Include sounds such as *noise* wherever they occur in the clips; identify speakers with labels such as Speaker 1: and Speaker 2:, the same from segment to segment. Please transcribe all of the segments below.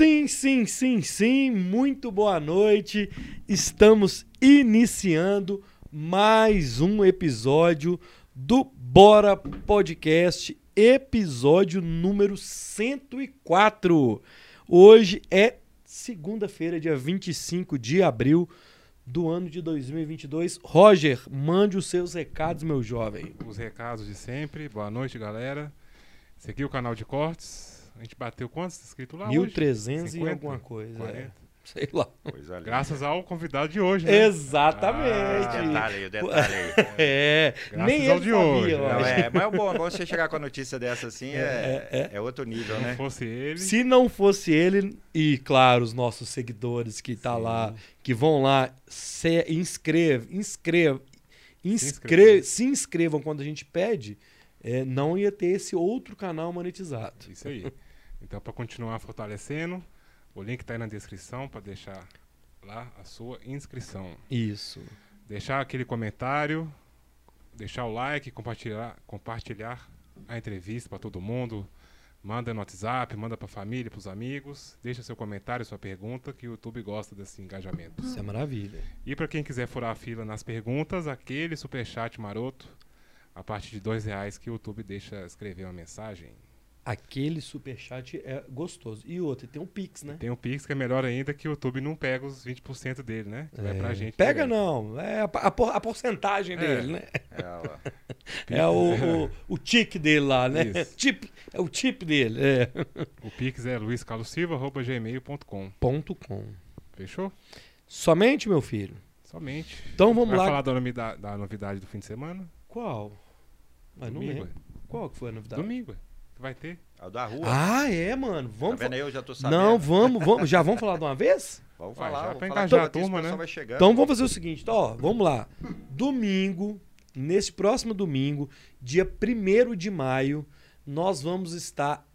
Speaker 1: Sim, sim, sim, sim. Muito boa noite. Estamos iniciando mais um episódio do Bora Podcast, episódio número 104. Hoje é segunda-feira, dia 25 de abril do ano de 2022. Roger, mande os seus recados, meu jovem.
Speaker 2: Os recados de sempre. Boa noite, galera. Aqui é o canal de cortes. A gente bateu quantos inscritos lá
Speaker 1: 1300
Speaker 2: hoje?
Speaker 1: e alguma coisa.
Speaker 2: 40?
Speaker 1: É. Sei lá.
Speaker 2: Graças ao convidado de hoje, né?
Speaker 1: Exatamente.
Speaker 2: Ah,
Speaker 3: Detalhe aí, detalhe aí. *laughs*
Speaker 1: É,
Speaker 2: Graças
Speaker 1: nem
Speaker 2: ao
Speaker 1: ele
Speaker 2: de
Speaker 1: sabia,
Speaker 2: hoje?
Speaker 3: Não, é, mas é bom, é bom você chegar com a notícia dessa assim, é,
Speaker 1: É,
Speaker 3: é, outro nível,
Speaker 2: Se não
Speaker 3: né?
Speaker 2: fosse ele.
Speaker 1: Se não fosse ele, e claro, os nossos seguidores que tá
Speaker 2: Sim.
Speaker 1: lá, que vão lá, se inscreve, inscreve,
Speaker 2: inscrever.
Speaker 1: se inscrevam quando a gente pede, é, não ia ter esse outro canal monetizado.
Speaker 2: Isso aí. Então, para continuar fortalecendo, o link tá aí na descrição para deixar lá a sua inscrição.
Speaker 1: Isso.
Speaker 2: Deixar aquele comentário, deixar o like, compartilhar, compartilhar a entrevista para todo mundo. Manda no WhatsApp, manda para família, para os amigos. Deixa seu comentário, sua pergunta, que o YouTube gosta desse engajamento.
Speaker 1: Isso é maravilha.
Speaker 2: E para quem quiser furar a fila nas perguntas, aquele superchat maroto, a partir de dois reais que o YouTube deixa escrever uma mensagem.
Speaker 1: Aquele superchat é gostoso. E outro, tem um Pix, né?
Speaker 2: Tem um Pix que é melhor ainda que o YouTube não pega os 20% dele, né? Que vai pra
Speaker 1: É,
Speaker 2: gente.
Speaker 1: Pega
Speaker 2: direto.
Speaker 1: não, é a, a por- a porcentagem
Speaker 2: É.
Speaker 1: dele, né?
Speaker 3: É. *laughs*
Speaker 1: É o, o, o tique dele lá, né?
Speaker 2: Isso. *laughs*
Speaker 1: Tip, é o tip dele, é.
Speaker 2: O Pix é luiscarlosilva.gmail.com.
Speaker 1: Ponto com.
Speaker 2: Fechou?
Speaker 1: Somente, meu filho?
Speaker 2: Somente.
Speaker 1: Então vamos
Speaker 2: vai
Speaker 1: lá.
Speaker 2: falar da novidade, da novidade do fim de semana?
Speaker 1: Qual? Mas não
Speaker 2: Domingo,
Speaker 1: lembro. Qual que foi a
Speaker 2: é.
Speaker 1: novidade?
Speaker 2: Domingo, é. Que vai ter.
Speaker 3: É o da rua.
Speaker 1: Ah, é, mano.
Speaker 3: tá
Speaker 1: Vamos
Speaker 3: vendo
Speaker 1: fa-
Speaker 3: aí? Eu já tô sabendo.
Speaker 1: Não, vamos, vamos. Já vamos falar de uma vez? *laughs*
Speaker 3: Vamos
Speaker 2: Vai,
Speaker 3: falar.
Speaker 2: já
Speaker 3: vamos
Speaker 2: pra
Speaker 3: falar
Speaker 2: engajar
Speaker 3: que
Speaker 2: a turma, né?
Speaker 3: vai chegando.
Speaker 1: Então vamos fazer o seguinte, então, ó, vamos lá. Domingo, nesse próximo domingo, dia 1 de maio, nós vamos estar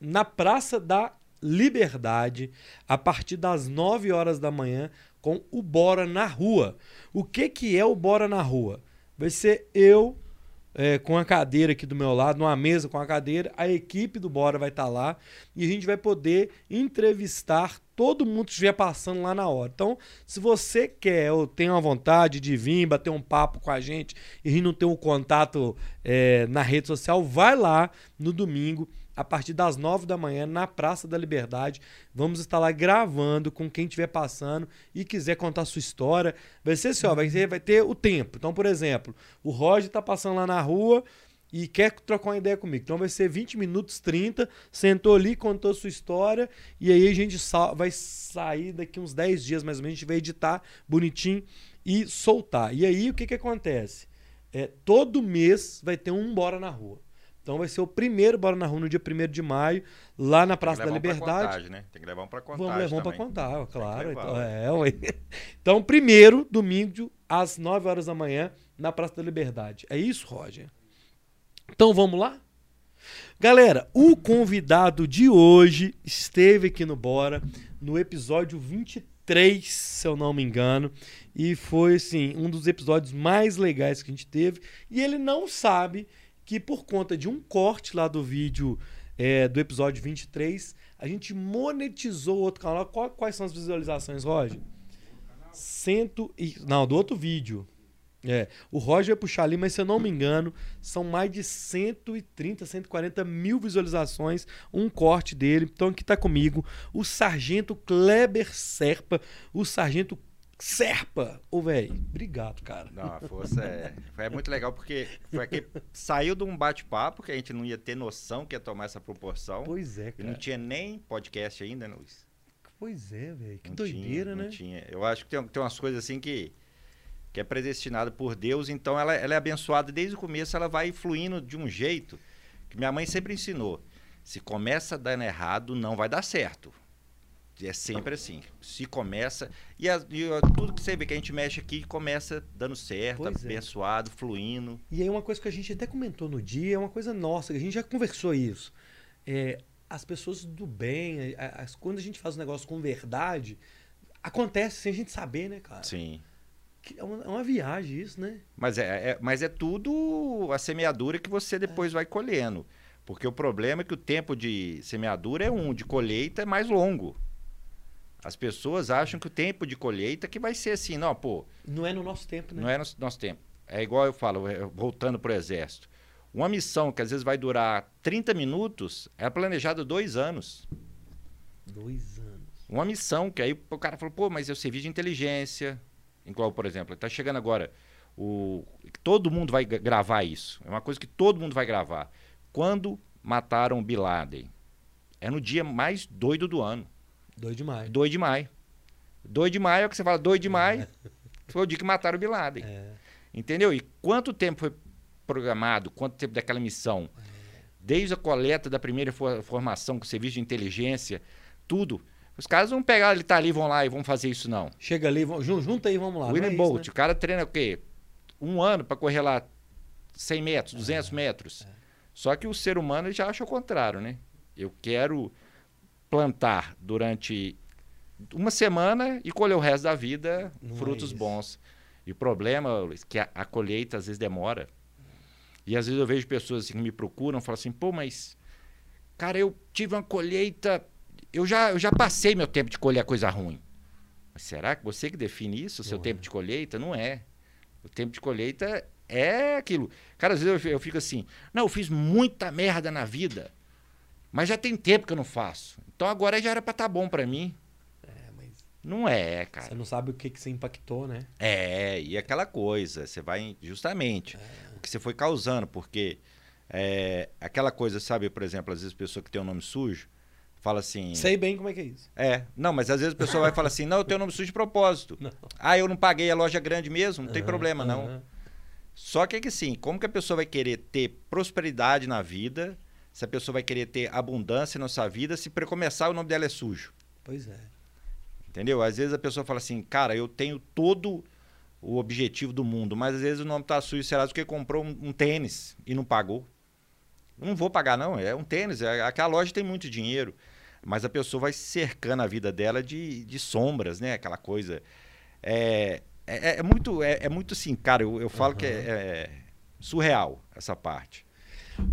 Speaker 1: na Praça da Liberdade, a partir das 9 horas da manhã, com o Bora na Rua. O que, que é o Bora na Rua? Vai ser eu é, com a cadeira aqui do meu lado, numa mesa com a cadeira, a equipe do Bora vai estar lá e a gente vai poder entrevistar todo mundo que estiver passando lá na hora. Então, se você quer ou tem uma vontade de vir bater um papo com a gente e não tem um contato é, na rede social, vai lá no domingo, a partir das 9 da manhã, na Praça da Liberdade. Vamos estar lá gravando com quem estiver passando e quiser contar sua história. Vai ser assim, ó, vai, ter, vai ter o tempo. Então, por exemplo, o Roger tá passando lá na rua e quer trocar uma ideia comigo. Então vai ser 20 minutos, 30, sentou ali, contou sua história, e aí a gente vai sair daqui uns 10 dias mais ou menos, a gente vai editar bonitinho e soltar. E aí o que que acontece? É, todo mês vai ter um Bora na Rua. Então vai ser o primeiro Bora na Rua no dia 1 de maio, lá na Praça da
Speaker 3: levar um
Speaker 1: Liberdade.
Speaker 3: contagem, né? Tem que levar um pra contagem
Speaker 1: Vamos levar um pra
Speaker 3: também.
Speaker 1: contar, claro.
Speaker 3: levar,
Speaker 1: Então, é, ué. *laughs* então, primeiro, domingo, às 9 horas da manhã, na Praça da Liberdade. É isso, Roger? Então vamos lá? Galera, o convidado de hoje esteve aqui no Bora, no episódio 23, se eu não me engano, e foi assim, um dos episódios mais legais que a gente teve. E ele não sabe que por conta de um corte lá do vídeo é, do episódio 23, a gente monetizou outro canal. Qual- quais são as visualizações, Roger? Cento e... Não, do outro vídeo. É, o Roger vai puxar ali, mas se eu não me engano, são mais de 130, 140 mil visualizações, um corte dele. Então aqui tá comigo o Sargento Kleber Serpa, o Sargento Serpa. Ô, velho, obrigado, cara.
Speaker 3: Não, a força é. Foi muito legal porque foi que saiu de um bate-papo que a gente não ia ter noção que ia tomar essa proporção.
Speaker 1: Pois é,
Speaker 3: E não
Speaker 1: cara.
Speaker 3: tinha nem podcast ainda, né, Luiz?
Speaker 1: Pois é, velho. Que
Speaker 3: Não
Speaker 1: doideira,
Speaker 3: tinha,
Speaker 1: né?
Speaker 3: Não tinha. Eu acho que tem, tem umas coisas assim que, que é predestinado por Deus, então ela, ela é abençoada desde o começo, ela vai fluindo de um jeito que minha mãe sempre ensinou. Se começa dando errado, não vai dar certo. É sempre assim. Se começa. E, as- e, ó, tudo que você vê que a gente mexe aqui começa dando certo,
Speaker 1: Pois é.
Speaker 3: abençoado, fluindo.
Speaker 1: E aí uma coisa que a gente até comentou no dia, é uma coisa nossa, que a gente já conversou isso. É, as pessoas do bem, a- as- quando a gente faz um negócio com verdade, acontece sem a gente saber, né, cara?
Speaker 3: Sim.
Speaker 1: É uma, é uma viagem isso, né?
Speaker 3: Mas é, é- mas é tudo a semeadura que você depois vai colhendo. Porque o problema é que o tempo de semeadura é um, de colheita é mais longo. As pessoas acham que o tempo de colheita que vai ser assim, não, pô.
Speaker 1: Não é no nosso tempo, né?
Speaker 3: Não é no nosso tempo. É igual eu falo, é, voltando para o exército. Uma missão que às vezes vai durar 30 minutos é planejada dois anos.
Speaker 1: Dois anos.
Speaker 3: Uma missão que aí o cara falou, pô, mas eu servi de inteligência. Igual, por exemplo, está chegando agora o todo mundo vai gravar isso. É uma coisa que todo mundo vai gravar. Quando mataram Bin Laden? É no dia mais doido do ano.
Speaker 1: 2 de maio.
Speaker 3: 2 de maio. 2 de maio é o que você fala, 2 de maio foi o dia que mataram o Bin Laden.
Speaker 1: É.
Speaker 3: Entendeu? E quanto tempo foi programado, quanto tempo daquela missão? Desde a coleta da primeira formação com o serviço de inteligência, tudo. Os caras vão pegar, ele tá ali, vão lá e vão fazer isso, não.
Speaker 1: Chega ali, vão, junta aí, vamos lá.
Speaker 3: William
Speaker 1: é
Speaker 3: Bolt, né? o cara treina o quê? Um ano para correr lá 100 metros, 200 é, metros. É. Só que o ser humano já acha o contrário, né? Eu quero plantar durante uma semana e colher o resto da vida Não frutos é bons. E o problema, Luiz, que a, a, colheita às vezes demora. E às vezes eu vejo pessoas assim, que me procuram, falam assim, pô, mas cara, eu tive uma colheita, eu já, eu já passei meu tempo de colher coisa ruim. Mas será que você que define isso, o seu tempo é. de colheita? Não é. O tempo de colheita é aquilo. Cara, às vezes eu, eu fico assim, não, eu fiz muita merda na vida, mas já tem tempo que eu não faço. Então agora já era para estar tá bom para mim.
Speaker 1: É, mas
Speaker 3: não é, cara.
Speaker 1: Você não sabe o que que você impactou, né?
Speaker 3: É, e aquela coisa, você vai justamente é. o que você foi causando, porque é, aquela coisa, sabe, por exemplo, às vezes pessoa que tem um nome sujo, fala assim.
Speaker 1: Sei bem como é que é isso.
Speaker 3: É, não, mas às vezes a pessoa vai falar assim: não, eu tenho nome sujo de propósito. Não. Ah, eu não paguei a loja grande mesmo, não uhum, tem problema, não. Uhum. Só que é que assim, como que a pessoa vai querer ter prosperidade na vida se a pessoa vai querer ter abundância na sua vida se para começar o nome dela é sujo.
Speaker 1: Pois é.
Speaker 3: Entendeu? Às vezes a pessoa fala assim, cara, eu tenho todo o objetivo do mundo, mas às vezes o nome tá sujo, será porque comprou um, um tênis e não pagou. Não vou pagar, não. É um tênis. É, aquela loja tem muito dinheiro. Mas a pessoa vai cercando a vida dela de, de sombras, né? Aquela coisa. É, é, é muito, é, é, muito assim, cara, eu, eu falo uhum. que é, é surreal essa parte.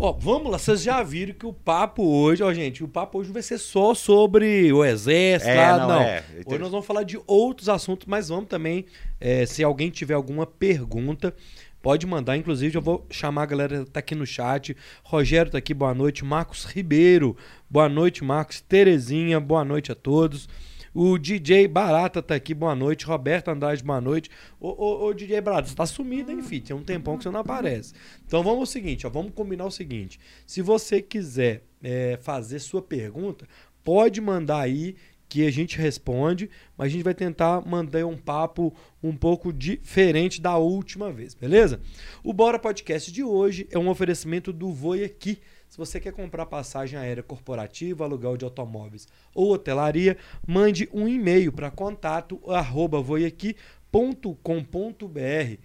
Speaker 1: Ó, vamos lá, vocês já viram que o papo hoje, ó, gente, o papo hoje vai ser só sobre o exército, é, não. não. É. Hoje nós vamos falar de outros assuntos, mas vamos também, é, se alguém tiver alguma pergunta, pode mandar. Inclusive, eu vou chamar a galera que tá aqui no chat. Rogério tá aqui, boa noite. Marcos Ribeiro, boa noite, Marcos. Terezinha, boa noite a todos. O DJ Barata tá aqui, boa noite. Roberto Andrade, boa noite. Ô, ô, ô DJ Barata, você tá sumido, hein, filho? Tem um tempão que você não aparece. Então vamos ao seguinte, ó, vamos combinar o seguinte. Se você quiser é, fazer sua pergunta, pode mandar aí que a gente responde, mas a gente vai tentar mandar um papo um pouco diferente da última vez, beleza? O Bora Podcast de hoje é um oferecimento do Voi Aqui. Se você quer comprar passagem aérea corporativa, aluguel de automóveis ou hotelaria, mande um e-mail para contato arroba voiaqui.com.br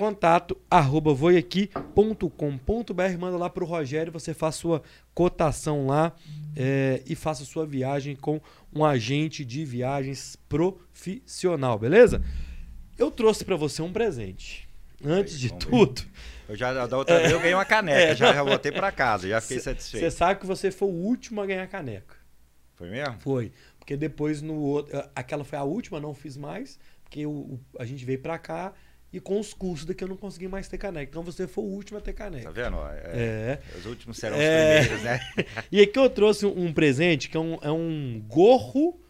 Speaker 1: contato arroba voiaqui.com.br manda lá para o Rogério, você faz sua cotação lá é, e faça sua viagem com um agente de viagens profissional, beleza? Eu trouxe para você um presente. Antes de tudo,
Speaker 3: eu já da outra vez eu ganhei uma caneca, é, já, já voltei para casa, já fiquei satisfeito.
Speaker 1: Você sabe que você foi o último a ganhar caneca.
Speaker 3: Foi mesmo?
Speaker 1: Foi. Porque depois no outro. Aquela foi a última, não fiz mais, porque o, o a gente veio para cá e com os cursos daqui eu não consegui mais ter caneca. Então você foi o último a ter caneca.
Speaker 3: Tá vendo?
Speaker 1: É.
Speaker 3: é. Os últimos serão os é. primeiros, né? *laughs*
Speaker 1: e aqui eu trouxe um presente que é um, é um gorro.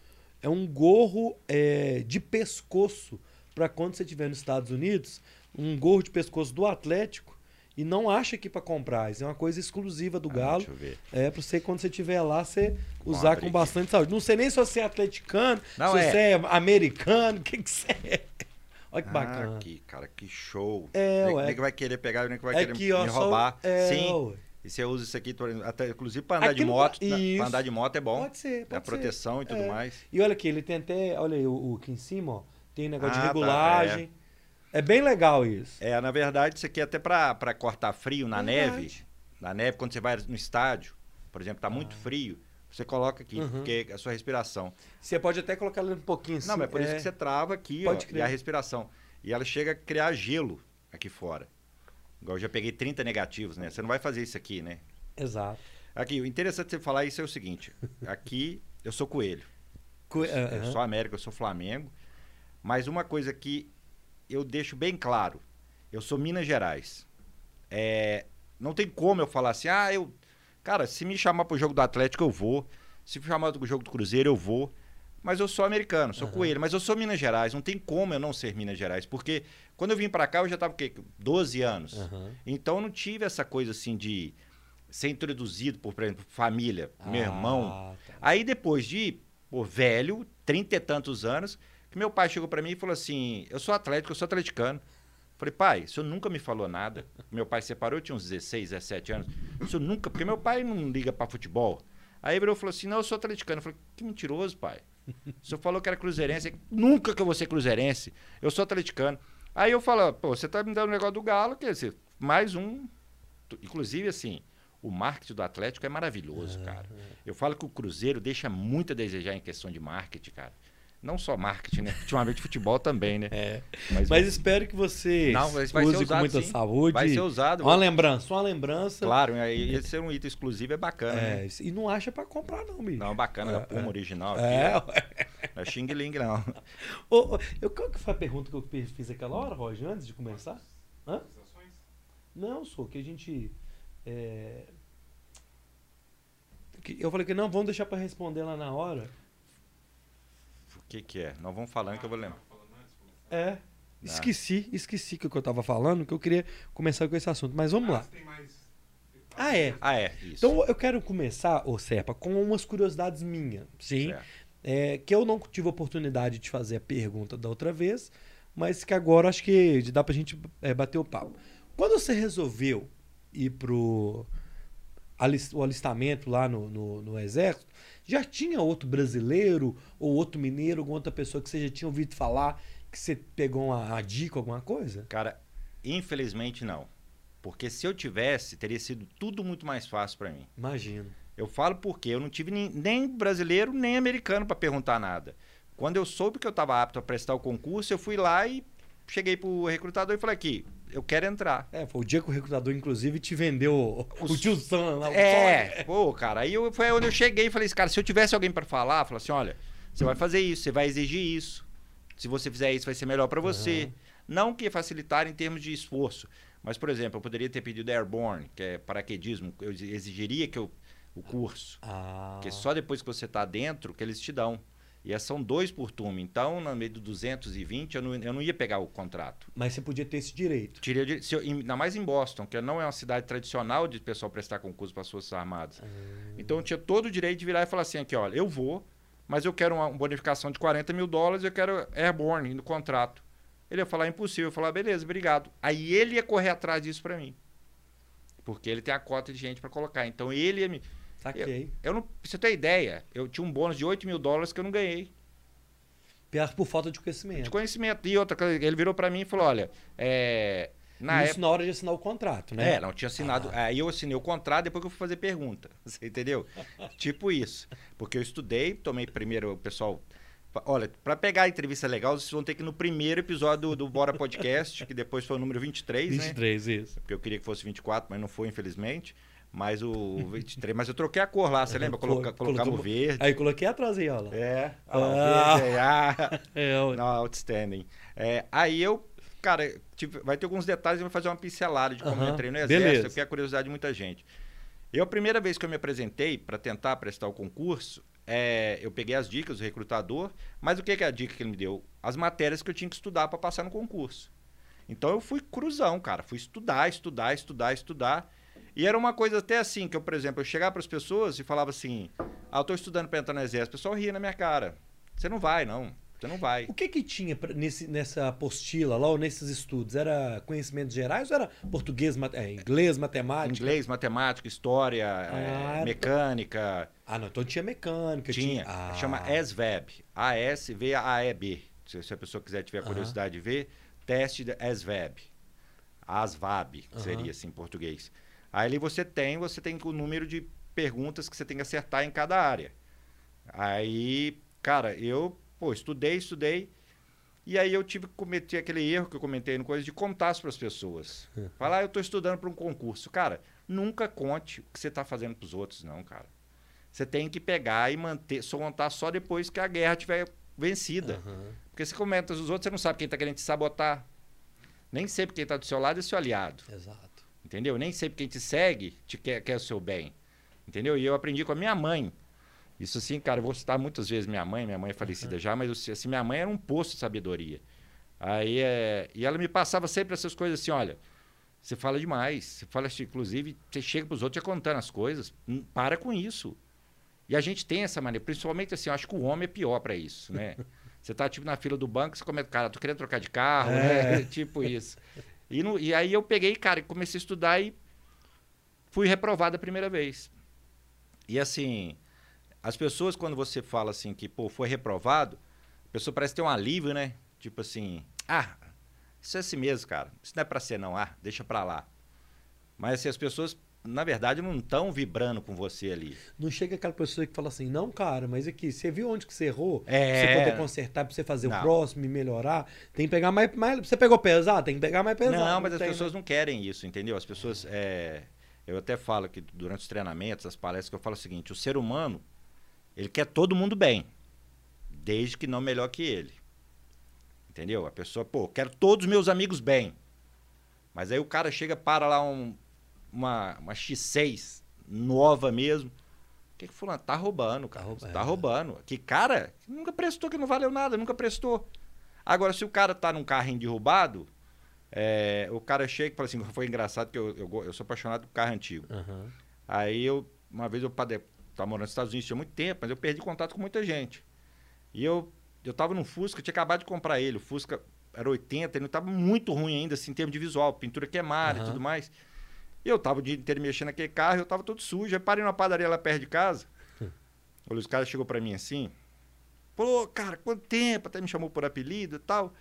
Speaker 1: É um gorro é, de pescoço para quando você estiver nos Estados Unidos um gorro de pescoço do Atlético e não acha aqui para comprar. Isso é uma coisa exclusiva do ah, Galo. É para você, quando você estiver lá, você usar com bastante saúde. Não sei nem se você é atleticano, não, se é. você é americano, o que, que você é. *laughs* Olha que ah, bacana.
Speaker 3: Que, cara, que show.
Speaker 1: É,
Speaker 3: nem,
Speaker 1: ué.
Speaker 3: nem que vai querer pegar, nem que vai é querer aqui, ó, me roubar. Só, é, Sim. Ué. E você usa isso aqui, até, inclusive para andar aqui de moto. Para andar de moto é bom.
Speaker 1: Pode ser, pode
Speaker 3: a proteção
Speaker 1: ser.
Speaker 3: e tudo
Speaker 1: é.
Speaker 3: mais.
Speaker 1: E olha aqui, ele tem até, olha aí, o, o aqui em cima, ó, tem negócio ah, de regulagem. Tá, é. É bem legal isso.
Speaker 3: É, na verdade, isso aqui é até para cortar frio na verdade. neve. Na neve, quando você vai no estádio, por exemplo, tá ah. muito frio, você coloca aqui, uhum. porque é a sua respiração.
Speaker 1: Você pode até colocar ela um pouquinho assim.
Speaker 3: Não, mas é por é... isso que você trava aqui, pode ó, e a respiração. E ela chega a criar gelo aqui fora. Igual eu já peguei 30 negativos, né? Você não vai fazer isso aqui, né?
Speaker 1: Exato.
Speaker 3: Aqui, o interessante de você falar isso é o seguinte: aqui eu sou coelho.
Speaker 1: Co-
Speaker 3: Eu
Speaker 1: aham.
Speaker 3: sou América, eu sou Flamengo. Mas uma coisa que eu deixo bem claro: eu sou Minas Gerais. É, não tem como eu falar assim, ah, eu. Cara, se me chamar pro jogo do Atlético, eu vou. Se me chamar pro jogo do Cruzeiro, eu vou. Mas eu sou americano, sou
Speaker 1: Aham.
Speaker 3: coelho. Mas eu sou Minas Gerais. Não tem como eu não ser Minas Gerais. Porque quando eu vim pra cá, eu já tava o quê? 12 anos.
Speaker 1: Aham.
Speaker 3: Então eu não tive essa coisa assim de ser introduzido por, por exemplo, família, meu
Speaker 1: Ah,
Speaker 3: irmão.
Speaker 1: tá.
Speaker 3: Aí depois de, pô, velho, trinta e tantos anos, que meu pai chegou pra mim e falou assim: Eu sou atlético, eu sou atleticano. Falei, pai, o senhor nunca me falou nada. Meu pai separou, eu tinha uns 16, 17 anos. O senhor nunca, porque meu pai não liga pra futebol. Aí ele falou assim: Não, eu sou atleticano. Eu falei, que mentiroso, pai. O senhor falou que era cruzeirense. Nunca que eu vou ser cruzeirense. Eu sou atleticano. Aí eu falo, pô, você tá me dando o negócio do Galo, quer dizer, mais um. Inclusive, assim, o marketing do Atlético é maravilhoso, cara. Eu falo que o Cruzeiro deixa muito a desejar em questão de marketing, cara. Não só marketing, né? Ultimamente futebol também, né? *laughs*
Speaker 1: É.
Speaker 3: Mas,
Speaker 1: Mas espero que você
Speaker 3: Não, mas vai ser
Speaker 1: use com
Speaker 3: usado,
Speaker 1: muita
Speaker 3: sim.
Speaker 1: saúde.
Speaker 3: vai ser usado.
Speaker 1: Uma lembrança, uma lembrança.
Speaker 3: Claro, aí esse ser um item exclusivo é bacana,
Speaker 1: É,
Speaker 3: né?
Speaker 1: e não acha pra comprar, não, bicho.
Speaker 3: Não, bacana, da
Speaker 1: É,
Speaker 3: Puma
Speaker 1: é.
Speaker 3: original.
Speaker 1: É,
Speaker 3: Aqui,
Speaker 1: ué.
Speaker 3: Não é Xing Ling, não. *laughs*
Speaker 1: Ô, ô, eu, qual que foi a pergunta que eu fiz aquela hora, Roger, antes de começar? Hã? Não, sou que a gente. é, Eu falei que não, vamos deixar pra responder lá na hora.
Speaker 3: O que que é? Não vamos falando que eu vou lembrar.
Speaker 1: É. Esqueci, esqueci que o que eu tava falando, que eu queria começar com esse assunto. Mas vamos lá. Ah, é.
Speaker 3: Ah, é, isso.
Speaker 1: Então eu quero começar, ô Serpa, com umas curiosidades minhas, sim? É, que eu não tive a oportunidade de fazer a pergunta da outra vez, mas que agora acho que dá pra gente é, bater o papo. Quando você resolveu ir pro o alistamento lá no, no, no exército, já tinha outro brasileiro ou outro mineiro, alguma outra pessoa que você já tinha ouvido falar, que você pegou uma, uma dica, alguma coisa?
Speaker 3: Cara, infelizmente não. Porque se eu tivesse, teria sido tudo muito mais fácil pra mim.
Speaker 1: Imagino.
Speaker 3: Eu falo porque eu não tive nem, nem brasileiro nem americano pra perguntar nada. Quando eu soube que eu estava apto a prestar o concurso, eu fui lá e cheguei pro recrutador e falei aqui, eu quero entrar.
Speaker 1: É, foi o dia que o recrutador, inclusive, te vendeu o, o tio Sam lá. o
Speaker 3: É, pô, cara, aí eu, foi onde eu cheguei e falei assim, cara, se eu tivesse alguém pra falar, falar assim, olha, você vai fazer isso, você vai exigir isso. Se você fizer isso, vai ser melhor pra você.
Speaker 1: Aham.
Speaker 3: Não que facilitar em termos de esforço, mas, por exemplo, eu poderia ter pedido Airborne, que é paraquedismo, eu exigiria que eu, o curso.
Speaker 1: Ah.
Speaker 3: Porque só depois que você está dentro que eles te dão. E são dois por turma. Então, no meio do 220, eu não, eu não ia pegar o contrato.
Speaker 1: Mas você podia ter esse direito.
Speaker 3: Tirei, se eu- ainda mais em Boston, que não é uma cidade tradicional de pessoal prestar concurso para as Forças Armadas. Então, eu tinha todo o direito de virar e falar assim: aqui, olha, eu vou, mas eu quero uma, uma bonificação de 40 mil dólares, eu quero Airborne no contrato. Ele ia falar impossível. Eu ia falar, beleza, obrigado. Aí ele ia correr atrás disso para mim. Porque ele tem a cota de gente para colocar. Então, ele ia me.
Speaker 1: Saquei.
Speaker 3: Eu não, pra você ter ideia, eu tinha um bônus de 8 mil dólares que eu não ganhei.
Speaker 1: Pior por falta de conhecimento.
Speaker 3: De conhecimento. E outra coisa, ele virou pra mim e falou: olha, é, na
Speaker 1: Isso
Speaker 3: época.
Speaker 1: na hora de assinar o contrato, né?
Speaker 3: É, não tinha assinado.
Speaker 1: Ah.
Speaker 3: Aí eu assinei o contrato depois que eu fui fazer pergunta. *laughs* Você entendeu? tipo isso. Porque eu estudei, tomei primeiro o pessoal. Olha, pra pegar a entrevista legal, vocês vão ter que ir no primeiro episódio do, do Bora Podcast, que depois foi o número 23, né?
Speaker 1: 23, isso.
Speaker 3: Porque eu queria que fosse 24, mas não foi, infelizmente. Mas o 23. Mas eu troquei a cor lá, você lembra? *laughs* Coloca, colocamos
Speaker 1: colocou-
Speaker 3: verde.
Speaker 1: Aí coloquei atrás aí, ó lá.
Speaker 3: É,
Speaker 1: Ah.
Speaker 3: ah. verde, *laughs* ah.
Speaker 1: É.
Speaker 3: Não, outstanding. É, aí eu, cara, tive- vai ter alguns detalhes, eu vou fazer uma pincelada de como
Speaker 1: Aham,
Speaker 3: eu entrei no exército,
Speaker 1: beleza.
Speaker 3: porque é a curiosidade de muita gente. Eu, a primeira vez que eu me apresentei para tentar prestar o concurso, é, eu peguei as dicas do recrutador, mas o que, que é a dica que ele me deu? As matérias que eu tinha que estudar para passar no concurso. Então eu fui cruzão, cara, fui estudar, estudar, estudar, estudar. E era uma coisa até assim, que eu, por exemplo, eu chegava para as pessoas e falava assim: Ah, eu tô estudando para entrar no exército. O pessoal ria na minha cara. Você não vai, não. Você não vai.
Speaker 1: O que que tinha nesse, nessa apostila lá, ou nesses estudos? Era conhecimentos gerais ou era português, mate- é, inglês, matemática?
Speaker 3: Inglês, matemática, história,
Speaker 1: Ah,
Speaker 3: eh, mecânica.
Speaker 1: Ah, não, então tinha mecânica.
Speaker 3: Tinha.
Speaker 1: Ah.
Speaker 3: Chama ASVAB. A-S-V-A-E-B. Se, se a pessoa quiser tiver curiosidade de ver, teste de ASVAB. ASVAB, que seria assim em português. Aí ali você tem, você tem o número de perguntas que você tem que acertar em cada área. Aí, cara, eu, pô, estudei, estudei. E aí eu tive que cometer aquele erro que eu comentei no coisa de contar para as pessoas. *laughs* Falar, ah, eu estou estudando para um concurso. Cara, Nunca conte o que você está fazendo para os outros, não, cara. Você tem que pegar e manter, só contar só depois que a guerra tiver vencida.
Speaker 1: Aham.
Speaker 3: Porque se comenta os outros, você não sabe quem está querendo te sabotar. Nem sempre quem está do seu lado é seu aliado.
Speaker 1: Exato.
Speaker 3: Entendeu? Nem sempre quem te segue te quer, quer o seu bem. Entendeu? E eu aprendi com a minha mãe. Isso assim, cara, eu vou citar muitas vezes minha mãe, minha mãe é falecida já, mas assim, minha mãe era um poço de sabedoria. Aí, é, e ela me passava sempre essas coisas assim, olha, você fala demais, você fala, assim, inclusive, você chega para os outros já contando as coisas, hum, para com isso. E a gente tem essa maneira, principalmente assim, eu acho que o homem é pior para isso, né? *laughs* Você tá tipo na fila do banco, você comenta, cara, tô querendo trocar de carro,
Speaker 1: É.
Speaker 3: né? *laughs* tipo isso. E, no- e aí eu peguei, cara, comecei a estudar e fui reprovado a primeira vez. E assim, as pessoas, quando você fala assim que, pô, foi reprovado, a pessoa parece ter um alívio, né? Tipo assim, ah, isso é assim mesmo, cara. Isso não é pra ser, não. Ah, deixa pra lá. Mas assim, as pessoas, na verdade, não estão vibrando com você ali.
Speaker 1: Não chega aquela pessoa que fala assim, não, cara, mas aqui, você viu onde que você errou?
Speaker 3: É.
Speaker 1: Pra você poder consertar, pra você fazer
Speaker 3: Não.
Speaker 1: o próximo e melhorar. Tem que pegar mais, mais. Você pegou pesado? Tem que pegar mais pesado.
Speaker 3: não, mas as
Speaker 1: tem,
Speaker 3: pessoas
Speaker 1: né?
Speaker 3: não querem isso, entendeu? As pessoas. é, eu até falo que durante os treinamentos, as palestras, que eu falo o seguinte: o ser humano, ele quer todo mundo bem, desde que não melhor que ele. Entendeu? A pessoa, pô, quero todos os meus amigos bem. Mas aí o cara chega, para lá um- uma, uma X6 nova mesmo. O que, que fulano? Tá roubando, cara.
Speaker 1: Tá roubando.
Speaker 3: Tá roubando. Que cara nunca prestou, que não valeu nada, nunca prestou. Agora, se o cara tá num carrinho derrubado, é, o cara chega e fala assim, foi engraçado que eu, eu, eu sou apaixonado por carro antigo.
Speaker 1: Aham.
Speaker 3: Aí eu, uma vez eu tava morando nos Estados Unidos tinha muito tempo, mas eu perdi contato com muita gente. E eu, eu tava num Fusca, eu tinha acabado de comprar ele. O Fusca era 80, ele não tava muito ruim ainda, assim, em termos de visual, pintura queimada e
Speaker 1: Aham.
Speaker 3: tudo mais. E eu tava o dia inteiro mexendo naquele carro, eu tava todo sujo. Aí parei numa padaria lá perto de casa. o Luiz Carlos chegou pra mim assim. Pô, cara, quanto tempo? Até me chamou por apelido e tal.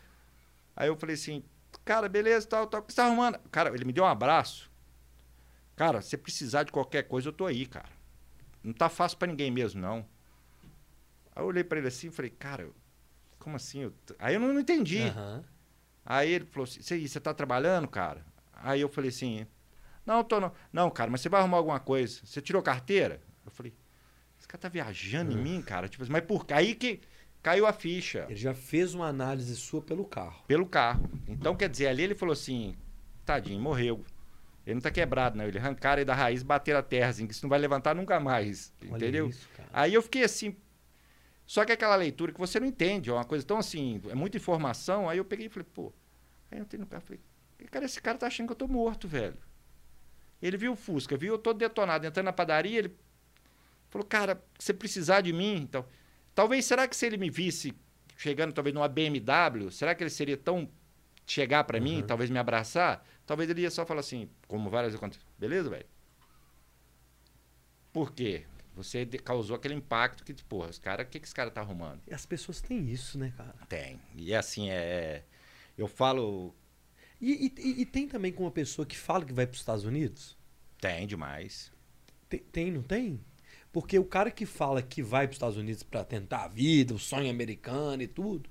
Speaker 3: Aí eu falei assim, cara, beleza, tal, tal. O que você tá arrumando? Cara, ele me deu um abraço. Cara, se precisar de qualquer coisa, eu tô aí, cara. Não tá fácil pra ninguém mesmo, não. Aí eu olhei pra ele assim e falei, cara, como assim? Eu Aí eu não, não entendi.
Speaker 1: Aham.
Speaker 3: Aí ele falou assim, "Você- você tá trabalhando, cara? Aí eu falei assim, não, tô não. Não, cara, mas você vai arrumar alguma coisa. Você tirou carteira? Eu falei, esse cara tá viajando em mim, cara. Tipo, assim, mas por quê? Aí que caiu a ficha.
Speaker 1: Ele já fez uma análise sua pelo carro.
Speaker 3: Pelo carro. Então, quer dizer, ali ele falou assim, tadinho, morreu. Ele não tá quebrado, não. Ele arrancaram ele da raiz, bateram a terra, assim, que isso não vai levantar nunca mais.
Speaker 1: Olha
Speaker 3: entendeu?
Speaker 1: isso.
Speaker 3: Aí eu fiquei assim. Só que aquela leitura que você não entende, é uma coisa tão assim, é muita informação. Aí eu peguei e falei, pô. Aí eu entrei no carro e falei, cara, esse cara tá achando que eu tô morto, velho. Ele viu o Fusca, viu eu todo detonado, entrando na padaria, ele falou, cara, você precisar de mim, então. Talvez, será que se ele me visse chegando, talvez numa BMW, será que ele seria tão. chegar pra mim,
Speaker 1: Uhum.
Speaker 3: talvez me abraçar? Talvez ele ia só falar assim, como várias vezes beleza, velho? Por quê? Você causou aquele impacto que, porra, os caras, o que, que esse cara tá arrumando?
Speaker 1: E as pessoas têm isso, né, cara?
Speaker 3: Tem. E assim, é. Eu falo.
Speaker 1: E, e- e tem também com uma pessoa que fala que vai para os Estados Unidos?
Speaker 3: Tem demais.
Speaker 1: Tem, tem, não tem? Porque o cara que fala que vai para os Estados Unidos para tentar a vida, o sonho americano e tudo,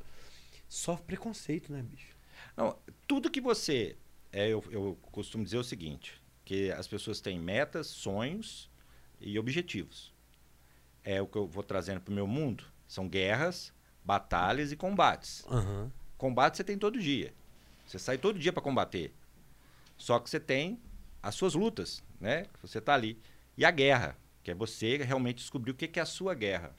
Speaker 1: sofre preconceito, né, bicho?
Speaker 3: Não, tudo que você. É, eu, eu costumo dizer o seguinte: que as pessoas têm metas, sonhos e objetivos. É o que eu vou trazendo para o meu mundo. São guerras, batalhas e combates.
Speaker 1: Aham.
Speaker 3: Combate você tem todo dia. Você sai todo dia para combater. Só que você tem as suas lutas, né? Você tá ali. E a guerra, que é você realmente descobrir o que que é a sua guerra.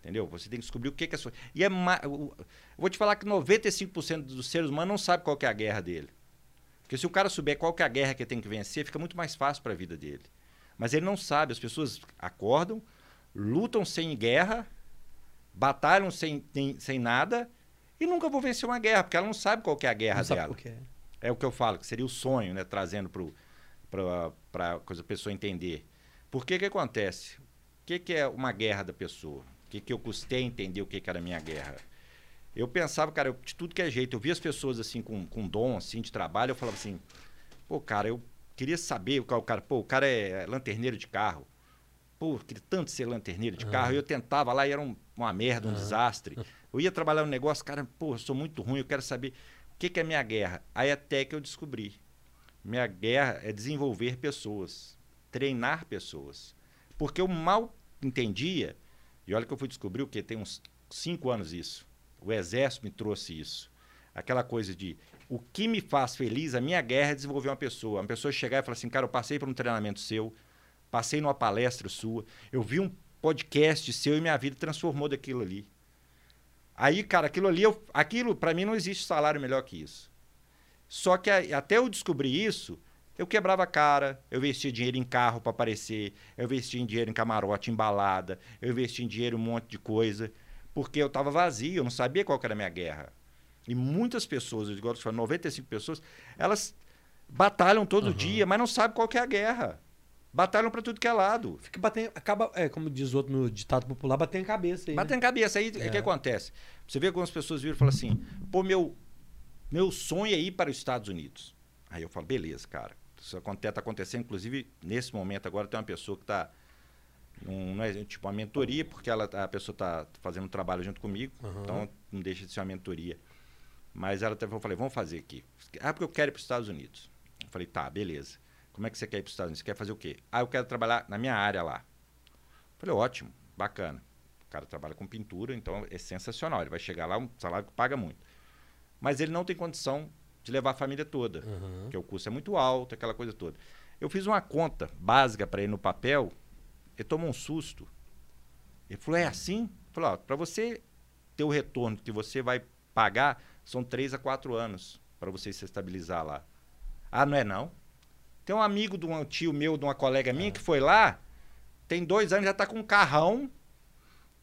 Speaker 3: Entendeu? Você tem que descobrir o que é a sua. E é ma... eu vou te falar que 95% dos seres humanos não sabe qual é a guerra dele. Porque se o cara souber qual é a guerra que ele tem que vencer, fica muito mais fácil para a vida dele. Mas ele não sabe, as pessoas acordam, lutam sem guerra, batalham sem, sem nada e nunca vão vencer uma guerra, porque ela não sabe qual que é a guerra
Speaker 1: Não
Speaker 3: dela.
Speaker 1: é.
Speaker 3: É o que eu falo, que seria o sonho, né? Trazendo para a pessoa entender. Por que que acontece? O que, que é uma guerra da pessoa? O que, que eu custei a entender o que, que era a minha guerra? Eu pensava, cara, eu- de tudo que é jeito. Eu via as pessoas assim com, com dom assim, de trabalho, eu falava assim, pô, cara, eu queria saber o cara, o cara, pô, o cara é lanterneiro de carro. Pô, eu queria tanto ser lanterneiro de
Speaker 1: Ah.
Speaker 3: carro. E eu tentava lá e era um- uma merda, um
Speaker 1: Ah.
Speaker 3: desastre. *laughs* Eu ia trabalhar no negócio, cara, pô, eu sou muito ruim, eu quero saber o que, que é minha guerra. Aí até que eu descobri Minha guerra é desenvolver pessoas, treinar pessoas. Porque eu mal entendia, e olha que eu fui descobrir o que tem uns cinco anos isso. O exército me trouxe isso. Aquela coisa de o que me faz feliz, a minha guerra é desenvolver uma pessoa. Uma pessoa chegar e falar assim, cara, eu passei por um treinamento seu, passei numa palestra sua, eu vi um podcast seu e minha vida transformou daquilo ali. Aí, cara, aquilo ali, eu, aquilo para mim não existe salário melhor que isso. Só que até eu descobrir isso, eu quebrava a cara, eu investia dinheiro em carro para aparecer, eu investia em dinheiro em camarote, em balada, eu investia em dinheiro em um monte de coisa, porque eu estava vazio, eu não sabia qual era a minha guerra. E muitas pessoas, eu digo, 95 pessoas, elas batalham todo uhum. dia, mas não sabem qual é a guerra. Batalham para tudo que é lado.
Speaker 1: Fica batendo, acaba, é, como diz outro no ditado popular, bater em cabeça aí.
Speaker 3: Bater né? em cabeça aí, o é. que acontece? Você vê algumas pessoas viram e falam assim: pô, meu, meu sonho é ir para os Estados Unidos. Aí eu falo: beleza, cara. Isso está acontecendo, inclusive, nesse momento agora tem uma pessoa que está. Um, não é tipo uma mentoria, porque ela, a pessoa está fazendo um trabalho junto comigo, uhum. então não deixa de ser uma mentoria. Mas ela até eu falei: vamos fazer aqui. Ah, porque eu quero ir para os Estados Unidos. Eu falei: tá, beleza. Como é que você quer ir para os Estados Unidos? Você quer fazer o quê? Ah, eu quero trabalhar na minha área lá. Eu falei: ótimo, bacana. O cara trabalha com pintura, então é sensacional. Ele vai chegar lá, um salário que paga muito. Mas ele não tem condição de levar a família toda, uhum. porque o custo é muito alto, aquela coisa toda. Eu fiz uma conta básica para ele no papel, ele tomou um susto. Ele falou: é assim? Falou: para você ter o retorno que você vai pagar, são três a quatro anos para você se estabilizar lá. Ah, não é não? Tem um amigo de um tio meu, de uma colega minha, é. que foi lá, tem dois anos, já está com um carrão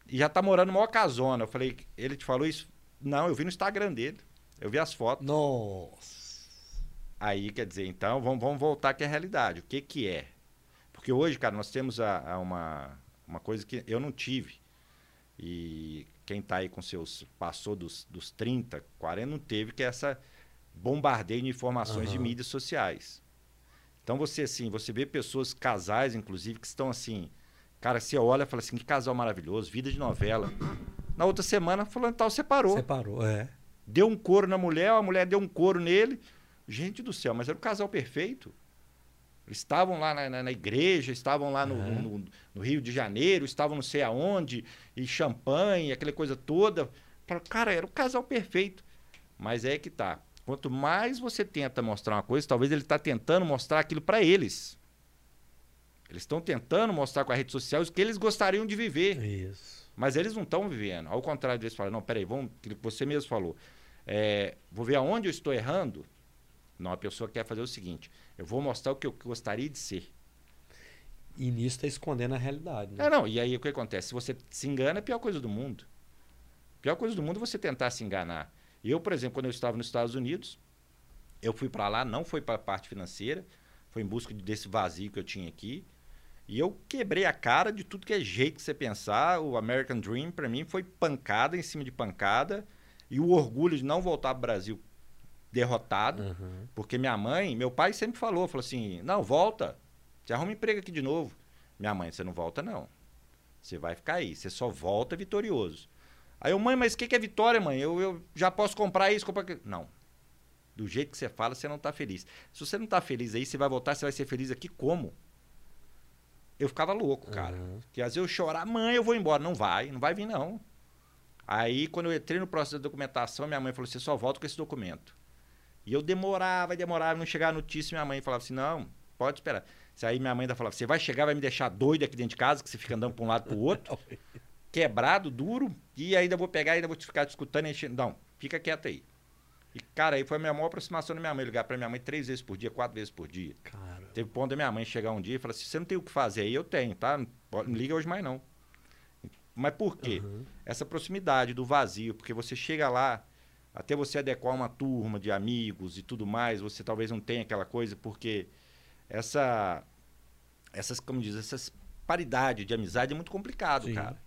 Speaker 3: e já está morando numa casona. Eu falei, ele te falou isso? Não, eu vi no Instagram dele. Eu vi as fotos.
Speaker 1: Nossa.
Speaker 3: Aí, quer dizer, então, vamos, vamos voltar aqui à realidade. O que que é? Porque hoje, cara, nós temos a, a uma, uma coisa que eu não tive. E quem está aí com seus... Passou dos, dos 30, 40, não teve, que é essa bombardeio de informações uhum. de mídias sociais. Então, você, assim, você vê pessoas, casais, inclusive, que estão assim... Cara, você olha e fala assim, que casal maravilhoso, vida de novela. Na outra semana, falando tal, separou.
Speaker 1: Separou, é.
Speaker 3: Deu um couro na mulher, a mulher deu um couro nele. Gente do céu, mas era o casal perfeito. Eles estavam lá na, na, na igreja, estavam lá no, uhum. no, no, Rio de Janeiro, estavam não sei aonde, e champanhe, aquela coisa toda. Cara, era o casal perfeito. Mas é que tá. Quanto mais você tenta mostrar uma coisa, talvez ele está tentando mostrar aquilo para eles. Eles estão tentando mostrar com a rede social o que eles gostariam de viver.
Speaker 1: Isso.
Speaker 3: Mas eles não estão vivendo. Ao contrário, eles falam, não, peraí, vamos, que você mesmo falou. É, vou ver aonde eu estou errando. Não, a pessoa quer fazer o seguinte: eu vou mostrar o que eu gostaria de ser.
Speaker 1: E nisso está escondendo a realidade. Né?
Speaker 3: É, não. E aí o que acontece? Se você se engana, é a pior coisa do mundo. A pior coisa do mundo é você tentar se enganar. Eu, por exemplo, quando eu estava nos Estados Unidos, eu fui para lá, não foi para a parte financeira, foi em busca desse vazio que eu tinha aqui. E eu quebrei a cara de tudo que é jeito que você pensar. O American Dream, para mim, foi pancada em cima de pancada. E o orgulho de não voltar para o Brasil derrotado. Uhum. Porque minha mãe, meu pai sempre falou, falou assim, não, volta. Você arruma emprego aqui de novo. Minha mãe, você não volta não. Você vai ficar aí. Você só volta vitorioso. Aí eu, mãe, mas o que, que é vitória, mãe? Eu, eu já posso comprar isso, comprar aquilo. Não. Do jeito que você fala, você não está feliz. Se você não está feliz aí, você vai voltar, você vai ser feliz aqui como? Eu ficava louco, cara. Uhum. Porque às vezes eu chorar, mãe, eu vou embora. Não vai, não vai vir, não. Aí, quando eu entrei no processo da documentação, minha mãe falou: você só volta com esse documento. E eu demorava demorava, não chegava a notícia. Minha mãe falava assim: não, pode esperar. Aí minha mãe ainda falava: você vai chegar, vai me deixar doido aqui dentro de casa, que você fica andando para um lado para o outro, *laughs* quebrado, duro, e ainda vou pegar, ainda vou te ficar discutindo. Enchendo. Não, fica quieto aí. E, cara, aí foi a minha maior aproximação da minha mãe, ligar para minha mãe três vezes por dia, quatro vezes por dia.
Speaker 1: Cara.
Speaker 3: Teve ponto da minha mãe chegar um dia e falar assim: você não tem o que fazer aí? Eu tenho, tá? Não, não liga hoje mais não. Mas por quê? Uhum. Essa proximidade do vazio, porque você chega lá, até você adequar uma turma de amigos e tudo mais, você talvez não tenha aquela coisa, porque essa essas, como diz, essas paridade de amizade é muito complicado, Sim. cara.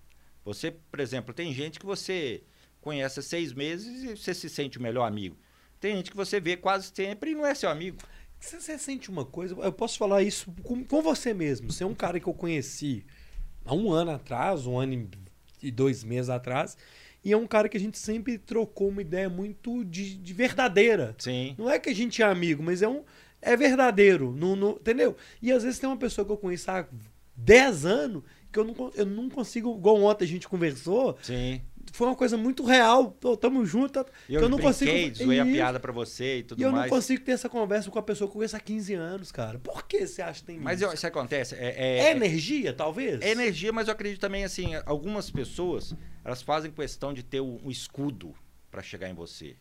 Speaker 3: Você, por exemplo, tem gente que você conhece há seis meses e você se sente o melhor amigo. Tem gente que você vê quase sempre e não é seu amigo.
Speaker 1: Você, você sente uma coisa, eu posso falar isso com, com você mesmo. Você é um cara que eu conheci há um ano atrás, um ano e dois meses atrás, e é um cara que a gente sempre trocou uma ideia muito de, de verdadeira.
Speaker 3: Sim.
Speaker 1: Não é que a gente é amigo, mas é um. é verdadeiro. Não, não- entendeu? E às vezes tem uma pessoa que eu conheço há 10 anos que eu não, eu não consigo, igual ontem a gente conversou,
Speaker 3: Sim.
Speaker 1: foi uma coisa muito real. Tô, tamo junto. tá-
Speaker 3: eu,
Speaker 1: eu não consigo.
Speaker 3: zoei a piada pra você e tudo
Speaker 1: E eu não
Speaker 3: mais.
Speaker 1: consigo ter essa conversa com a pessoa que eu conheço há 15 anos, cara. Por que você acha que tem
Speaker 3: Mas
Speaker 1: isso?
Speaker 3: eu- isso acontece. É, é-
Speaker 1: É energia, talvez?
Speaker 3: é energia, mas eu acredito também, assim, algumas pessoas, elas fazem questão de ter um, um escudo pra chegar em você.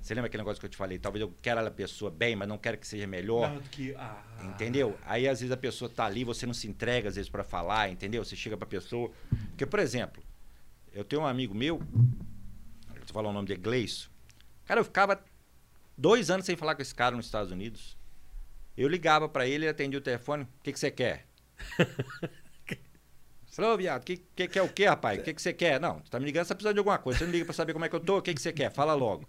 Speaker 3: Você lembra aquele negócio que eu te falei? Talvez eu quero a pessoa bem, mas não quero que seja melhor.
Speaker 1: Não, que- ah.
Speaker 3: Entendeu? Aí às vezes a pessoa tá ali, você não se entrega às vezes pra falar, entendeu? Você chega pra pessoa. Porque, por exemplo, eu tenho um amigo meu, eu vou falar o nome dele, Gleison. Cara, eu ficava dois anos sem falar com esse cara nos Estados Unidos. Eu ligava pra ele, ele atendia o telefone. O que, que você quer? *laughs* Falei, ô viado, que, que, que é o que, rapaz? O que, que você quer? Não, você tá me ligando, você precisa de alguma coisa. Você não liga pra saber como é que eu tô, o que, que você quer? Fala logo.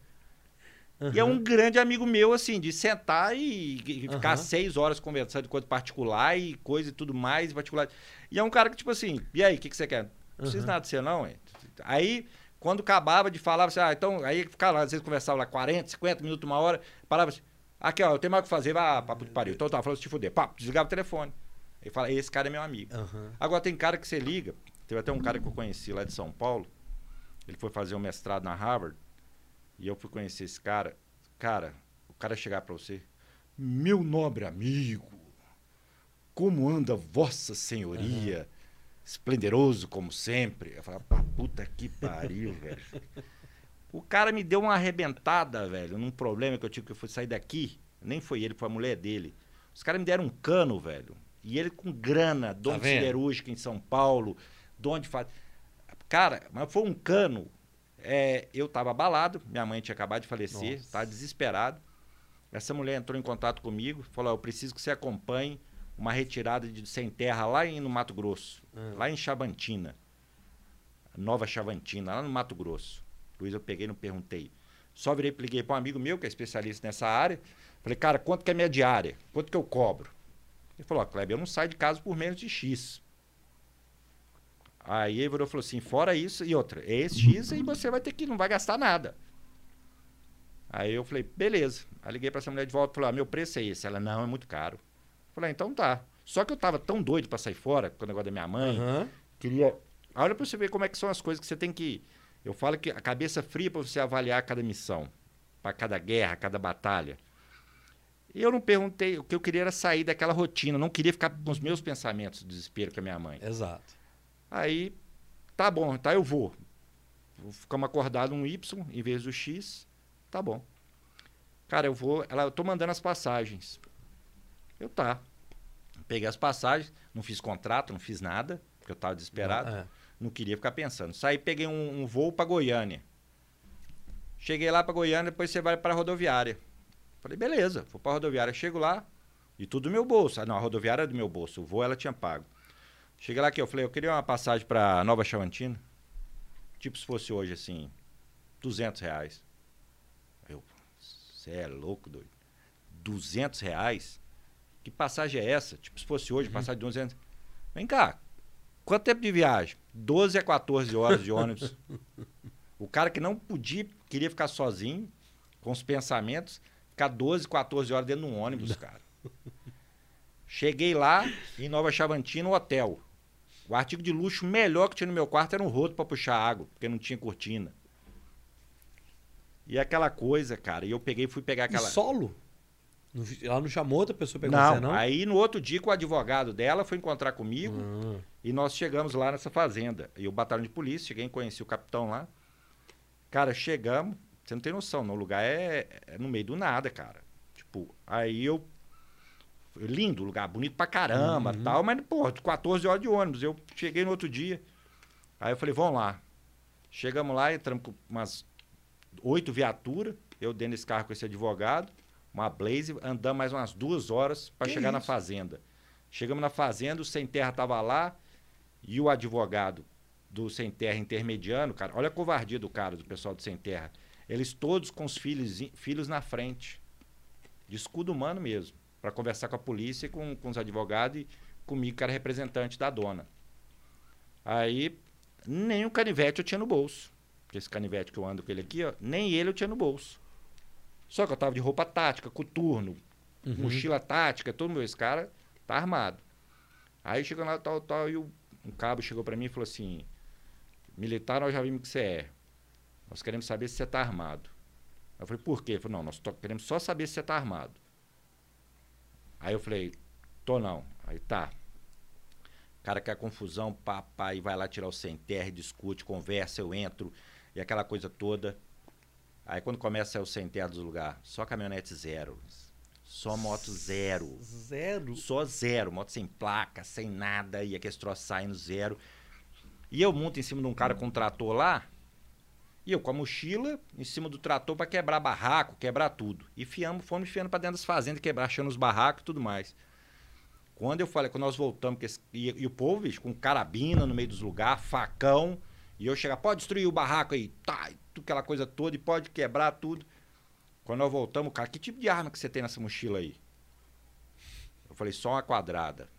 Speaker 3: E é um grande amigo meu, assim, de sentar e, e ficar
Speaker 1: Aham.
Speaker 3: seis horas conversando de coisa particular e coisa e tudo mais, particular. E é um cara que, tipo assim, e aí, o que, que você quer? Não precisa nada de você, não, hein? Aí, quando acabava de falar, você, ah, então, aí ficava lá, às vezes conversava lá 40, 50 minutos, uma hora, parava assim, aqui, ó, eu tenho mais o que fazer, vai, papo de pariu. Então tá, falou, se te fuder. Pá, desligava o telefone. Aí fala, esse cara é meu amigo. Agora tem cara que você liga. Teve até um cara que eu conheci lá de São Paulo. Ele foi fazer um mestrado na Harvard. E eu fui conhecer esse cara. Cara, o cara chegar pra você. Meu nobre amigo, como anda Vossa Senhoria? Esplendoroso como sempre. Eu falava, puta que pariu, *laughs* velho. O cara me deu uma arrebentada, velho, num problema que eu tive que eu fui sair daqui. Nem foi ele, foi a mulher dele. Os caras me deram um cano, velho. E ele com grana, dono de
Speaker 1: vendo?
Speaker 3: siderúrgica em São Paulo, dono de. Cara, mas foi um cano. É, eu tava abalado, minha mãe tinha acabado de falecer,
Speaker 1: Nossa.
Speaker 3: tava desesperado. Essa mulher entrou em contato comigo, falou: "Ó, Eu preciso que você acompanhe uma retirada de sem terra lá em, no Mato Grosso,
Speaker 1: Ah.
Speaker 3: lá em Chavantina, Nova Chavantina, lá no Mato Grosso. Luiz, eu peguei e não perguntei. Só virei, liguei para um amigo meu que é especialista nessa área. Falei, cara, quanto que é minha diária? Quanto que eu cobro? Ele falou, ó, Kleber, eu não saio de casa por menos de X. Aí ele virou e falou assim, fora isso, e outra, é esse X e você vai ter que, não vai gastar nada. Aí eu falei, beleza. Aí liguei para essa mulher de volta e falei, ah, meu preço é esse. Ela, não, é muito caro. Eu falei, ah, então tá. Só que eu tava tão doido para sair fora com o negócio da minha mãe,
Speaker 1: Aham.
Speaker 3: queria. Olha pra você ver como é que são as coisas que você tem que. Eu falo que a cabeça fria para você avaliar cada missão, para cada guerra, cada batalha. E eu não perguntei, o que eu queria era sair daquela rotina, não queria ficar com os meus pensamentos de desespero com a minha mãe.
Speaker 1: Exato.
Speaker 3: Aí, tá bom, tá, eu vou. Ficamos acordados um Y em vez do X, tá bom. Cara, eu vou, ela, eu tô mandando as passagens. Eu tá. Peguei as passagens, não fiz contrato, não fiz nada, porque eu tava desesperado.
Speaker 1: É.
Speaker 3: Não queria ficar pensando. Saí, peguei um, um voo para Goiânia. Cheguei lá para Goiânia, depois você vai para a rodoviária. Falei, beleza, vou para a rodoviária. Chego lá, e tudo do meu bolso. Ah, não, a rodoviária é do meu bolso, o voo ela tinha pago. Cheguei lá aqui, eu falei, eu queria uma passagem para Nova Chavantina. Tipo se fosse hoje, assim, 200 reais. Eu, você é louco, doido. 200 reais? Que passagem é essa? Tipo se fosse hoje, passagem de 200. Vem cá, Quanto tempo de viagem? 12 a 14 horas de ônibus. o cara que não podia, queria ficar sozinho, com os pensamentos, ficar 12, 14 horas dentro de um ônibus, cara. Cheguei lá, em Nova Chavantina, no hotel. O artigo de luxo melhor que tinha no meu quarto era um rodo para puxar água, porque não tinha cortina. E aquela coisa, cara, e eu peguei e fui pegar aquela.
Speaker 1: E solo? Não- Ela não chamou outra pessoa pra pegar
Speaker 3: Não,
Speaker 1: você, não?
Speaker 3: aí no outro dia que o advogado dela foi encontrar comigo,
Speaker 1: Ah.
Speaker 3: e nós chegamos lá nessa fazenda. E o batalhão de polícia, cheguei e conheci o capitão lá. Cara, chegamos, você não tem noção, no lugar é, é no meio do nada, cara. Tipo, aí eu. Lindo lugar, bonito pra caramba
Speaker 1: Uhum.
Speaker 3: tal, mas, pô, 14 horas de ônibus. Eu cheguei no outro dia. Aí eu falei, vamos lá. Chegamos lá, entramos com umas oito viaturas, eu dentro desse carro com esse advogado, uma Blaze, andamos mais umas duas horas para chegar na
Speaker 1: isso?
Speaker 3: fazenda. Chegamos na fazenda, o Sem Terra tava lá e o advogado do Sem Terra intermediano, cara, olha a covardia do cara, do pessoal do Sem Terra. Eles todos com os filhos, filhos na frente, de escudo humano mesmo, para conversar com a polícia e com, com os advogados e comigo, que era representante da dona. Aí, nem o canivete eu tinha no bolso. Porque esse canivete que eu ando com ele aqui, ó, nem ele eu tinha no bolso. Só que eu tava de roupa tática, coturno,
Speaker 1: Uhum.
Speaker 3: mochila tática, todo mundo, esse cara tá armado. Aí chegou lá, tal, tal, e o, um cabo chegou para mim e falou assim: Militar, nós já vimos que você é. Nós queremos saber se você tá armado. Eu falei, por quê? Ele falou, não, nós queremos só saber se você tá armado. Aí eu falei, tô não. Aí tá. O cara quer confusão, papai, vai lá tirar o sem terra, discute, conversa, eu entro, e aquela coisa toda. Aí quando começa o sem terra dos lugares, só caminhonete zero. Só moto zero.
Speaker 1: Zero.
Speaker 3: Só zero. Moto sem placa, sem nada, e aqueles troços saindo zero. E eu monto em cima de um cara com um trator lá, e eu com a mochila em cima do trator para quebrar barraco, quebrar tudo. E fiamos, fomos enfiando para dentro das fazendas, quebrar, achando os barracos e tudo mais. Quando eu falei, quando nós voltamos, esse- e, e o povo, bicho, com carabina no meio dos lugares, facão, e eu chegar, pode destruir o barraco aí, tá, aquela coisa toda, e pode quebrar tudo. Quando nós voltamos, cara, que tipo de arma que você tem nessa mochila aí? Eu falei, só uma quadrada.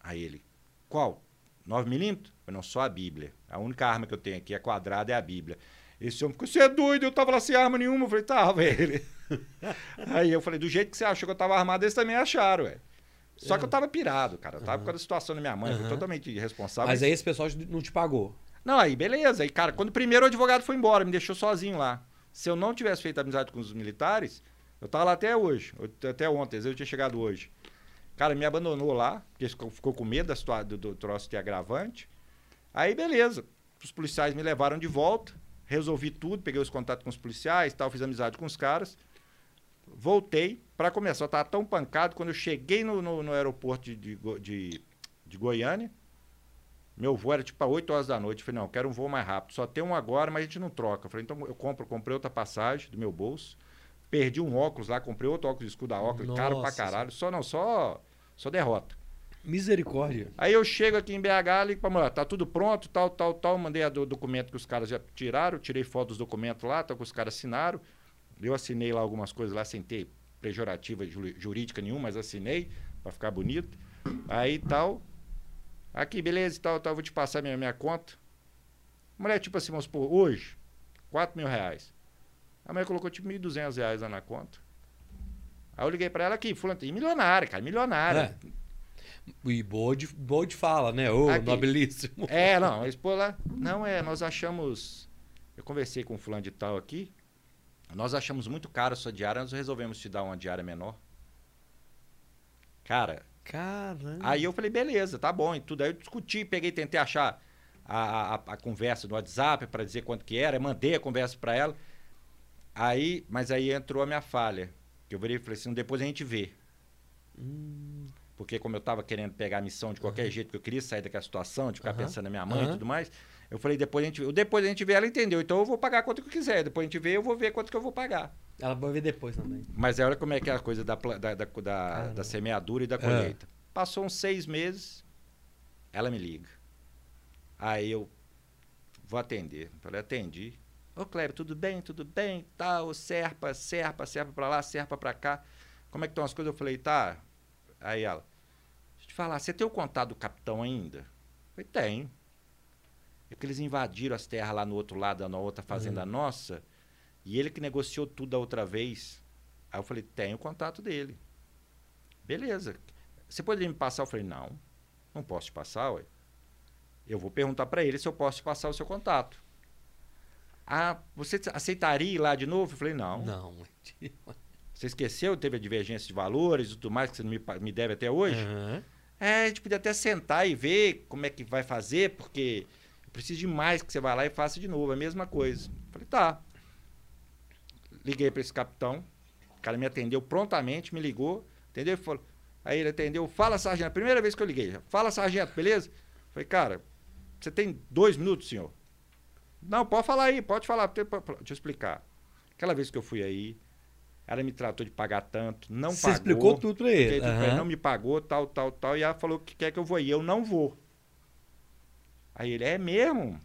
Speaker 3: Aí ele, qual? 9 milímetros? Eu não, só a Bíblia. A única arma que eu tenho aqui é quadrada, é a Bíblia. Esse homem ficou, você é doido, eu tava lá sem arma nenhuma. Eu falei, tava, *laughs* ele. Aí eu falei, do jeito que você achou que eu tava armado, eles também acharam, ué. Só que eu tava pirado, cara. Eu tava por causa da situação da minha mãe, fui
Speaker 1: Aham.
Speaker 3: totalmente irresponsável.
Speaker 1: Mas aí esse pessoal não te pagou.
Speaker 3: Não, aí beleza. Aí, cara, quando o primeiro advogado foi embora, me deixou sozinho lá. Se eu não tivesse feito amizade com os militares, eu tava lá até hoje. Até ontem, às vezes eu tinha chegado hoje. Cara, me abandonou lá, porque ficou, com medo da situa- do, do troço ter agravante. Aí, beleza. Os policiais me levaram de volta, resolvi tudo, peguei os contatos com os policiais tal, fiz amizade com os caras. Voltei para começar. Eu tava tão pancado quando eu cheguei no, no- no aeroporto de, de, de- de Goiânia. Meu voo era tipo às 8 horas da noite. Eu falei, não, eu quero um voo mais rápido. Só tem um agora, mas a gente não troca. Eu falei, então eu compro, comprei outra passagem do meu bolso. Perdi um óculos lá, comprei outro óculos escuro da óculos, caro pra
Speaker 1: Nossa
Speaker 3: caralho. Só não, só, só derrota.
Speaker 1: Misericórdia.
Speaker 3: Aí eu chego aqui em BH, ligo pra mulher, tá tudo pronto, tal, tal, tal. Mandei a do documento que os caras já tiraram, tirei foto dos documentos lá, tal, que os caras assinaram. Eu assinei lá algumas coisas lá, sem ter pejorativa ju- jurídica nenhuma, mas assinei pra ficar bonito. Aí tal. Aqui, beleza e tal, tal, vou te passar minha, minha conta. Mulher, tipo assim, vamos supor, hoje, 4 mil reais. A mulher colocou tipo 1.200 reais lá na conta. Aí eu liguei pra ela aqui, fulano, milionária, cara, milionária.
Speaker 1: E boa de, boa de fala, né? Ô,
Speaker 3: Aqui.
Speaker 1: nobilíssimo.
Speaker 3: É, não, pô lá. Não, é, nós achamos. Eu conversei com o fulano de tal aqui. Nós achamos muito caro a sua diária, nós resolvemos te dar uma diária menor. Cara,
Speaker 1: Caramba.
Speaker 3: aí eu falei, beleza, tá bom, e tudo. Aí eu discuti, peguei, tentei achar a, a, a conversa no WhatsApp para dizer quanto que era, mandei a conversa para ela. Aí, mas aí entrou a minha falha. Que eu virei e falei assim, depois a gente vê.
Speaker 1: Hum,
Speaker 3: Porque como eu estava querendo pegar a missão de qualquer jeito, que eu queria sair daquela situação, de ficar
Speaker 1: Aham.
Speaker 3: pensando na minha mãe e
Speaker 1: Aham.
Speaker 3: tudo mais, eu falei, depois a gente vê. Depois a gente vê, ela entendeu. Então eu vou pagar quanto que eu quiser. Depois a gente vê, eu vou ver quanto que eu vou pagar.
Speaker 1: ela vai ver depois também.
Speaker 3: Mas olha como é que é a coisa da, da, da, da, da semeadura e da colheita. Passou uns seis meses, ela me liga. Aí eu vou atender. Falei, atendi. Ô, Cléber, tudo bem? Tudo bem? Tal, serpa, serpa, serpa pra lá, serpa pra cá. Como é que estão as coisas? Eu falei, tá. Aí ela, falar, você tem o contato do capitão ainda? Eu falei, tenho. É porque eles invadiram as terras lá no outro lado, na outra fazenda nossa, e ele que negociou tudo da outra vez. Aí eu falei, tenho o contato dele. Beleza. Você poderia me passar? Eu falei, não, não posso te passar, ué. Eu vou perguntar para ele se eu posso te passar o seu contato. Ah, você aceitaria ir lá de novo? Eu falei, não.
Speaker 1: Não. *laughs*
Speaker 3: Você esqueceu? Teve a divergência de valores e tudo mais que você me, me deve até hoje?
Speaker 1: Aham.
Speaker 3: É, a gente podia até sentar e ver como é que vai fazer, porque eu preciso de mais que você vá lá e faça de novo, é a mesma coisa. Falei, tá. Liguei para esse capitão, o cara me atendeu prontamente, me ligou, entendeu? Falou, aí ele atendeu, fala sargento, primeira vez que eu liguei, fala sargento, beleza? Falei, cara, você tem dois minutos, senhor? Não, pode falar aí, pode falar, deixa eu explicar. Aquela vez que eu fui aí, ela me tratou de pagar tanto, não
Speaker 1: Você
Speaker 3: pagou.
Speaker 1: explicou tudo pra ele.
Speaker 3: Pra ele, não me pagou, tal, tal, tal. E ela falou que quer que eu vou ir. Eu não vou. Aí ele, é mesmo?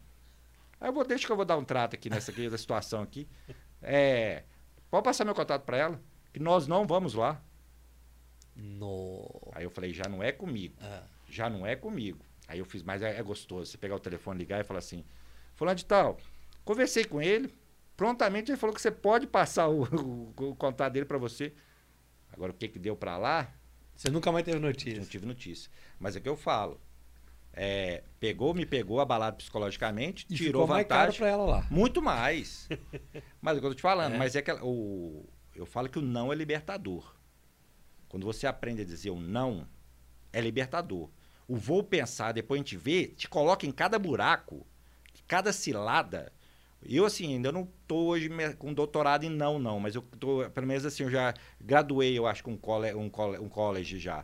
Speaker 3: Aí eu vou, deixa que eu vou dar um trato aqui nessa aqui, situação aqui. *laughs* É, pode passar meu contato pra ela, que nós não vamos lá.
Speaker 1: No...
Speaker 3: Aí eu falei, já não é comigo.
Speaker 1: Ah.
Speaker 3: Já não é comigo. Aí eu fiz, mas é, é gostoso. Você pegar o telefone, ligar e falar assim, fulano de tal, conversei com ele, prontamente ele falou que você pode passar o, *laughs* o, o contato dele pra você. Agora, o que, que deu para lá,
Speaker 1: Você nunca mais teve
Speaker 3: não
Speaker 1: notícia.
Speaker 3: tive notícia. Mas é o que eu falo. É, pegou, me pegou abalado psicologicamente,
Speaker 1: E
Speaker 3: tirou
Speaker 1: ficou mais caro
Speaker 3: vantagem.
Speaker 1: pra ela lá.
Speaker 3: Muito mais. *laughs* mas é o que eu tô te falando.
Speaker 1: É.
Speaker 3: Mas é que o, eu falo que o não é libertador. Quando você aprende a dizer o não, é libertador. O vou pensar, depois a gente vê, te coloca em cada buraco, cada cilada. Eu, assim, ainda não tô hoje com doutorado em não, não, mas eu tô, pelo menos assim, eu já graduei, eu acho, com um, cole, um, cole, um college já.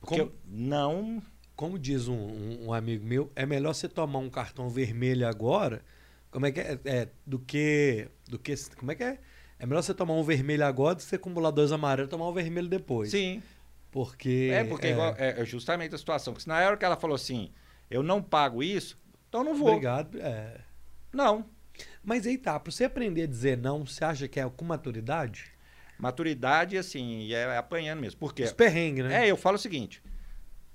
Speaker 3: Porque
Speaker 1: Como-
Speaker 3: não
Speaker 1: Como diz um, um- um amigo meu, é melhor você tomar um cartão vermelho agora, como é que é, É, do que do que como é que é? É melhor você tomar um vermelho agora do que você acumular dois amarelos e tomar um vermelho depois.
Speaker 3: Sim.
Speaker 1: Porque
Speaker 3: É, porque igual- é, é justamente a situação. Porque se na hora que ela falou assim, eu não pago isso, então eu não vou.
Speaker 1: Obrigado. é.
Speaker 3: Não.
Speaker 1: Mas aí tá, pra você aprender a dizer não, você acha que é com maturidade?
Speaker 3: Maturidade, assim, é apanhando mesmo. Por quê?
Speaker 1: Os perrengues, né?
Speaker 3: É, eu falo o seguinte: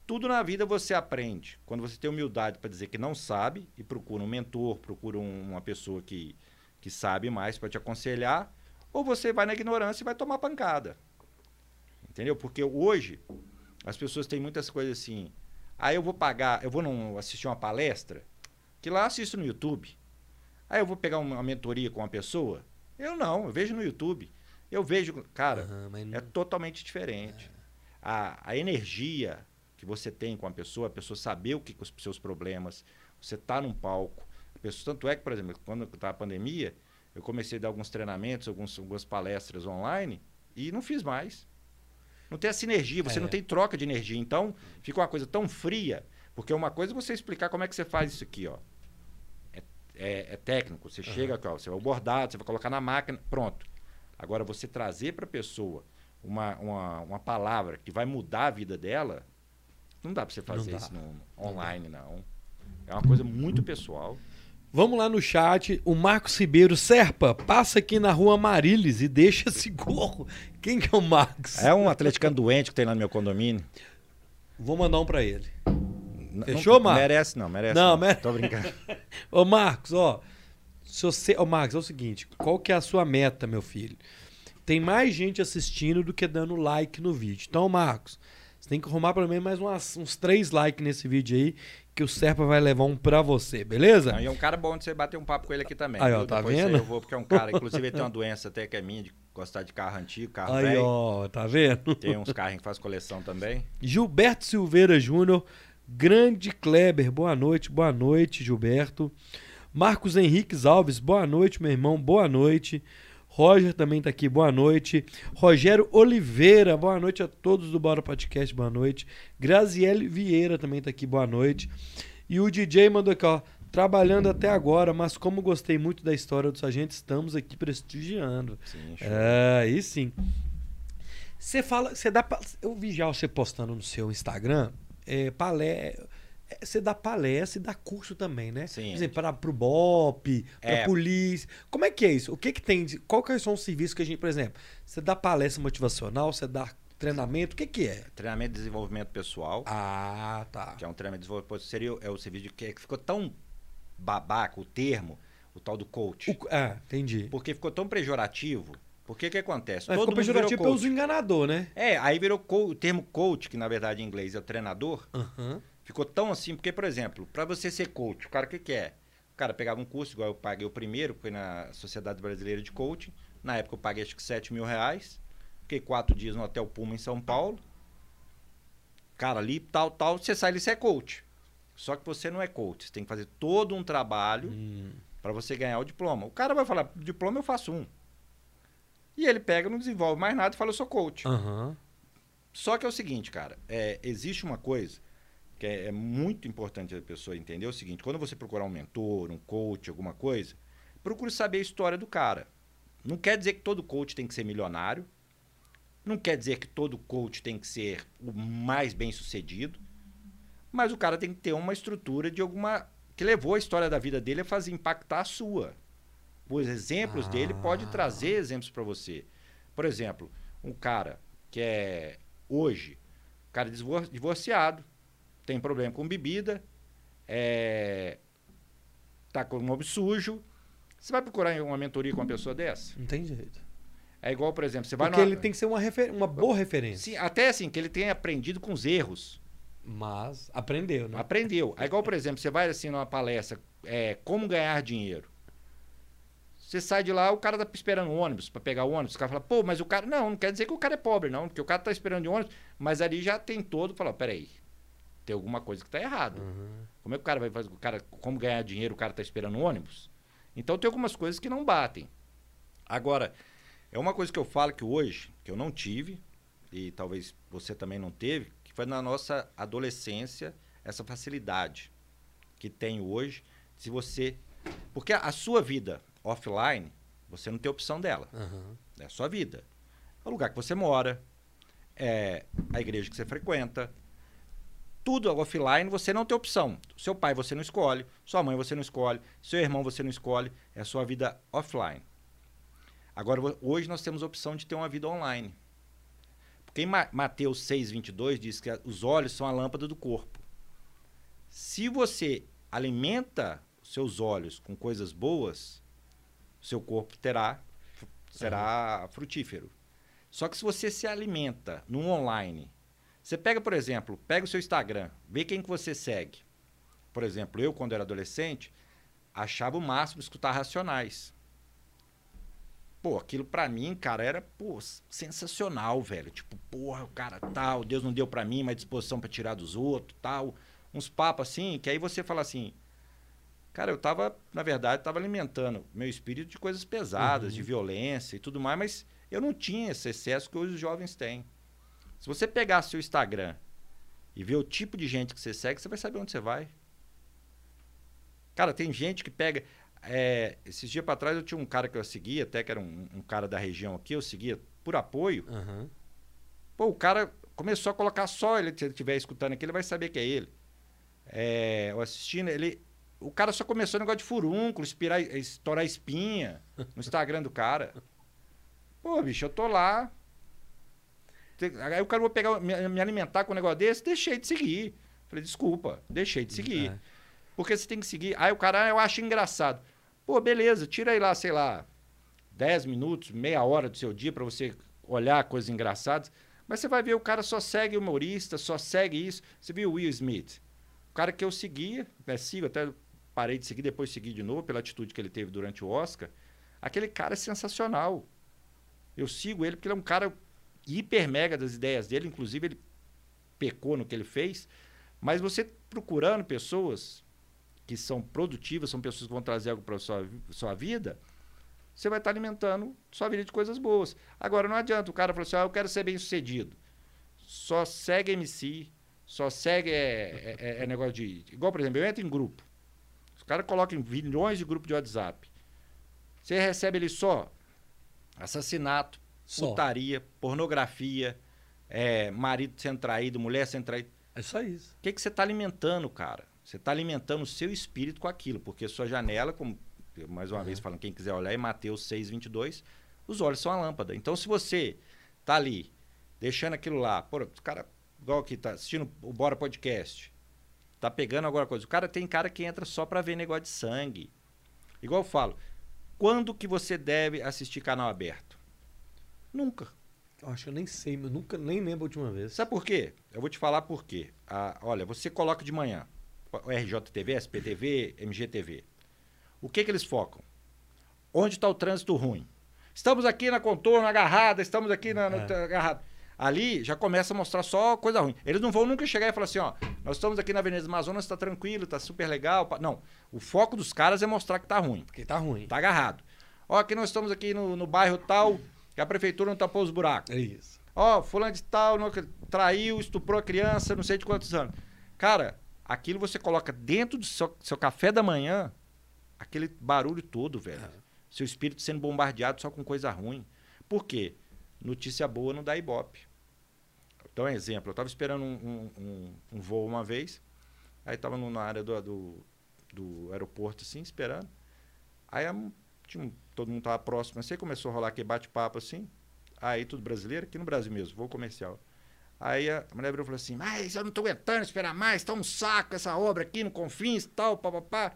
Speaker 3: tudo na vida você aprende. Quando você tem humildade para dizer que não sabe e procura um mentor, procura um- uma pessoa que, que sabe mais para te aconselhar, ou você vai na ignorância e vai tomar pancada. Entendeu? Porque hoje as pessoas têm muitas coisas assim. Aí eu vou pagar, eu vou assistir uma palestra, que lá assisto no YouTube. Aí eu vou pegar uma, mentoria com uma pessoa. Eu não, eu vejo no YouTube. Eu vejo, cara,
Speaker 1: Aham, mas
Speaker 3: é totalmente diferente. A, a energia que você tem com a pessoa, a pessoa saber o que, que os seus problemas, você tá num palco. A pessoa, tanto é que, por exemplo, quando tá a pandemia, eu comecei a dar alguns treinamentos, alguns, algumas palestras online e não fiz mais. Não tem a sinergia, você
Speaker 1: É.
Speaker 3: não tem troca de energia. Então, fica uma coisa tão fria, porque uma coisa é você explicar como é que você faz isso aqui, ó. É, é- técnico, você chega aqui, ó, você vai o bordado, você vai colocar na máquina, pronto. Agora, você trazer para a pessoa uma, uma, uma palavra que vai mudar a vida dela, não dá para você fazer isso no, online, não. É uma coisa muito pessoal.
Speaker 1: Vamos lá no chat. O Marcos Ribeiro, Serpa, passa aqui na rua Marilis e deixa esse gorro. Quem que é o Marcos?
Speaker 3: É um atleticano doente que tem lá no meu condomínio.
Speaker 1: Vou mandar um pra ele. Fechou,
Speaker 3: não,
Speaker 1: Marcos?
Speaker 3: Merece não, merece
Speaker 1: Não,
Speaker 3: não.
Speaker 1: mere-
Speaker 3: Tô brincando. *laughs*
Speaker 1: Ô, Marcos, ó. Se você... Ô, Marcos, é o seguinte. Qual que é a sua meta, meu filho? Tem mais gente assistindo do que dando like no vídeo. Então, Marcos, você tem que arrumar pelo menos mais umas- uns três likes nesse vídeo aí, que o Serpa vai levar um pra você, beleza?
Speaker 3: E é um cara bom de você bater um papo com ele aqui também.
Speaker 1: Aí, ó, tá
Speaker 3: Depois
Speaker 1: vendo?
Speaker 3: Eu vou, porque é um cara, *laughs* inclusive ele tem uma doença até que é minha, de gostar de carro antigo, carro
Speaker 1: Aí,
Speaker 3: velho.
Speaker 1: ó, tá vendo?
Speaker 3: Tem uns carros que faz coleção também.
Speaker 1: Gilberto Silveira Júnior, grande Kleber, boa noite, boa noite, Gilberto. Marcos Henriques Alves, boa noite, meu irmão, boa noite. Roger também tá aqui, boa noite. Rogério Oliveira, boa noite a todos do Bora Podcast, boa noite. Graziele Vieira também tá aqui, boa noite. E o DJ mandou aqui, ó, trabalhando até agora, mas como gostei muito da história do Sargento, estamos aqui prestigiando.
Speaker 3: Sim, show.
Speaker 1: É, aí sim. Você fala, você dá, pa- eu vi já você postando no seu Instagram, é, palé, é, você dá palestra e dá curso também, né?
Speaker 3: Sim.
Speaker 1: Por exemplo, para pro BOP, para
Speaker 3: É.
Speaker 1: polícia. Como é que é isso? O que que tem? de- Qual que são os serviços que a gente, por exemplo, você dá palestra motivacional, você dá treinamento, o que que é?
Speaker 3: Treinamento de desenvolvimento pessoal,
Speaker 1: Ah, tá.
Speaker 3: que é um treinamento de desenvolvimento seria é o serviço de que ficou tão babaca o termo, o tal do coach.
Speaker 1: O- ah, entendi.
Speaker 3: Porque ficou tão pejorativo. Porque que acontece?
Speaker 1: Mas
Speaker 3: Todo
Speaker 1: ficou pejorativo pelo enganador, né?
Speaker 3: É, aí virou o termo coach, que na verdade em inglês é o treinador.
Speaker 1: Aham.
Speaker 3: Ficou tão assim, porque, por exemplo, para você ser coach, o cara o que, que é? O cara pegava um curso, igual eu paguei o primeiro, que foi na Sociedade Brasileira de Coaching. Na época eu paguei acho que 7 mil reais. Fiquei quatro dias no Hotel Puma em São Paulo. Cara, ali, tal, tal, você sai ali, você é coach. Só que você não é coach. Você tem que fazer todo um trabalho
Speaker 1: Hum.
Speaker 3: para você ganhar o diploma. O cara vai falar, diploma eu faço um. E ele pega, não desenvolve mais nada e fala, eu sou coach.
Speaker 1: Aham.
Speaker 3: Só que é o seguinte, cara, é, existe uma coisa que é, é muito importante a pessoa entender é o seguinte, quando você procurar um mentor, um coach, alguma coisa, procure saber a história do cara. Não quer dizer que todo coach tem que ser milionário, não quer dizer que todo coach tem que ser o mais bem sucedido, mas o cara tem que ter uma estrutura de alguma que levou a história da vida dele a fazer impactar a sua. Os exemplos dele pode
Speaker 1: Ah.
Speaker 3: trazer exemplos para você. Por exemplo, um cara que é hoje, cara divor- divorciado, tem problema com bebida, é, tá com o nome sujo. Você vai procurar uma mentoria com uma pessoa dessa?
Speaker 1: Não tem jeito.
Speaker 3: É igual, por exemplo, você vai
Speaker 1: Porque
Speaker 3: numa-
Speaker 1: ele tem que ser uma, refer- uma boa referência.
Speaker 3: Sim, até assim, que ele tenha aprendido com os erros.
Speaker 1: Mas aprendeu, né?
Speaker 3: Aprendeu. É igual, por exemplo, você vai assim numa palestra, é, como ganhar dinheiro. Você sai de lá, o cara tá esperando o ônibus para pegar o ônibus. O cara fala, pô, mas o cara. Não, não quer dizer que o cara é pobre, não, porque o cara tá esperando de ônibus, mas ali já tem todo. Fala, peraí, tem alguma coisa que tá errado.
Speaker 1: Uhum.
Speaker 3: Como é que o cara vai fazer? O cara, como ganhar dinheiro, o cara tá esperando o ônibus? Então tem algumas coisas que não batem. Agora, é uma coisa que eu falo que hoje, que eu não tive, e talvez você também não teve, que foi na nossa adolescência, essa facilidade que tem hoje, se você. Porque a, a sua vida offline, você não tem opção dela.
Speaker 1: Aham.
Speaker 3: É a sua vida. É o lugar que você mora, é a igreja que você frequenta. Tudo offline você não tem opção. Seu pai você não escolhe, sua mãe você não escolhe, seu irmão você não escolhe. É a sua vida offline. Agora, hoje nós temos a opção de ter uma vida online. Porque em Ma- Mateus 6,22 diz que os olhos são a lâmpada do corpo. Se você alimenta os seus olhos com coisas boas, seu corpo terá será frutífero. Só que se você se alimenta no online, você pega, por exemplo, pega o seu Instagram, vê quem que você segue. Por exemplo, eu, quando era adolescente, achava o máximo escutar racionais. Pô, aquilo pra mim, cara, era pô, sensacional, velho. Tipo, porra, o cara tal, Deus não deu pra mim, mas disposição pra tirar dos outros, tal. Uns papos assim, que aí você fala assim, Cara, eu tava, na verdade, tava alimentando meu espírito de coisas pesadas, de violência e tudo mais, mas eu não tinha esse excesso que hoje os jovens têm. Se você pegar seu Instagram e ver o tipo de gente que você segue, você vai saber onde você vai. Cara, tem gente que pega. é, esses dias para trás eu tinha um cara que eu seguia, até que era um, um cara da região aqui, eu seguia por apoio.
Speaker 1: Aham.
Speaker 3: Pô, o cara começou a colocar só ele, se ele estiver escutando aqui, ele vai saber que é ele. É, eu assistindo, ele. O cara só começou o negócio de furúnculo, espirar, estourar espinha no Instagram do cara. Pô, bicho, eu tô lá. Aí o cara vai pegar, me, me alimentar com um negócio desse, deixei de seguir. Falei, desculpa, deixei de seguir.
Speaker 1: É.
Speaker 3: Porque você tem que seguir. Aí o cara, ah, eu acho engraçado. Pô, beleza, tira aí lá, sei lá, 10 minutos, meia hora do seu dia para você olhar coisas engraçadas. Mas você vai ver, o cara só segue humorista, só segue isso. Você viu o Will Smith? O cara que eu seguia, né, sigo, até parei de seguir, depois segui de novo, pela atitude que ele teve durante o Oscar. Aquele cara é sensacional. Eu sigo ele porque ele é um cara hiper mega das ideias dele, inclusive ele pecou no que ele fez. Mas você procurando pessoas que são produtivas, são pessoas que vão trazer algo para sua sua vida, você vai estar alimentando sua vida de coisas boas. Agora não adianta o cara falar assim: ah, eu quero ser bem sucedido. Só segue MC, só segue é, é- é negócio de. Igual, por exemplo, eu entro em grupo. Os caras colocam milhões de grupos de WhatsApp. Você recebe ali só assassinato,
Speaker 1: Só.
Speaker 3: putaria, pornografia, é, marido sendo traído, mulher sendo traída.
Speaker 1: É só isso.
Speaker 3: O que, que você está alimentando, cara? Você está alimentando o seu espírito com aquilo, porque sua janela, como mais uma vez falando, quem quiser olhar, é Mateus 6, 22, os olhos são a lâmpada. Então, se você tá ali, deixando aquilo lá, pô, o cara, igual que tá assistindo o Bora Podcast, tá pegando alguma coisa. O cara tem cara que entra só para ver negócio de sangue. Igual eu falo, quando que você deve assistir canal aberto? Nunca.
Speaker 1: Eu acho que eu nem sei, eu nunca nem lembro a última vez.
Speaker 3: Sabe por quê? Eu vou te falar por quê. Ah, olha, você coloca de manhã RJTV, SPTV, MGTV. O que, que eles focam? Onde está o trânsito ruim? Estamos aqui na contorno, agarrada, estamos aqui na,
Speaker 1: É.
Speaker 3: agarrado. Ali já começa a mostrar só coisa ruim. Eles não vão nunca chegar e falar assim, ó, nós estamos aqui na Avenida Amazonas, está tranquilo, está super legal. Não, o foco dos caras é mostrar que tá ruim.
Speaker 1: Porque tá ruim.
Speaker 3: Tá agarrado. Ó, aqui nós estamos aqui no, no bairro tal, que a prefeitura não tapou os buracos.
Speaker 1: É isso.
Speaker 3: Ó, fulano de tal, não- traiu, estuprou a criança, não sei de quantos anos. Cara, aquilo você coloca dentro do seu, seu café da manhã, aquele barulho todo, velho. Seu espírito sendo bombardeado só com coisa ruim. Por quê? Notícia boa não dá ibope. Então, exemplo, eu tava esperando um, um- um- um voo uma vez, aí tava no- na área do, do, do aeroporto, assim, esperando. Aí tinha todo mundo tava próximo, assim, começou a rolar aquele bate-papo, assim. Aí, tudo brasileiro, aqui no Brasil mesmo, voo comercial. Aí a mulher virou e falou assim, mas eu não tô aguentando esperar mais, tá um saco essa obra aqui no Confins tal, papapá.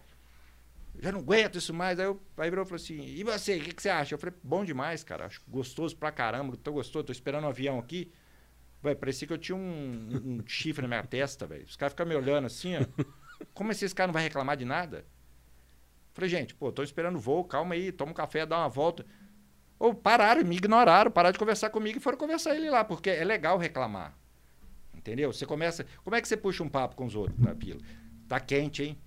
Speaker 3: Já não aguento isso mais. Aí, eu, aí virou e falou assim: e você, o que, que, você acha? Eu falei: bom demais, cara. Acho gostoso pra caramba. Tô gostoso, tô esperando um avião aqui. Vai, parecia que eu tinha um, um chifre na minha testa, velho. Os caras ficam me olhando assim, ó. Como esse cara não vai reclamar de nada? Falei, gente, pô, tô esperando o voo, calma aí, toma um café, dá uma volta. Ou pararam, me ignoraram, pararam de conversar comigo e foram conversar ele lá, porque é legal reclamar. Entendeu? Você começa. Como é que você puxa um papo com os outros na pila? Tá quente, hein?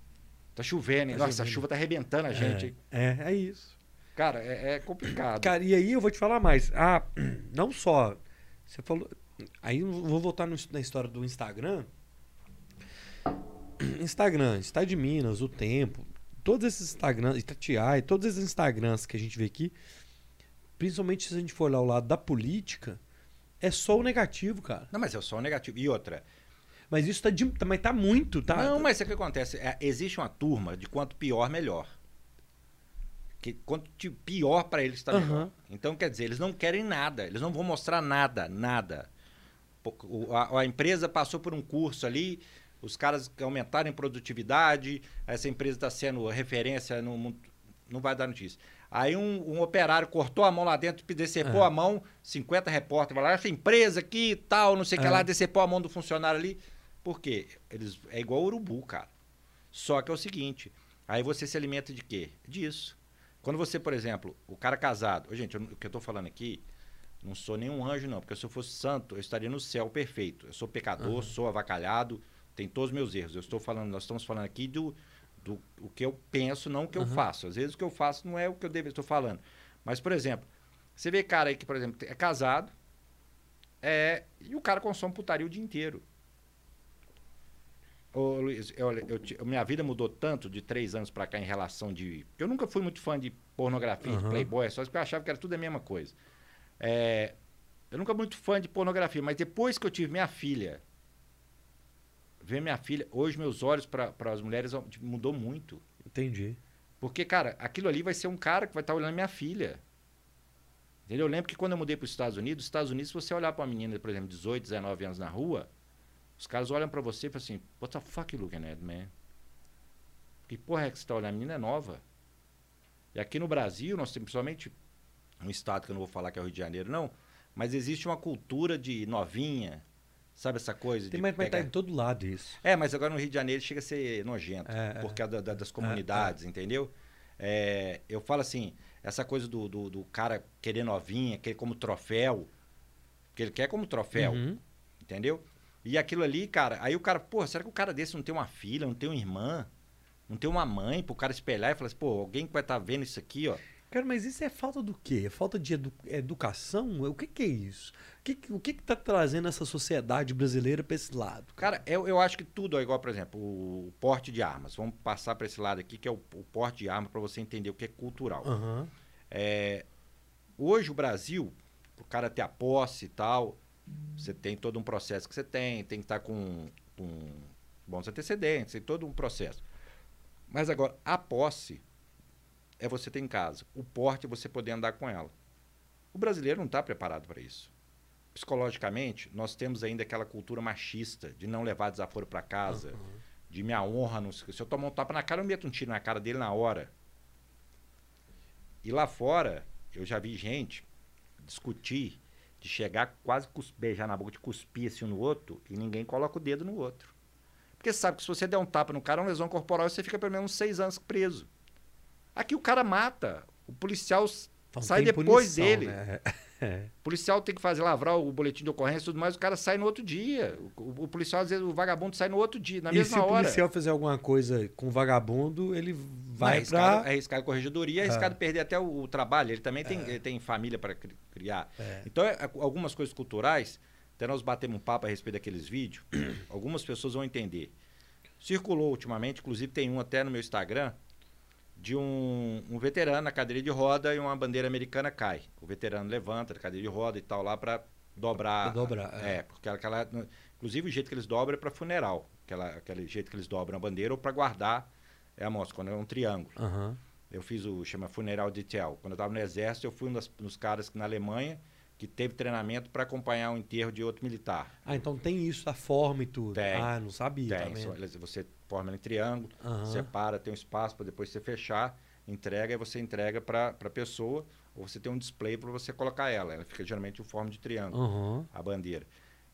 Speaker 3: Tá chovendo? Tá Nossa, chovendo. a chuva tá arrebentando a gente,
Speaker 1: é? É, é isso.
Speaker 3: Cara, é, é, complicado.
Speaker 1: Cara, e aí eu vou te falar mais. Ah, *clears throat* não só. Você falou. Aí eu vou voltar no, na história do Instagram. *clears throat* Instagram, Estado de Minas, o Tempo, todos esses Instagrams, Itatiaia, todos esses Instagrams que a gente vê aqui, principalmente se a gente for olhar o lado da política, é só o negativo, cara.
Speaker 3: Não, mas é só o negativo. E outra.
Speaker 1: Mas isso tá, de, mas tá muito, tá?
Speaker 3: Não, mas é o que acontece. É, existe uma turma de quanto pior, melhor. Que quanto pior para eles está melhor. Uhum. Então, quer dizer, eles não querem nada. Eles não vão mostrar nada, nada. A, a empresa passou por um curso ali, os caras aumentaram em produtividade, essa empresa está sendo referência no mundo. Não vai dar notícia. Aí um, um, operário cortou a mão lá dentro, decepou é. a mão, 50 repórteres falaram, essa empresa aqui tal, não sei o é. que lá, decepou a mão do funcionário ali. Por quê? Eles, é igual urubu, cara. Só que é o seguinte, aí você se alimenta de quê? Disso. Quando você, por exemplo, o cara casado, gente, eu, o que eu estou falando aqui, não sou nenhum anjo não, porque se eu fosse santo, eu estaria no céu perfeito. Eu sou pecador, uhum. sou avacalhado, tenho todos os meus erros. Eu estou falando, nós estamos falando aqui do, do o que eu penso, não o que uhum. eu faço. Às vezes o que eu faço não é o que eu devo, estou falando. Mas, por exemplo, você vê cara aí que, por exemplo, é casado é, e o cara consome putaria o dia inteiro. Ô, Luiz, eu, eu, eu, minha vida mudou tanto de três anos para cá em relação de. Eu nunca fui muito fã de pornografia, uhum. de Playboy, só que eu achava que era tudo a mesma coisa. É, eu nunca fui muito fã de pornografia, mas depois que eu tive minha filha, ver minha filha. Hoje, meus olhos para as mulheres tipo, mudou muito.
Speaker 1: Entendi.
Speaker 3: Porque, cara, aquilo ali vai ser um cara que vai estar tá olhando minha filha. Entendeu? Eu lembro que quando eu mudei para os Estados Unidos, os Estados Unidos, se você olhar para uma menina, por exemplo, 18, 19 anos na rua, os caras olham para você e falam assim: What the fuck you looking at, man? Que porra é que você está olhando? A menina é nova. E aqui no Brasil, nós temos principalmente um estado que eu não vou falar que é o Rio de Janeiro, não, mas existe uma cultura de novinha, Sabe essa coisa?
Speaker 1: Tem, mas, pegar... tá em todo lado isso.
Speaker 3: É, mas agora no Rio de Janeiro chega a ser nojento, é, por causa da, da, das comunidades, é, é. entendeu? É, eu falo assim, essa coisa do, do, do, cara querer novinha, querer como troféu, que ele quer como troféu, uhum. entendeu? E aquilo ali, cara, aí o cara, pô, será que o cara desse não tem uma filha, não tem uma irmã, não tem uma mãe pro cara espelhar e falar assim, pô, alguém que vai estar tá vendo isso aqui, ó.
Speaker 1: Cara, mas isso é falta do quê? É falta de edu educação? O que, que é isso? O que, o que está trazendo essa sociedade brasileira para esse lado?
Speaker 3: Cara, cara eu, eu acho que tudo é igual, por exemplo, o porte de armas. Vamos passar para esse lado aqui, que é o, o porte de armas, para você entender o que é cultural.
Speaker 1: Uhum.
Speaker 3: É, hoje o Brasil, o cara ter a posse e tal, você tem todo um processo que você tem, tem que estar com, com bons antecedentes, tem todo um processo. Mas agora, a posse é você ter em casa. O porte é você poder andar com ela. O brasileiro não está preparado para isso. Psicologicamente, nós temos ainda aquela cultura machista de não levar desaforo para casa, uhum. de minha honra. Não, se eu tomar um tapa na cara, eu meto um tiro na cara dele na hora. E lá fora, eu já vi gente discutir, de chegar quase beijar na boca, de cuspir assim um no outro, e ninguém coloca o dedo no outro. Porque sabe que se você der um tapa no cara, é uma lesão corporal, você fica pelo menos seis anos preso. Aqui o cara mata. O policial então, sai depois punição, dele. Né? *laughs* É. O policial tem que fazer lavrar o boletim de ocorrência e tudo mais, o cara sai no outro dia. O, o, policial, às vezes, o vagabundo sai no outro dia, na
Speaker 1: e
Speaker 3: mesma hora.
Speaker 1: se o policial fizer alguma coisa com o vagabundo, ele vai Não, é para...
Speaker 3: É arriscado corregedoria, é arriscado ah. perder até o, o, trabalho. Ele também tem, é. ele tem família para criar. É. Então, é, algumas coisas culturais, até nós batemos um papo a respeito daqueles vídeos, *clears throat* algumas pessoas vão entender. Circulou ultimamente, inclusive tem um até no meu Instagram, de um, um, veterano na cadeira de roda e uma bandeira americana cai. O veterano levanta da cadeira de roda e tal lá para dobrar.
Speaker 1: Pra dobrar.
Speaker 3: É, é porque aquela, inclusive o jeito que eles dobram é para funeral, aquela, aquele jeito que eles dobram a bandeira ou para guardar é a mostra quando é um triângulo.
Speaker 1: Uhum.
Speaker 3: Eu fiz o chama funeral detail. Quando eu estava no exército, eu fui um dos caras que na Alemanha que teve treinamento para acompanhar o enterro de outro militar.
Speaker 1: Ah, então tem isso, a forma e tudo.
Speaker 3: Tem,
Speaker 1: ah, não sabia.
Speaker 3: Tem. Tá você forma em triângulo,
Speaker 1: Aham.
Speaker 3: separa, tem um espaço para depois você fechar, entrega e você entrega para a pessoa, ou você tem um display para você colocar ela. Ela fica geralmente em forma de triângulo,
Speaker 1: Aham.
Speaker 3: a bandeira.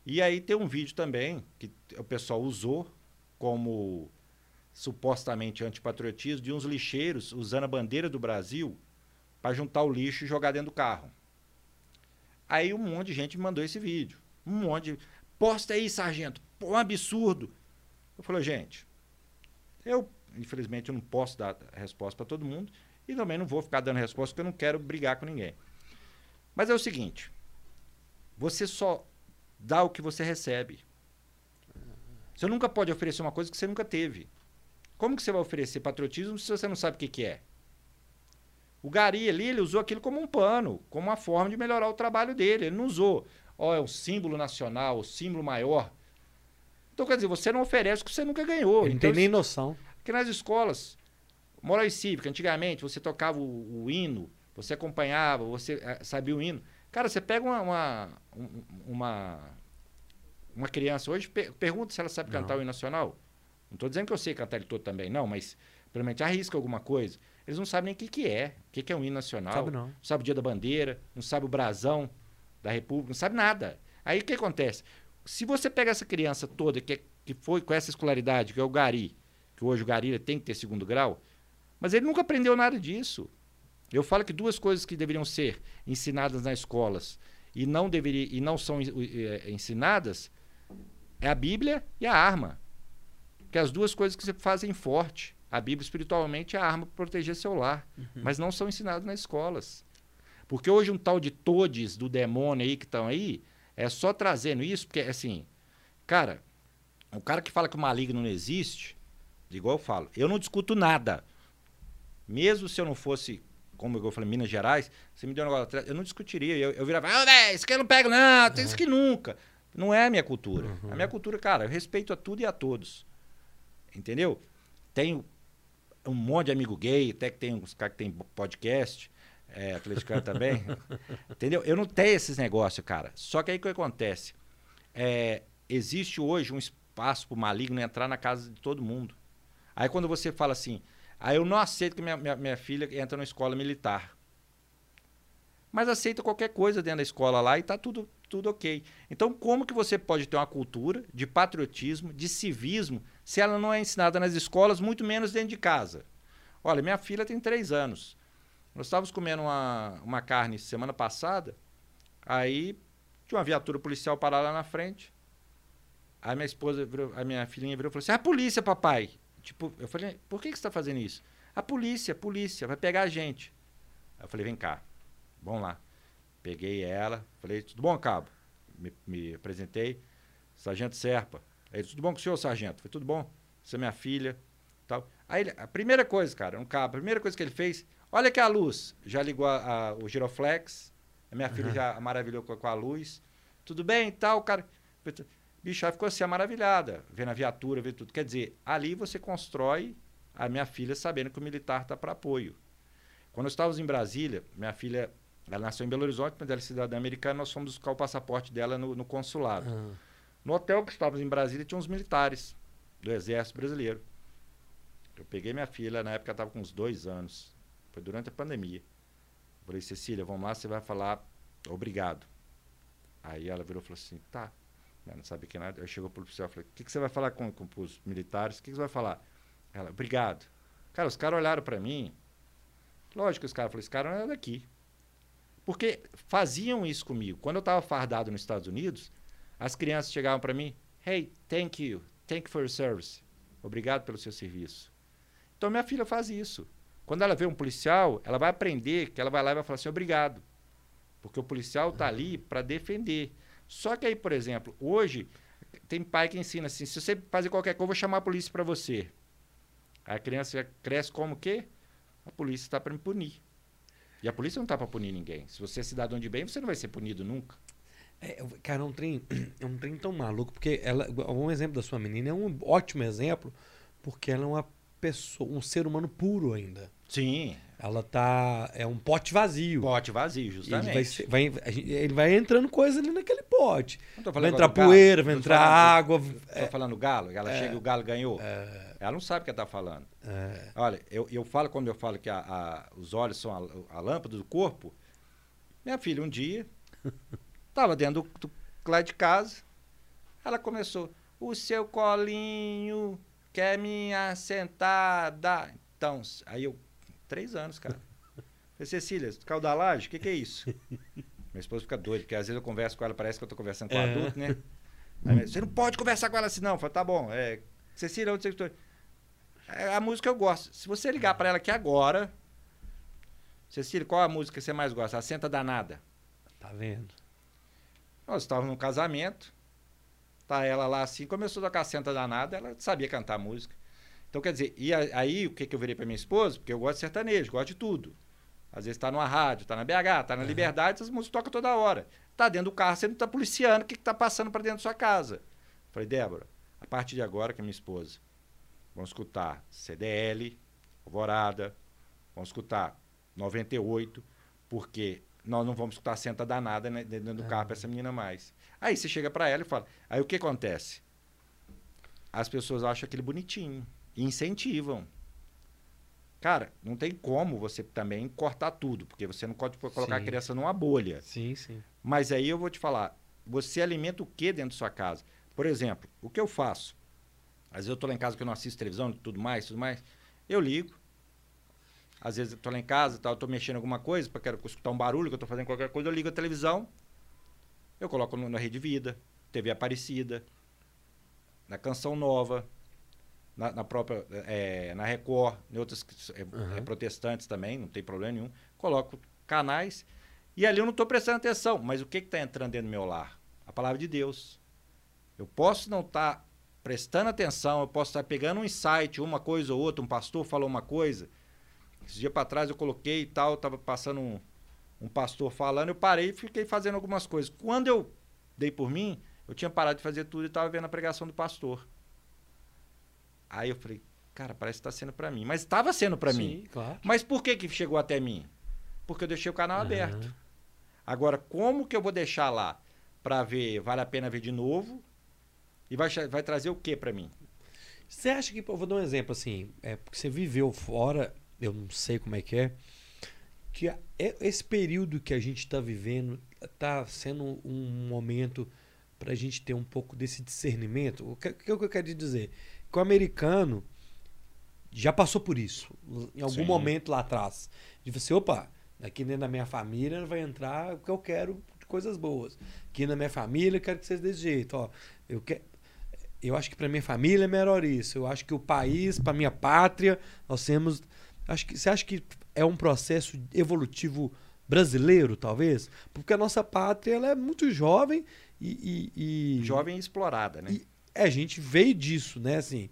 Speaker 3: E aí tem um vídeo também que o pessoal usou como supostamente antipatriotismo de uns lixeiros usando a bandeira do Brasil para juntar o lixo e jogar dentro do carro. Aí um monte de gente me mandou esse vídeo. Um monte de. Posta aí, sargento. Pô, um absurdo. Eu falei, gente, eu, infelizmente, eu não posso dar resposta para todo mundo e também não vou ficar dando resposta porque eu não quero brigar com ninguém. Mas é o seguinte: você só dá o que você recebe. Você nunca pode oferecer uma coisa que você nunca teve. Como que você vai oferecer patriotismo se você não sabe o que, que é? O Gari ali, ele usou aquilo como um pano, como uma forma de melhorar o trabalho dele. Ele não usou, ó, é o símbolo nacional, o símbolo maior. Então, quer dizer, você não oferece o que você nunca ganhou.
Speaker 1: Ele não
Speaker 3: então,
Speaker 1: tem nem noção.
Speaker 3: porque nas escolas, moral e cívica, antigamente, você tocava o, o hino, você acompanhava, você eh, sabia o hino. Cara, você pega uma, uma, um- uma, uma criança hoje, per- pergunta se ela sabe cantar
Speaker 1: Não.
Speaker 3: o hino nacional. Não estou dizendo que eu sei cantar ele todo também, não, mas pelo menos arrisca alguma coisa. Eles não sabem nem o que, que é, o que, que é um hino nacional.
Speaker 1: Sabe não.
Speaker 3: Não sabe o dia da bandeira, não sabe o brasão da República, não sabe nada. Aí o que acontece? Se você pega essa criança toda que, é- que foi com essa escolaridade, que é o Gari, que hoje o Gari tem que ter segundo grau, mas ele nunca aprendeu nada disso. Eu falo que duas coisas que deveriam ser ensinadas nas escolas e não, deveria, e não são eh, ensinadas é a Bíblia e a arma. Que é as duas coisas que você fazem forte. A Bíblia espiritualmente e a arma para proteger seu lar. Mas não são ensinadas nas escolas. Porque hoje um tal de todes do demônio aí que estão aí, é só trazendo isso, porque assim, cara, o cara que fala que o maligno não existe, igual eu falo, eu não discuto nada. Mesmo se eu não fosse, como eu falei, Minas Gerais, você me deu um negócio atrás, eu não discutiria. Eu, eu virava, ah, velho, isso aqui eu não pego, não, tem isso que nunca. Não é a minha cultura. A minha cultura, cara, eu respeito a tudo e a todos. Entendeu? Tenho um monte de amigo gay, até que tem uns caras que tem podcast, é, atleticano também. *laughs* Entendeu? Eu não tenho esses negócios, cara. Só que aí o que acontece? É, existe hoje um espaço pro maligno entrar na casa de todo mundo. Aí quando você fala assim, aí eu não aceito que minha, minha, minha filha entre na escola militar. Mas aceita qualquer coisa dentro da escola lá e tá tudo, tudo ok. Então, como que você pode ter uma cultura de patriotismo, de civismo, se ela não é ensinada nas escolas, muito menos dentro de casa? Olha, minha filha tem três anos. Nós estávamos comendo uma, uma carne semana passada, aí tinha uma viatura policial parada lá na frente. Aí minha esposa, virou, a minha filhinha virou e falou assim: a polícia, papai. Tipo, eu falei, por que, que você está fazendo isso? A polícia, a polícia, vai pegar a gente. Aí eu falei, vem cá, vamos lá. Peguei ela, falei, tudo bom, cabo? Me, me apresentei, sargento Serpa. Aí tudo bom com o senhor, sargento? Foi tudo bom? Você é minha filha, tal. Aí ele- a primeira coisa, cara, um cabo, a primeira coisa que ele fez, olha aqui a luz. Já ligou a- a- o giroflex, a minha filha já maravilhou com, com a luz. Tudo bem e tal, cara. Bicho, ela ficou assim, maravilhada, vendo a viatura, vendo tudo. Quer dizer, ali você constrói a minha filha sabendo que o militar está para apoio. Quando nós estávamos em Brasília, minha filha, ela nasceu em Belo Horizonte, mas ela é cidadã americana, nós fomos buscar o passaporte dela no, no consulado.
Speaker 1: Ah,
Speaker 3: No hotel que estávamos em Brasília, tinha uns militares do Exército Brasileiro. Eu peguei minha filha, na época ela estava com uns dois anos. Foi durante a pandemia. Falei, Cecília, vamos lá, você vai falar obrigado. Aí ela virou e falou assim, tá. Ela não sabe que nada. Eu chegou pro policial e falei, o que, que você vai falar com, com os militares? O que, que você vai falar? Ela, obrigado. Cara, os caras olharam para mim. Lógico que os caras falaram, esse cara não é daqui. Porque faziam isso comigo. Quando eu estava fardado nos Estados Unidos, as crianças chegavam para mim, hey, thank you, thank you for your service. Obrigado pelo seu serviço. Então minha filha faz isso. Quando ela vê um policial, ela vai aprender que ela vai lá e vai falar assim, obrigado. Porque o policial está ali para defender. Só que aí, por exemplo, hoje tem pai que ensina assim, se você fazer qualquer coisa, eu vou chamar a polícia para você. A criança cresce como o quê? A polícia está para me punir. E a polícia não está para punir ninguém. Se você é cidadão de bem, você não vai ser punido nunca.
Speaker 1: É, cara, é um trem, *clears throat* é um trem tão maluco, porque ela, um exemplo da sua menina é um ótimo exemplo, porque ela é uma pessoa, um ser humano puro ainda.
Speaker 3: Sim.
Speaker 1: Ela tá, é um pote vazio.
Speaker 3: Pote vazio,
Speaker 1: Ele
Speaker 3: justamente.
Speaker 1: vai, ser- vai- gente- ele vai entrando coisa ali naquele pote. Vai entrar poeira, vai entrar água.
Speaker 3: Tô falando galo, ela chega e o galo ganhou. Ela não sabe o que ela tá falando.
Speaker 1: É.
Speaker 3: Olha, eu, eu falo, quando eu falo que a- a- os olhos são a, a lâmpada do corpo, minha filha um dia *laughs* estava dentro do, do, lá de casa, ela começou, o seu colinho quer me assentada. Então, aí eu, três anos, cara. *laughs* Falei, Cecília, tu caiu da laje? O que, que é isso? Minha esposa fica doida, porque às vezes eu converso com ela, parece que eu tô conversando com um
Speaker 1: É.
Speaker 3: adulto, né? Aí, minha- você não pode conversar com ela assim, não. Eu falo, tá bom, é, Cecília, onde você está? É a música eu gosto. Se você ligar pra ela aqui agora, Cecília, qual a música que você mais gosta? A Senta Danada.
Speaker 1: Tá vendo?
Speaker 3: Nós estávamos num casamento, tá ela lá assim, começou a tocar Senta Danada, ela sabia cantar música. Então, quer dizer, e aí o que, que eu virei pra minha esposa? Porque eu gosto de sertanejo, gosto de tudo. Às vezes tá numa rádio, tá na BH, tá na
Speaker 1: Uhum.
Speaker 3: Liberdade, essas músicas tocam toda hora. Tá dentro do carro, você não tá policiando o que, que tá passando pra dentro da sua casa. Falei, Débora, a partir de agora, que é minha esposa, vamos escutar CDL, Alvorada, vamos escutar 98, porque nós não vamos escutar Senta Danada né, dentro do carro pra essa menina mais. Aí você chega pra ela e fala. Aí o que acontece? As pessoas acham aquele bonitinho e incentivam. Cara, não tem como você também cortar tudo, porque você não pode colocar a
Speaker 1: Sim.
Speaker 3: criança numa bolha.
Speaker 1: Sim, sim.
Speaker 3: Mas aí eu vou te falar, você alimenta o que dentro da sua casa? Por exemplo, o que eu faço? Às vezes eu tô lá em casa que eu não assisto televisão, tudo mais, tudo mais. Eu ligo. Às vezes eu tô lá em casa, tal, eu tô mexendo em alguma coisa, para quero escutar um barulho, que eu tô fazendo qualquer coisa, eu ligo a televisão. Eu coloco no- na Rede Vida, TV Aparecida, na Canção Nova, na, na própria, eh, na Record, em outras eh,
Speaker 1: Uhum.
Speaker 3: protestantes também, não tem problema nenhum. Coloco canais e ali eu não estou prestando atenção. Mas o que está entrando dentro do meu lar? A palavra de Deus. Eu posso não estar prestando atenção, eu posso estar pegando um insight, uma coisa ou outra, um pastor falou uma coisa. Esse dia para trás eu coloquei e tal, estava passando um, um pastor falando, eu parei e fiquei fazendo algumas coisas. Quando eu dei por mim, eu tinha parado de fazer tudo e estava vendo a pregação do pastor. Aí eu falei, cara, parece que está sendo para mim. Mas estava sendo para mim.
Speaker 1: Claro.
Speaker 3: Mas por que, que chegou até mim? Porque eu deixei o canal aberto.
Speaker 1: Aham.
Speaker 3: Agora, como que eu vou deixar lá para ver, vale a pena ver de novo? E vai, vai trazer o que para mim?
Speaker 1: Você acha que, eu vou dar um exemplo assim, é porque você viveu fora, eu não sei como é que é, que é- esse período que a gente está vivendo está sendo um momento para a gente ter um pouco desse discernimento. O que, que eu quero dizer? Que o americano já passou por isso, em algum
Speaker 3: Sim.
Speaker 1: momento lá atrás. De você, opa, aqui dentro da minha família vai entrar o que eu quero de coisas boas. Aqui na minha família eu quero que seja desse jeito. Ó, eu quero eu acho que para minha família é melhor isso. Eu acho que o país, para minha pátria, nós temos. Acho que você acha que é um processo evolutivo brasileiro, talvez? Porque a nossa pátria ela é muito jovem e, e- e-
Speaker 3: Jovem e explorada, né?
Speaker 1: e é, a gente veio disso, né? Assim,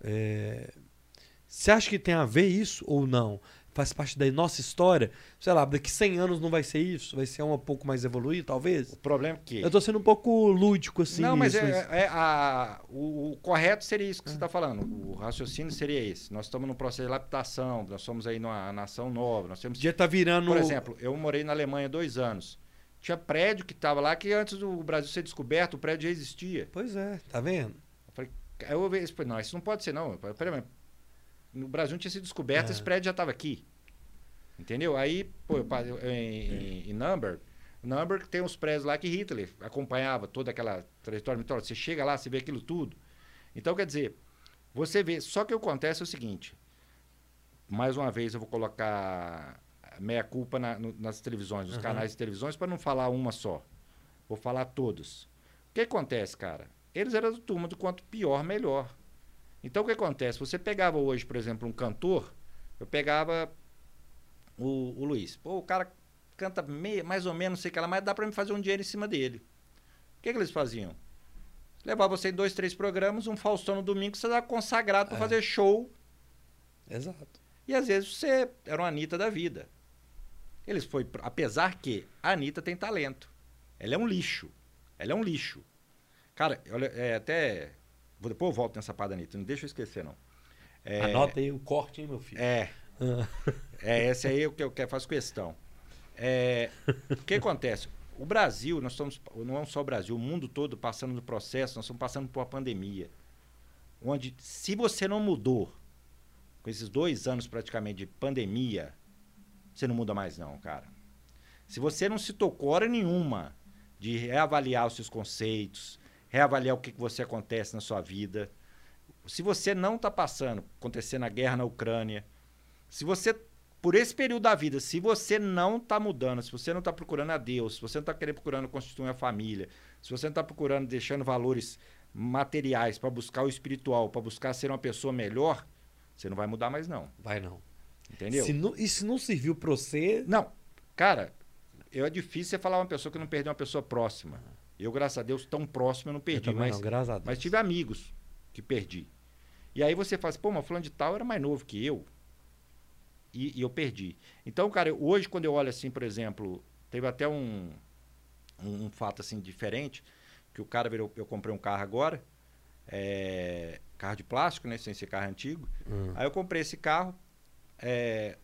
Speaker 1: é, você acha que tem a ver isso ou não? Faz parte da nossa história? Sei lá, daqui 100 anos não vai ser isso? Vai ser um pouco mais evoluído, talvez?
Speaker 3: O problema é que.
Speaker 1: Eu tô sendo um pouco lúdico, assim.
Speaker 3: não, mas
Speaker 1: nisso,
Speaker 3: é, é a, o, o correto seria isso que você está falando. O raciocínio seria esse. Nós estamos num processo de adaptação, nós somos aí numa nação nova, nós temos
Speaker 1: Já tá virando.
Speaker 3: Por exemplo, eu morei na Alemanha dois anos. Tinha prédio que estava lá que antes do Brasil ser descoberto, o prédio já existia.
Speaker 1: Pois é, tá vendo?
Speaker 3: Eu isso, falei, não, isso não pode ser não. Eu Peraí, no Brasil não tinha sido descoberto,
Speaker 1: É.
Speaker 3: esse prédio já estava aqui. Entendeu? Aí, pô, eu, eu- em, em, Nuremberg, Nuremberg tem uns prédios lá que Hitler acompanhava toda aquela trajetória mitológica. Você chega lá, você vê aquilo tudo. Então, quer dizer, você vê. Só que o que acontece é o seguinte. Mais uma vez eu vou colocar meia culpa na- no- nas televisões, nos
Speaker 1: Aham.
Speaker 3: canais de televisões, para não falar uma só. Vou falar todos. O que acontece, cara? Eles eram do turma do quanto pior, melhor. Então o que acontece? Você pegava hoje, por exemplo, um cantor, eu pegava o, o Luiz. Pô, o cara canta meia, mais ou menos, sei o que lá, mas dá pra me fazer um dinheiro em cima dele. O que, que eles faziam? Levava você em dois, três programas, um Faustão no domingo, você dava consagrado pra
Speaker 1: É.
Speaker 3: fazer show.
Speaker 1: Exato.
Speaker 3: E às vezes você era uma Anitta da vida. Eles foi, apesar que a Anitta tem talento. Ela é um lixo. Ela é um lixo. Cara, olha, é até. Depois eu volto nessa parte da Anitta, não deixa eu esquecer, não. É,
Speaker 1: Anota aí o corte, hein, meu filho?
Speaker 3: É,
Speaker 1: Ah,
Speaker 3: é esse aí é o que eu quero, faço questão. É, o que acontece? O Brasil, nós estamos, não é só o Brasil, o mundo todo passando no processo, nós estamos passando por uma pandemia. onde se você não mudou, com esses dois anos praticamente de pandemia, você não muda mais não, cara. Se você não se tocou hora nenhuma de reavaliar os seus conceitos, reavaliar o que, que você acontece na sua vida, se você não está passando, acontecendo a guerra na Ucrânia, se você, por esse período da vida, se você não está mudando, se você não está procurando a Deus, se você não está querendo procurando constituir uma família, se você não está procurando, deixando valores materiais para buscar o espiritual, para buscar ser uma pessoa melhor, você não vai mudar mais não.
Speaker 1: Vai não.
Speaker 3: Entendeu?
Speaker 1: Se não, e se não serviu para você.
Speaker 3: Não, cara, eu é difícil você falar uma pessoa que não perdeu uma pessoa próxima. Eu, graças a Deus, tão próximo eu não perdi.
Speaker 1: Eu
Speaker 3: mas,
Speaker 1: não,
Speaker 3: mas tive amigos que perdi. E aí você fala assim, pô, mas fulano de tal era mais novo que eu. E, e eu perdi. Então, cara, hoje quando eu olho assim, por exemplo, teve até um, um, um fato assim diferente, que o cara virou, eu comprei um carro agora, é, carro de plástico, né, sem ser carro antigo.
Speaker 1: Hum.
Speaker 3: Aí eu comprei esse carro, é,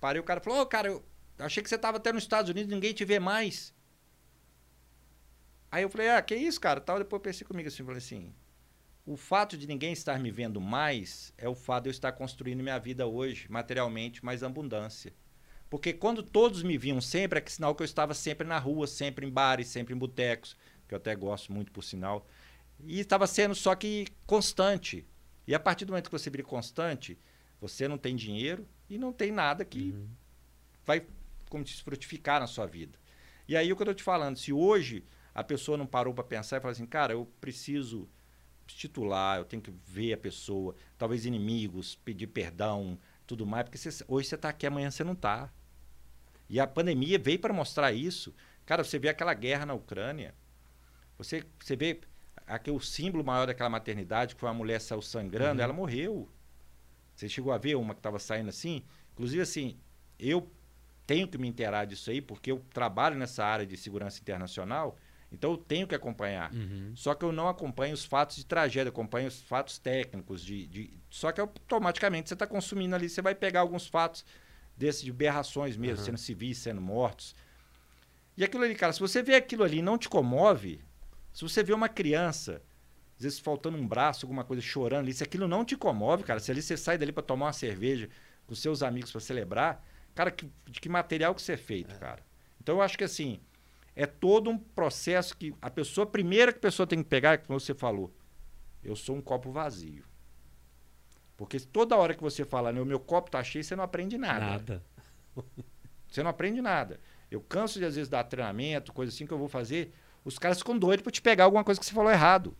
Speaker 3: parei o cara falou, ô cara, eu achei que você tava até nos Estados Unidos, ninguém te vê mais. Aí eu falei, ah, que isso, cara? Tal, depois eu pensei comigo assim, falei assim, o fato de ninguém estar me vendo mais é o fato de eu estar construindo minha vida hoje, materialmente, mais abundância. Porque quando todos me viam sempre, é que sinal que eu estava sempre na rua, sempre em bares, sempre em botecos, que eu até gosto muito, por sinal. E estava sendo só que constante. E a partir do momento que você vira constante, você não tem dinheiro e não tem nada que
Speaker 1: Uhum.
Speaker 3: vai, como diz, frutificar na sua vida. E aí o que eu tô te falando, se hoje a pessoa não parou para pensar e falar assim, cara, eu preciso titular, eu tenho que ver a pessoa, talvez inimigos, pedir perdão, tudo mais, porque você- hoje você tá aqui, amanhã você não tá. E a pandemia veio para mostrar isso. Cara, você vê aquela guerra na Ucrânia, você, você vê aqui o símbolo maior daquela maternidade, que foi uma mulher que saiu sangrando,
Speaker 1: Uhum.
Speaker 3: ela morreu. Você chegou a ver uma que estava saindo assim? Inclusive, assim, eu tenho que me inteirar disso aí, porque eu trabalho nessa área de segurança internacional, então eu tenho que acompanhar.
Speaker 1: Uhum.
Speaker 3: Só que eu não acompanho os fatos de tragédia, eu acompanho os fatos técnicos. De, de... Só que automaticamente você está consumindo ali, você vai pegar alguns fatos desses de berrações mesmo,
Speaker 1: Aham.
Speaker 3: sendo civis, sendo mortos. E aquilo ali, cara, se você vê aquilo ali e não te comove, se você vê uma criança, às vezes faltando um braço, alguma coisa, chorando ali, se aquilo não te comove, cara, se ali você sai dali para tomar uma cerveja com seus amigos para celebrar, cara, que, de que material que você é feito, cara? Então eu acho que assim, é todo um processo que a pessoa, a primeira que a pessoa tem que pegar, é como você falou, eu sou um copo vazio. Porque toda hora que você fala, o meu copo tá cheio, você não aprende nada.
Speaker 1: Nada.
Speaker 3: Você não aprende nada. Eu canso de, às vezes, dar treinamento, coisa assim que eu vou fazer. Os caras ficam doidos pra te pegar alguma coisa que você falou errado.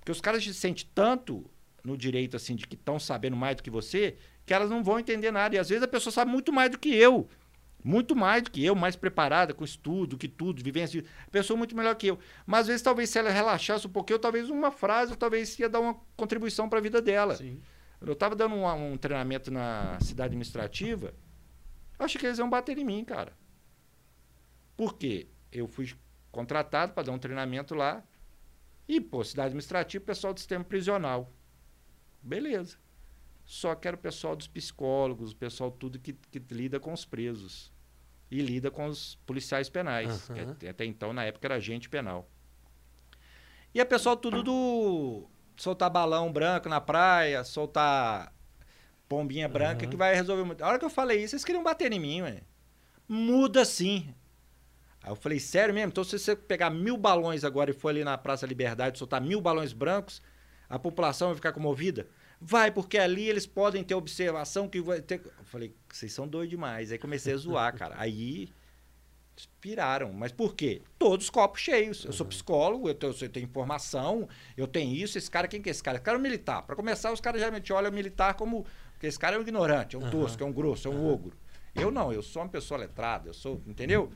Speaker 3: Porque os caras se sentem tanto no direito, assim, de que estão sabendo mais do que você, que elas não vão entender nada. E às vezes a pessoa sabe muito mais do que eu. Muito mais do que eu, mais preparada, com estudo, que tudo, vivência. Pessoa muito melhor que eu. Mas às vezes, talvez, se ela relaxasse um pouquinho, talvez uma frase, talvez ia dar uma contribuição para a vida dela.
Speaker 1: Sim.
Speaker 3: Eu estava dando um, um treinamento na cidade administrativa. Eu achei que eles iam bater em mim, cara. Por quê? Eu fui contratado para dar um treinamento lá. E, pô, cidade administrativa, pessoal do sistema prisional. Beleza. Só que era o pessoal dos psicólogos, o pessoal tudo que, que lida com os presos. E lida com os policiais penais. que
Speaker 1: Aham.
Speaker 3: até- então, na época, era agente penal. E a pessoal tudo do soltar balão branco na praia, soltar pombinha branca
Speaker 1: Aham.
Speaker 3: que vai resolver muito. A hora que eu falei isso, eles queriam bater em mim, ué. Muda sim. Aí eu falei, sério mesmo? Então se você pegar mil balões agora e for ali na Praça Liberdade soltar mil balões brancos, a população vai ficar comovida? Vai, porque ali eles podem ter observação que vai ter. Eu falei, vocês são doidos demais. Aí comecei a zoar, cara. Aí piraram. Mas por quê? Todos os copos cheios. Eu sou psicólogo, eu tenho, eu tenho informação, eu tenho isso. Esse cara, quem que é esse cara? Esse cara é um militar. Para começar, os caras geralmente olham o militar como. Porque esse cara é um ignorante, é um tosco, é um grosso, é um ogro. Eu não, eu sou uma pessoa letrada, eu sou. Entendeu?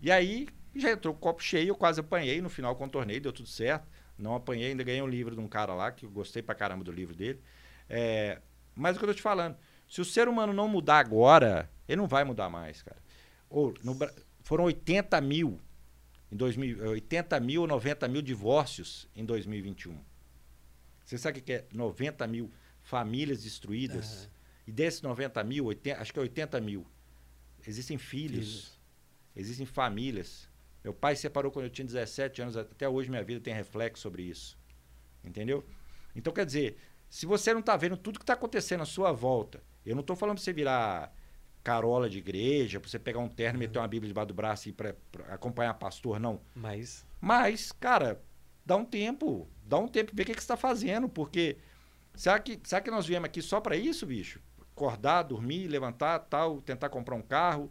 Speaker 3: E aí já entrou o copo cheio, eu quase apanhei. No final contornei, deu tudo certo. Não apanhei, ainda ganhei um livro de um cara lá, que eu gostei pra caramba do livro dele. É, mas o que eu tô te falando, se o ser humano não mudar agora, ele não vai mudar mais, cara. Ou, no foram 80 mil em 2000, 80 mil ou 90 mil divórcios em 2021. Você sabe o que é 90 mil famílias destruídas? E desses 90 mil, 80, acho que é 80 mil, existem filhos,
Speaker 1: Filhos.
Speaker 3: existem famílias. Meu pai se separou quando eu tinha 17 anos, até hoje minha vida tem reflexo sobre isso. Entendeu? Então, quer dizer, se você não está vendo tudo que está acontecendo à sua volta, eu não estou falando para você virar carola de igreja, para você pegar um terno e meter uma Bíblia debaixo do braço e para acompanhar pastor, não.
Speaker 1: Mas.
Speaker 3: Mas, cara, dá um tempo. Dá um tempo, ver o que, que você está fazendo, porque. Será que, será que nós viemos aqui só para isso, bicho? Acordar, dormir, levantar, tal, tentar comprar um carro.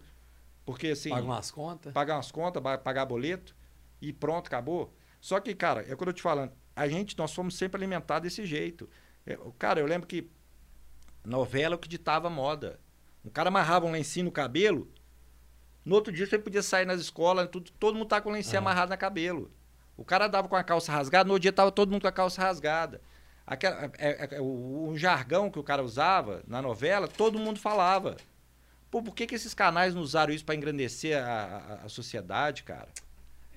Speaker 3: Porque assim.
Speaker 1: Pagar umas contas?
Speaker 3: Pagar umas contas, pagar boleto e pronto, acabou. Só que, cara, é o que eu te falando. A gente, nós fomos sempre alimentados desse jeito. É, cara, eu lembro que novela é o que ditava moda. Um cara amarrava um lencinho no cabelo, no outro dia você podia sair nas escolas, tudo, todo mundo tá com o lencinho ah. amarrado no cabelo. O cara dava com a calça rasgada, no outro dia tava todo mundo com a calça rasgada. Aquela, é, é, é, o, o, jargão que o cara usava na novela, todo mundo falava. Pô, por que, que esses canais não usaram isso para engrandecer a, a, a, sociedade, cara?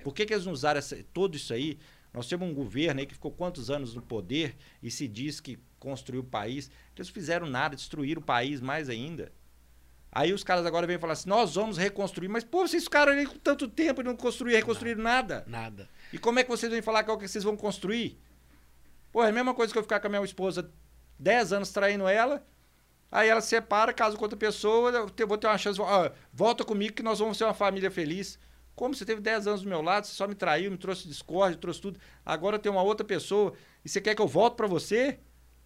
Speaker 3: Por que, que eles não usaram essa, tudo isso aí? Nós temos um governo aí que ficou quantos anos no poder e se diz que construiu o país. Eles fizeram nada, destruíram o país mais ainda. Aí os caras agora vêm falar assim: nós vamos reconstruir. Mas, pô, vocês ficaram ali com tanto tempo e não construíram, reconstruíram nada.
Speaker 1: Nada.
Speaker 3: E como é que vocês vêm falar que é o que vocês vão construir? Pô, é a mesma coisa que eu ficar com a minha esposa 10 anos traindo ela. Aí ela se separa, casa com outra pessoa, eu vou ter uma chance. Ó, volta comigo que nós vamos ser uma família feliz. Como você teve 10 anos do meu lado, você só me traiu, me trouxe discórdia, trouxe tudo. Agora tem uma outra pessoa e você quer que eu volte para você?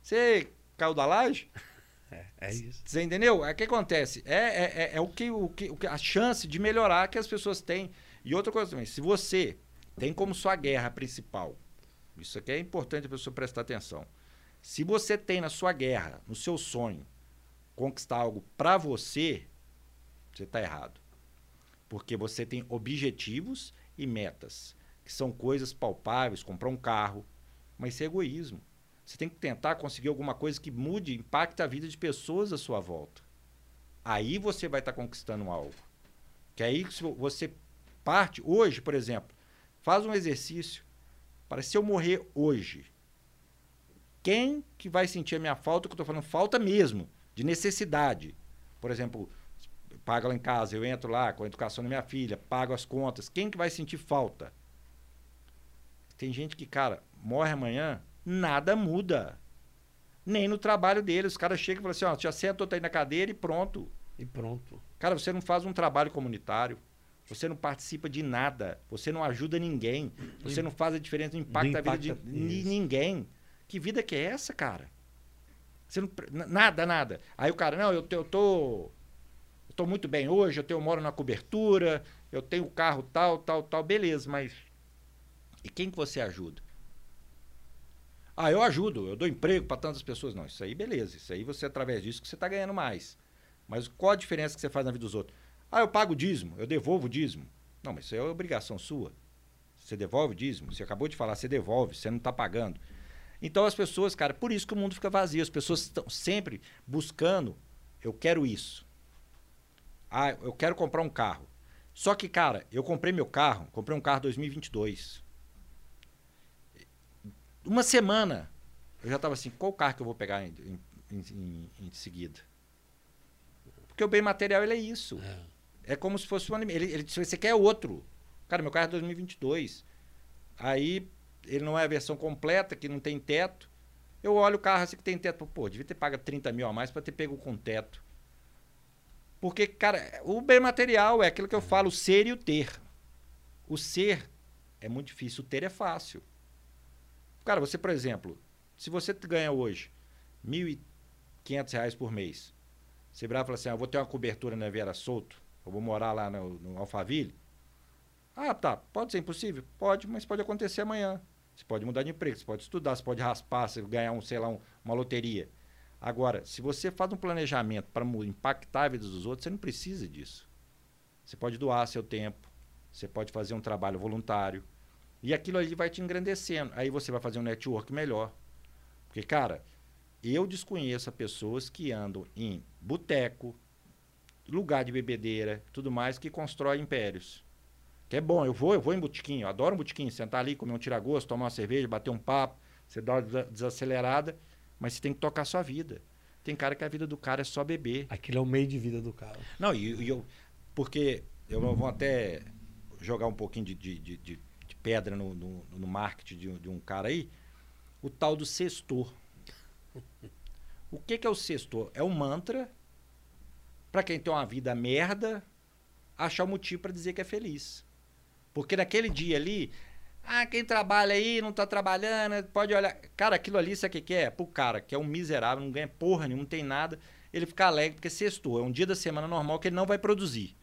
Speaker 3: Você caiu da laje? *laughs*
Speaker 1: É, é isso.
Speaker 3: Você entendeu? É o que acontece? É, é, é, é o, que, o, que, a chance de melhorar que as pessoas têm. E outra coisa também, se você tem como sua guerra principal, isso aqui é importante a pessoa prestar atenção. Se você tem na sua guerra, no seu sonho, conquistar algo para você, você está errado. Porque você tem objetivos e metas, que são coisas palpáveis, comprar um carro, mas isso é egoísmo. Você tem que tentar conseguir alguma coisa que mude, impacte a vida de pessoas à sua volta. Aí você vai estar tá conquistando algo. Que aí você parte hoje, por exemplo, faz um exercício para se eu morrer hoje, quem que vai sentir a minha falta, que eu estou falando falta mesmo, de necessidade. Por exemplo, pago lá em casa, eu entro lá com a educação da minha filha, pago as contas. Quem que vai sentir falta? Tem gente que, cara, morre amanhã, nada muda. Nem no trabalho dele. Os caras chegam e falam assim: ó, já sentou tá aí na cadeira e pronto.
Speaker 1: E pronto.
Speaker 3: Cara, você não faz um trabalho comunitário. Você não participa de nada. Você não ajuda ninguém. Você não faz a diferença, não impacta, não impacta a vida de isso. ninguém. Que vida que é essa, cara? Você não, nada, nada. Aí o cara, não, eu, eu tô. Tô muito bem hoje, eu, tenho, eu moro na cobertura, eu tenho carro tal, tal, tal, beleza, mas. E quem que você ajuda? Ah, eu ajudo, eu dou emprego para tantas pessoas. Não, isso aí beleza. Isso aí você, através disso, que você está ganhando mais. Mas qual a diferença que você faz na vida dos outros? Ah, eu pago dízimo, eu devolvo o dízimo. Não, mas isso é obrigação sua. Você devolve o dízimo? Você acabou de falar, você devolve, você não está pagando. Então as pessoas, cara, por isso que o mundo fica vazio. As pessoas estão sempre buscando, eu quero isso. Ah, eu quero comprar um carro. Só que, cara, eu comprei meu carro, comprei um carro 2022 uma semana, eu já estava assim, qual carro que eu vou pegar em, em, em, em seguida? Porque o bem material ele é isso. É, é como se fosse um ele, ele Você quer outro. Cara, meu carro é 2022. Aí ele não é a versão completa, que não tem teto. Eu olho o carro assim que tem teto. Pô, devia ter pago 30 mil a mais para ter pego com teto. Porque, cara, o bem material é aquilo que eu falo, o ser e o ter. O ser é muito difícil, o ter é fácil. Cara, você, por exemplo, se você ganha hoje R$ 1.500 por mês, você virar e falar assim, ah, eu vou ter uma cobertura na Vera Solto, eu vou morar lá no, no Alphaville. Ah, tá, pode ser impossível? Pode, mas pode acontecer amanhã. Você pode mudar de emprego, você pode estudar, você pode raspar, você ganhar um, sei lá, um, uma loteria. Agora, se você faz um planejamento para impactar a vida dos outros, você não precisa disso. Você pode doar seu tempo, você pode fazer um trabalho voluntário, e aquilo ali vai te engrandecendo. Aí você vai fazer um network melhor. Porque, cara, eu desconheço pessoas que andam em boteco, lugar de bebedeira, tudo mais, que constrói impérios. Que é bom, eu vou, eu vou em botiquinho, adoro um botiquinho, sentar ali, comer um tiragosto, tomar uma cerveja, bater um papo, você dá uma desacelerada, mas você tem que tocar a sua vida. Tem cara que a vida do cara é só beber.
Speaker 1: Aquilo é o meio de vida do cara.
Speaker 3: Não, e, e eu. Porque eu vou até jogar um pouquinho de, de, de, de pedra no, no, no marketing de, de, um cara aí. o tal do sextor. O que, que é o sextor? É um mantra para quem tem uma vida merda achar um motivo para dizer que é feliz. Porque naquele dia ali, ah, quem trabalha aí não tá trabalhando, pode olhar. Cara, aquilo ali, sabe o que, é? Pro cara que é um miserável, não ganha porra nenhuma, não tem nada, ele fica alegre porque sextou. É um dia da semana normal que ele não vai produzir.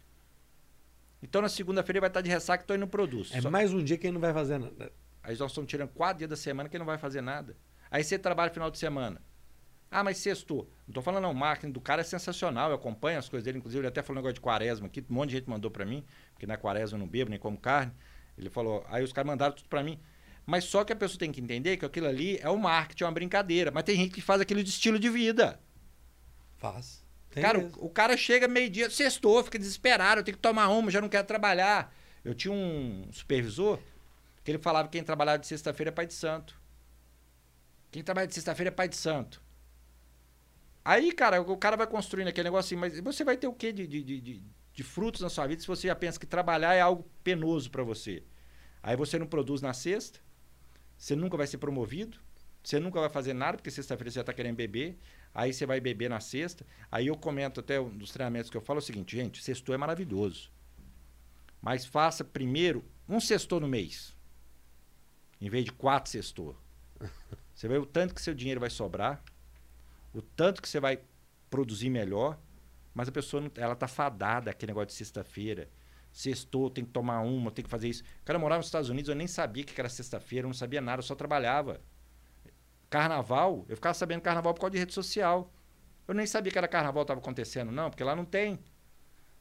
Speaker 3: Então na segunda-feira ele vai estar de ressaca, então ele não produz.
Speaker 1: É
Speaker 3: Só-
Speaker 1: mais um dia que ele não vai fazer nada.
Speaker 3: Aí nós estamos tirando quatro dias da semana que ele não vai fazer nada. Aí você trabalha final de semana. Ah, mas sextou. Não tô falando não, o marketing do cara é sensacional, eu acompanho as coisas dele, inclusive ele até falou um negócio de quaresma aqui, um monte de gente mandou pra mim, porque na quaresma eu não bebo nem como carne. Ele falou, aí os caras mandaram tudo pra mim. Mas só que a pessoa tem que entender que aquilo ali é o marketing, é uma brincadeira. Mas tem gente que faz aquilo de estilo de vida.
Speaker 1: Faz. Tem
Speaker 3: cara, o, o cara chega meio-dia, sextou, fica desesperado, eu tenho que tomar uma, já não quero trabalhar. Eu tinha um supervisor que ele falava que quem trabalhava de sexta-feira é pai de santo. Quem trabalha de sexta-feira é pai de santo. Aí, cara, o cara vai construindo aquele negócio assim, mas você vai ter o quê de, de, de, de- de frutos na sua vida se você já pensa que trabalhar é algo penoso para você? Aí você não produz na sexta, você nunca vai ser promovido, você nunca vai fazer nada, porque sexta-feira você já está querendo beber, aí você vai beber na sexta. Aí eu comento até um dos treinamentos que eu falo é o seguinte, gente, sextou é maravilhoso. Mas faça primeiro um sextor no mês, em vez de quatro sextor. *laughs* Você vê o tanto que seu dinheiro vai sobrar, o tanto que você vai produzir melhor, mas a pessoa não, ela tá fadada aquele negócio de sexta-feira. Sextou, tem que tomar uma, tem que fazer isso. O cara morava nos Estados Unidos, eu nem sabia que era sexta-feira, não sabia nada, eu só trabalhava. Carnaval, eu ficava sabendo carnaval por causa de rede social. Eu nem sabia que era carnaval estava acontecendo, não, porque lá não tem.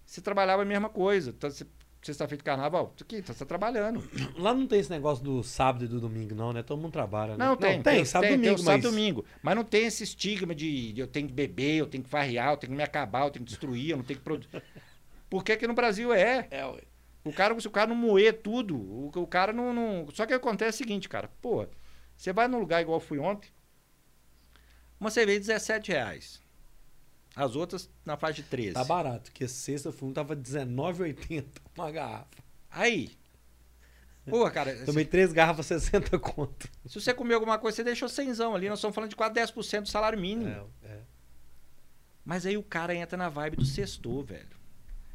Speaker 3: Você trabalhava a mesma coisa. Tá, você- Sexta-feira de carnaval, aqui, tá, você tá trabalhando.
Speaker 1: Lá não tem esse negócio do sábado e do domingo, não, né? Todo mundo trabalha, né?
Speaker 3: Não, tem,
Speaker 1: tem, sábado e
Speaker 3: tem,
Speaker 1: domingo,
Speaker 3: tem o sábado
Speaker 1: mas...
Speaker 3: domingo. Mas não tem esse estigma de, de eu tenho que beber, eu tenho que farrear, eu tenho que me acabar, eu tenho que destruir, eu não tenho que produzir. *laughs* Porque aqui no Brasil é.
Speaker 1: É, ué.
Speaker 3: O cara, se o cara não moer tudo, o, o cara não, não. Só que acontece o seguinte, cara, pô, você vai num lugar igual eu fui ontem, uma cerveja de 17 reais. As outras na faixa de 13.
Speaker 1: Tá barato, porque sexta fundo tava R$19,80 *laughs* uma garrafa.
Speaker 3: Aí. Pô, cara, *laughs*
Speaker 1: Tomei três garrafas, *laughs* 60 conto.
Speaker 3: se você comer alguma coisa, você deixou cenzão ali. Nós estamos falando de quase 10% do salário mínimo.
Speaker 1: É, é.
Speaker 3: Mas aí o cara entra na vibe do sextor, velho.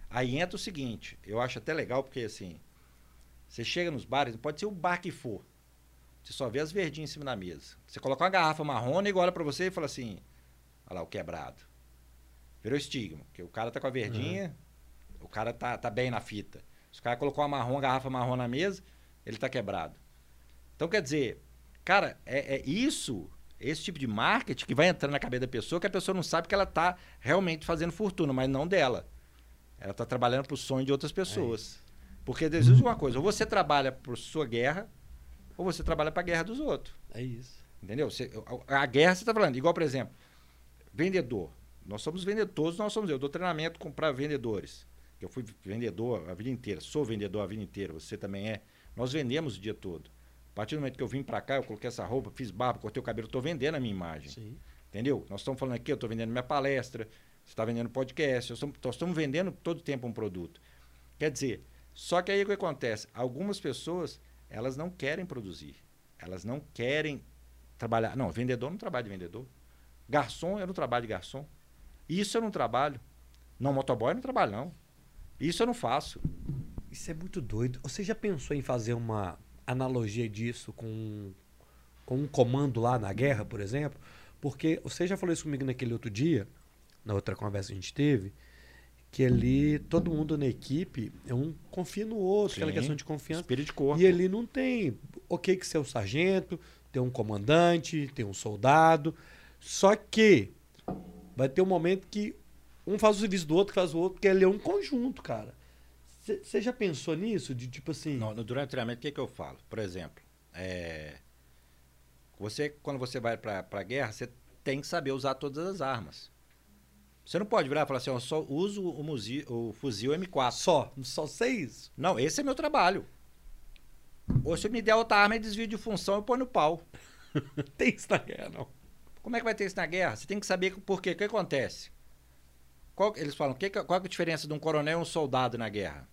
Speaker 3: Aí entra o seguinte, eu acho até legal, porque assim, você chega nos bares, pode ser o bar que for. Você só vê as verdinhas em cima da mesa. Você coloca uma garrafa marrom e olha pra você e fala assim: olha lá, o quebrado. Virou estigma, porque o cara tá com a verdinha, o cara tá, tá bem na fita. Se o cara colocou uma marrom, uma garrafa marrom na mesa, ele tá quebrado. Então quer dizer, cara, é, é isso, esse tipo de marketing que vai entrando na cabeça da pessoa, que a pessoa não sabe que ela tá realmente fazendo fortuna, mas não dela. Ela tá trabalhando pro sonho de outras pessoas. Porque Deus diz uma coisa, ou você trabalha por sua guerra, ou você trabalha pra guerra dos outros.
Speaker 1: É isso.
Speaker 3: Entendeu? Você- a, a guerra você está falando. Igual, por exemplo, vendedor. Nós somos vendedores, todos nós somos. Eu dou treinamento para vendedores. Eu fui vendedor a vida inteira, sou vendedor a vida inteira, você também é. Nós vendemos o dia todo. A partir do momento que eu vim para cá, eu coloquei essa roupa, fiz barba, cortei o cabelo, estou vendendo a minha imagem.
Speaker 1: Sim.
Speaker 3: Entendeu? Nós estamos falando aqui, eu estou vendendo minha palestra, você está vendendo podcast, estamos, nós estamos vendendo todo tempo um produto. Quer dizer, só que aí o que acontece? Algumas pessoas, elas não querem produzir. Elas não querem trabalhar. Não, vendedor não trabalha de vendedor. Garçom, eu não trabalho de garçom. Isso eu não trabalho. Não, motoboy eu não trabalho, não. Isso eu não faço.
Speaker 1: Isso é muito doido. Você já pensou em fazer uma analogia disso com, com um comando lá na guerra, por exemplo? Porque você já falou isso comigo naquele outro dia, na outra conversa que a gente teve, que ali todo mundo na equipe, um confia no outro, aquela
Speaker 3: Sim.
Speaker 1: questão de confiança.
Speaker 3: Espírito de corpo.
Speaker 1: E ali não tem ok que ser o sargento, tem um comandante, tem um soldado. Só que vai ter um momento que um faz o serviço do outro, que faz o outro, porque ali é um conjunto, cara. Você já pensou nisso? De tipo assim.
Speaker 3: No- no- durante o treinamento, o que, que eu falo? Por exemplo, é, você, quando você vai para a guerra, você tem que saber usar todas as armas. Você não pode virar e falar assim, eu só uso o, muzi- o fuzil M4.
Speaker 1: Só, só seis?
Speaker 3: Não, esse é meu trabalho. Ou se me der outra arma e desvio de função, eu ponho no pau. *laughs*
Speaker 1: Tem isso na guerra, não.
Speaker 3: Como é que vai ter isso na guerra? Você tem que saber por quê. O que acontece? Qual- eles falam, que, qual é a diferença de um coronel e um soldado na guerra?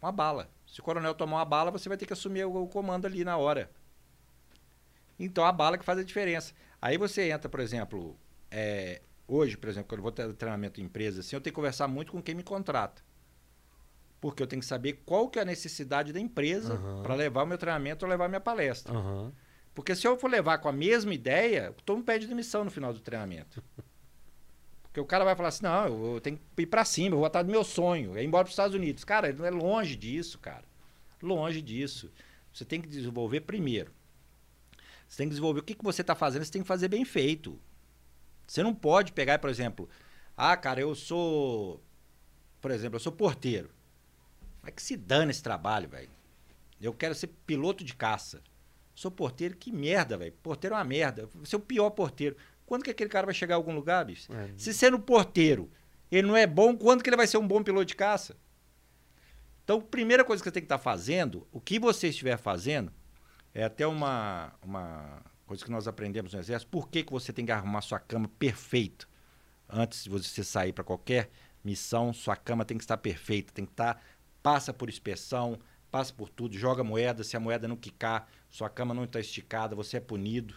Speaker 3: Uma bala. Se o coronel tomar uma bala, você vai ter que assumir o, o comando ali na hora. Então a bala que faz a diferença. Aí você entra, por exemplo, é, hoje, por exemplo, quando eu vou ter treinamento em empresa, assim, eu tenho que conversar muito com quem me contrata. Porque eu tenho que saber qual que é a necessidade da empresa
Speaker 1: Aham.
Speaker 3: para levar o meu treinamento ou levar a minha palestra.
Speaker 1: Aham.
Speaker 3: Porque se eu for levar com a mesma ideia, todo mundo pede demissão no final do treinamento. Porque o cara vai falar assim, não, eu eu tenho que ir para cima, eu vou atrás do meu sonho, é ir embora para os Estados Unidos. Cara, é longe disso, cara. Longe disso. Você tem que desenvolver primeiro. Você tem que desenvolver o que, que você está fazendo, você tem que fazer bem feito. Você não pode pegar, por exemplo, ah, cara, eu sou, por exemplo, eu sou porteiro. Mas que se dane esse trabalho, velho. Eu quero ser piloto de caça. Sou porteiro, que merda, velho. Porteiro é uma merda. Você é o pior porteiro. Quando que aquele cara vai chegar a algum lugar, bicho?
Speaker 1: É.
Speaker 3: Se sendo porteiro, ele não é bom, quando que ele vai ser um bom piloto de caça? Então, a primeira coisa que você tem que estar fazendo, o que você estiver fazendo, é até uma, uma coisa que nós aprendemos no Exército, por que, que você tem que arrumar sua cama perfeita? Antes de você sair para qualquer missão, sua cama tem que estar perfeita, tem que estar, passa por inspeção, passa por tudo, joga moeda, se a moeda não quicar, sua cama não está esticada, você é punido.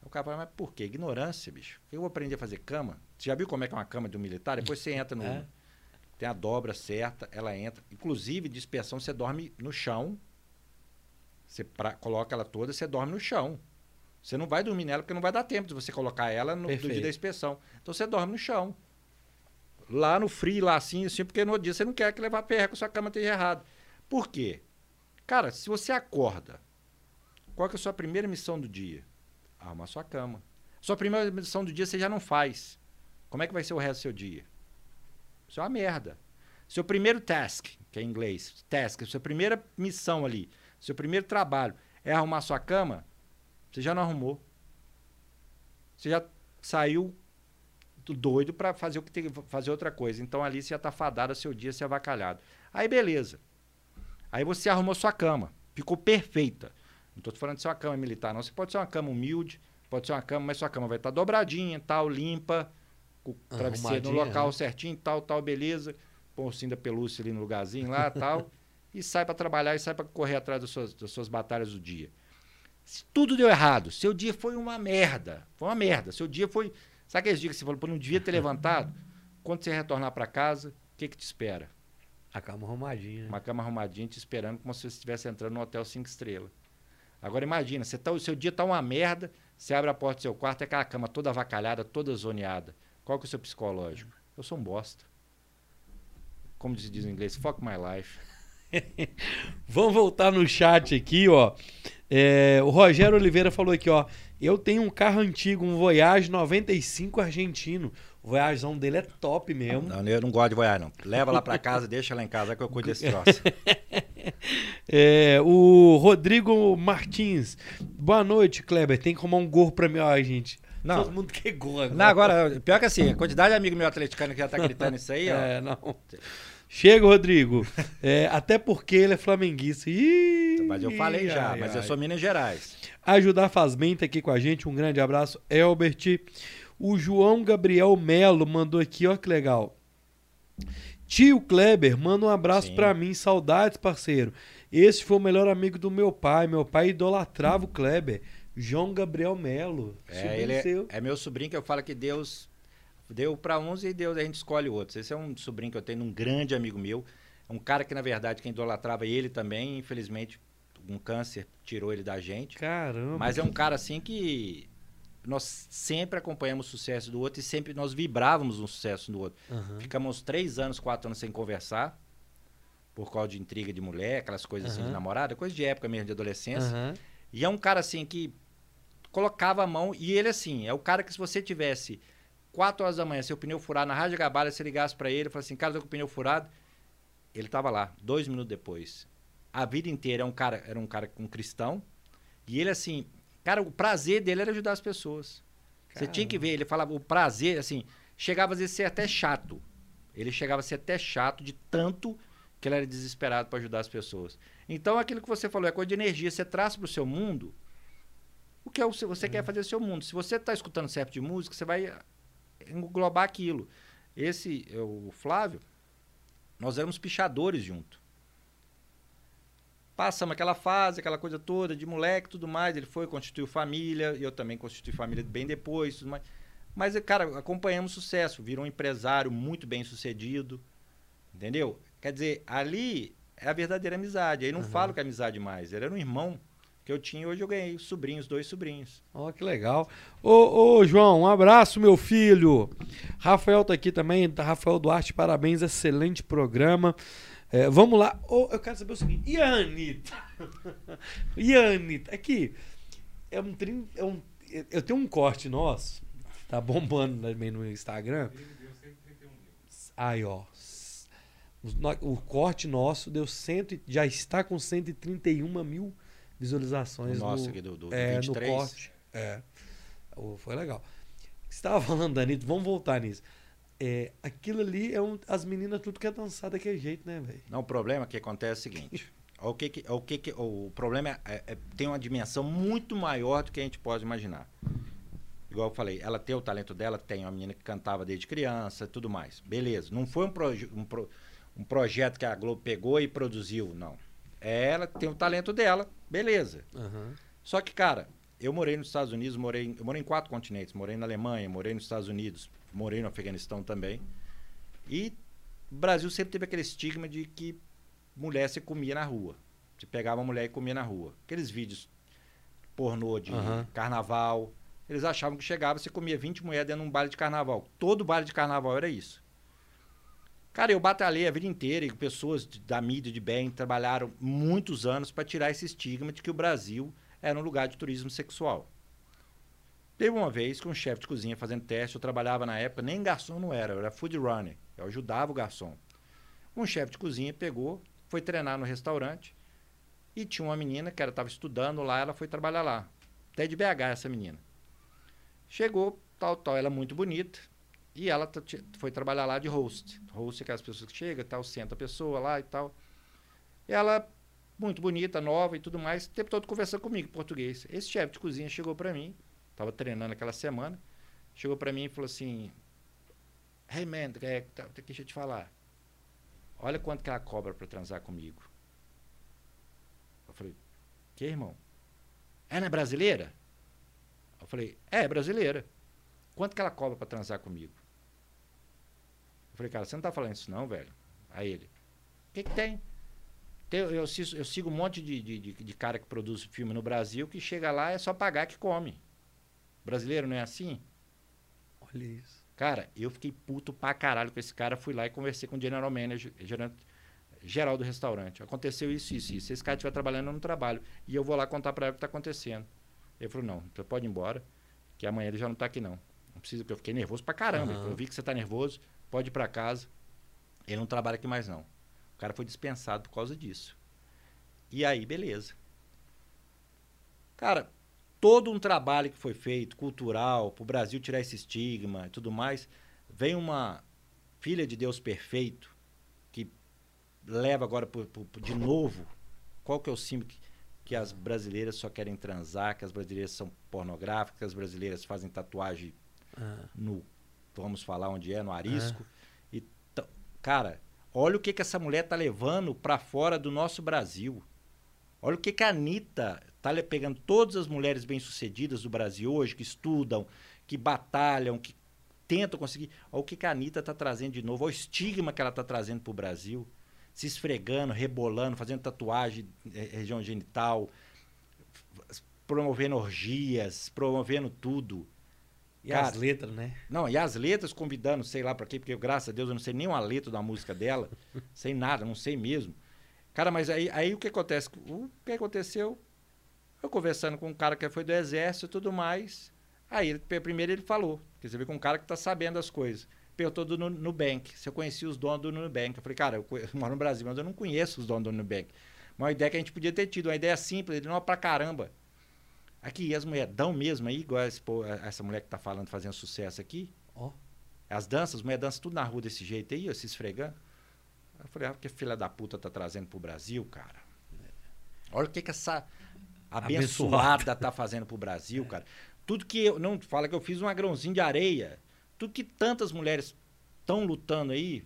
Speaker 3: O cara fala, mas por quê? Ignorância, bicho. Eu vou aprender a fazer cama. Você já viu como é que é uma cama de um militar? Depois você entra no.
Speaker 1: É.
Speaker 3: Tem a dobra certa, ela entra. Inclusive, dispersão, você dorme no chão. Você pra- coloca ela toda, você dorme no chão. Você não vai dormir nela porque não vai dar tempo de você colocar ela no, no dia da inspeção. Então você dorme no chão. Lá no frio, lá assim, assim, porque no dia você não quer que levar perreco, sua cama esteja errado. Por quê? Cara, se você acorda, qual é a sua primeira missão do dia? Arrumar sua cama. Sua primeira missão do dia você já não faz. Como é que vai ser o resto do seu dia? Isso é uma merda. Seu primeiro task, que é em inglês, task, sua primeira missão ali, seu primeiro trabalho é arrumar sua cama, você já não arrumou. Você já saiu do doido para fazer o que tem fazer outra coisa. Então ali você já tá fadado seu dia ser avacalhado. Aí beleza. Aí você arrumou sua cama, ficou perfeita. Não estou falando de ser uma cama militar, não. Você pode ser uma cama humilde, pode ser uma cama, mas sua cama vai estar dobradinha, tal, limpa, com o travesseiro no local
Speaker 1: né?
Speaker 3: certinho, tal, tal, beleza. Põe o ursinho da pelúcia ali no lugarzinho lá, tal. *laughs* e sai para trabalhar e sai para correr atrás das suas, das suas batalhas do dia. Se tudo deu errado, seu dia foi uma merda. Foi uma merda. Seu dia foi. Sabe aqueles dias que você falou, pô, não devia ter levantado? *laughs* Quando você retornar para casa, o que, que te espera?
Speaker 1: A cama arrumadinha. né?
Speaker 3: Uma cama arrumadinha te esperando como se você estivesse entrando num hotel cinco estrelas. Agora imagina, você tá, o seu dia tá uma merda, você abre a porta do seu quarto, é aquela cama toda avacalhada, toda zoneada. Qual que é o seu psicológico? Eu sou um bosta. Como se diz em inglês, fuck my life. *laughs*
Speaker 1: Vamos voltar no chat aqui, ó. É, o Rogério Oliveira falou aqui, ó. Eu tenho um carro antigo, um Voyage 95 argentino. O dele é top mesmo.
Speaker 3: Não, eu não gosto de voar, não. Leva lá pra casa, *laughs* deixa lá em casa que eu cuido desse troço. *laughs*
Speaker 1: É, o Rodrigo Martins. Boa noite, Kleber. Tem que arrumar um gorro pra mim, ó, gente.
Speaker 3: Não.
Speaker 1: Todo mundo quer gorro agora.
Speaker 3: Não, agora, pior que assim, a quantidade de amigo meu atleticano que já tá *laughs* gritando isso aí, ó.
Speaker 1: É, não. Chega, Rodrigo. É, até porque ele é flamenguista. Ih,
Speaker 3: Mas eu falei já,
Speaker 1: ai,
Speaker 3: mas eu
Speaker 1: ai.
Speaker 3: sou Minas Gerais.
Speaker 1: Ajudar faz bem, tá aqui com a gente. Um grande abraço, Elbert. O João Gabriel Melo mandou aqui, ó que legal. Tio Kleber, manda um abraço pra mim. Saudades, parceiro. Esse foi o melhor amigo do meu pai. Meu pai idolatrava o Kleber. João Gabriel Melo.
Speaker 3: É, ele é, é meu sobrinho que eu falo que Deus deu pra uns e Deus a gente escolhe outros. Esse é um sobrinho que eu tenho, um grande amigo meu. Um cara que, na verdade, quem idolatrava ele também, infelizmente, um câncer tirou ele da gente.
Speaker 1: Caramba.
Speaker 3: Mas é um cara assim que nós sempre acompanhamos o sucesso do outro e sempre nós vibrávamos no sucesso do outro.
Speaker 1: Aham.
Speaker 3: Ficamos três anos, quatro anos sem conversar, por causa de intriga de mulher, aquelas coisas assim de namorada, coisa de época mesmo, de adolescência.
Speaker 1: Aham.
Speaker 3: E é um cara assim que colocava a mão, e ele assim, é o cara que se você tivesse quatro horas da manhã, seu pneu furado na Rádio Gabalha, você ligasse pra ele e falasse assim, cara, tô com o pneu furado, ele tava lá, dois minutos depois. A vida inteira é um cara, era um cara um cristão, e ele assim, cara, o prazer dele era ajudar as pessoas. Você tinha que ver, ele falava, o prazer, assim, chegava a vezes a ser até chato. Ele chegava a ser até chato de tanto que ele era desesperado para ajudar as pessoas. Então, aquilo que você falou é coisa de energia. Você traz para o seu mundo o que é o seu- você quer fazer no seu mundo. Se você está escutando certo de música, você vai englobar aquilo. Esse, o Flávio, nós éramos pichadores junto. Passamos aquela fase, aquela coisa toda de moleque tudo mais. Ele foi, constituiu família, eu também constituí família bem depois, tudo mais. Mas, cara, acompanhamos sucesso. Virou um empresário muito bem sucedido. Entendeu? Quer dizer, ali é a verdadeira amizade. Aí não
Speaker 1: Uhum.
Speaker 3: falo que é amizade mais. Ele era um irmão que eu tinha. Hoje eu ganhei sobrinhos, dois sobrinhos.
Speaker 1: Ó, que legal. Ô, ô, João, um abraço, meu filho. Rafael tá aqui também. Rafael Duarte, parabéns, excelente programa. É, vamos lá. Ô, eu quero saber o seguinte. E a Anitta? *laughs* e a Anitta? Aqui, é um, trin- é um- eu tenho um corte nosso, tá bombando também no Instagram. Aí, ó. O corte nosso deu cento, já está com 131 mil visualizações
Speaker 3: Nossa,
Speaker 1: no,
Speaker 3: aqui do, do,
Speaker 1: é,
Speaker 3: 23.
Speaker 1: no corte. É. Foi legal. Você estava falando, Danito, vamos voltar nisso. É, aquilo ali é um. As meninas tudo quer dançar daquele jeito, né, velho?
Speaker 3: Não, o problema que acontece é o seguinte. *laughs* o que que, o que que- o problema é, é- tem uma dimensão muito maior do que a gente pode imaginar. Igual eu falei, ela tem o talento dela, tem uma menina que cantava desde criança, tudo mais. Beleza. Não foi um, proje- um, pro- um projeto que a Globo pegou e produziu, não. Ela tem o talento dela, beleza.
Speaker 1: Aham.
Speaker 3: Só que, cara, eu morei nos Estados Unidos, morei, em- eu morei em quatro continentes. Morei na Alemanha, morei nos Estados Unidos, morei no Afeganistão também. E o Brasil sempre teve aquele estigma de que mulher se comia na rua. Se pegava uma mulher e comia na rua. Aqueles vídeos pornô de
Speaker 1: Aham.
Speaker 3: carnaval. Eles achavam que chegava, você comia 20 mulheres dentro de um baile de carnaval. Todo baile de carnaval era isso. Cara, eu batalhei a vida inteira e pessoas de- da mídia de bem trabalharam muitos anos para tirar esse estigma de que o Brasil era um lugar de turismo sexual. Teve uma vez que um chefe de cozinha fazendo teste, eu trabalhava na época, nem garçom não era, eu era food runner, eu ajudava o garçom. Um chefe de cozinha pegou, foi treinar no restaurante e tinha uma menina que estava estudando lá, ela foi trabalhar lá. Até de BH essa menina. Chegou, tal, tal, ela é muito bonita, e ela foi trabalhar lá de host. Host é aquelas pessoas que chegam, tal, senta a pessoa lá e tal. Ela, muito bonita, nova e tudo mais, o tempo todo conversando comigo em português. Esse chefe de cozinha chegou para mim, tava treinando aquela semana, chegou para mim e falou assim: Hey man, é, tá, deixa eu te falar. Olha quanto que ela cobra para transar comigo. Eu falei: Que irmão? Ela é brasileira? Eu falei: É, é brasileira. Quanto que ela cobra para transar comigo? Eu falei, cara, você não tá falando isso não, velho? Aí ele, o que que tem? Eu, assisto- eu sigo um monte de, de- de cara que produz filme no Brasil que chega lá é só pagar que come. Brasileiro não é assim?
Speaker 1: Olha isso.
Speaker 3: Cara, eu fiquei puto pra caralho com esse cara. Fui lá e conversei com o general manager, geral do restaurante. Aconteceu isso, isso, isso. Se esse cara estiver trabalhando, eu não trabalho. E eu vou lá contar pra ela o que tá acontecendo. Ele falou, não, você pode ir embora, que amanhã ele já não tá aqui não. Não precisa, porque eu fiquei nervoso pra caramba. Ele falou, eu vi que você tá nervoso, pode ir pra casa. Ele não trabalha aqui mais não. O cara foi dispensado por causa disso. E aí, beleza. Cara, todo um trabalho que foi feito, cultural, para o Brasil tirar esse estigma e tudo mais, vem uma filha de Deus perfeito que leva agora pro- pro- pro- de novo. Qual que é o símbolo que, que as brasileiras só querem transar, que as brasileiras são pornográficas, que as brasileiras fazem tatuagem
Speaker 1: Ah,
Speaker 3: no, vamos falar onde é, no arisco. E t- cara, olha o que que essa mulher tá levando para fora do nosso Brasil. Olha o que que a Anitta tá pegando todas as mulheres bem-sucedidas do Brasil hoje, que estudam, que batalham, que tentam conseguir. Olha o que que a Anitta tá trazendo de novo, olha o estigma que ela tá trazendo pro Brasil. Se esfregando, rebolando, fazendo tatuagem, eh, região genital, promovendo orgias, promovendo tudo.
Speaker 1: E
Speaker 3: Cara,
Speaker 1: as letras, né?
Speaker 3: Não, e as letras convidando, sei lá pra quê, porque graças a Deus eu não sei nem uma letra da música dela, *laughs* sei nada, não sei mesmo. Cara, mas aí, aí o que acontece? O que aconteceu? Eu conversando com um cara que foi do exército e tudo mais. Aí, ele, primeiro ele falou, que você vê com um cara que tá sabendo as coisas. Perguntou do Nu- Nubank, se eu conhecia os donos do Nubank. Eu falei, cara, *laughs* eu, moro no Brasil, mas eu não conheço os donos do Nubank. Uma ideia que a gente podia ter tido, uma ideia simples, ele não pra caramba. Aqui, e as mulheres dão mesmo aí, igual esse po- essa mulher que tá falando, fazendo sucesso aqui?
Speaker 1: Ó.
Speaker 3: As danças, as mulheres dançam tudo na rua desse jeito aí, ó, se esfregando. Eu falei, ah, que filha da puta tá trazendo pro Brasil, cara? Olha o que que essa abençoada tá fazendo pro Brasil, cara. Tudo que eu, não fala que eu fiz um agrãozinho de areia. Tudo que tantas mulheres estão lutando aí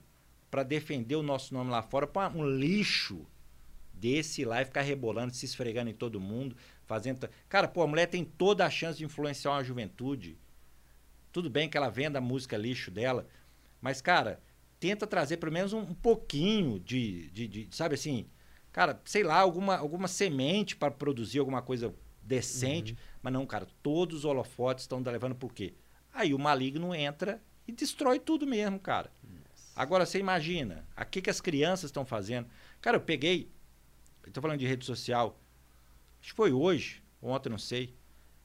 Speaker 3: para defender o nosso nome lá fora, para um lixo desse lá e ficar rebolando, se esfregando em todo mundo, fazendo. Cara, pô, a mulher tem toda a chance de influenciar uma juventude. Tudo bem que ela venda a música lixo dela, mas, cara, tenta trazer pelo menos um, um pouquinho de, de, de, sabe assim, cara, sei lá, alguma, alguma semente para produzir alguma coisa decente. Uhum. Mas não, cara, todos os holofotes estão levando por quê? Aí o maligno entra e destrói tudo mesmo, cara. Nossa. Agora você imagina, o que, que as crianças estão fazendo? Cara, eu peguei, estou falando de rede social, acho que foi hoje, ontem, não sei.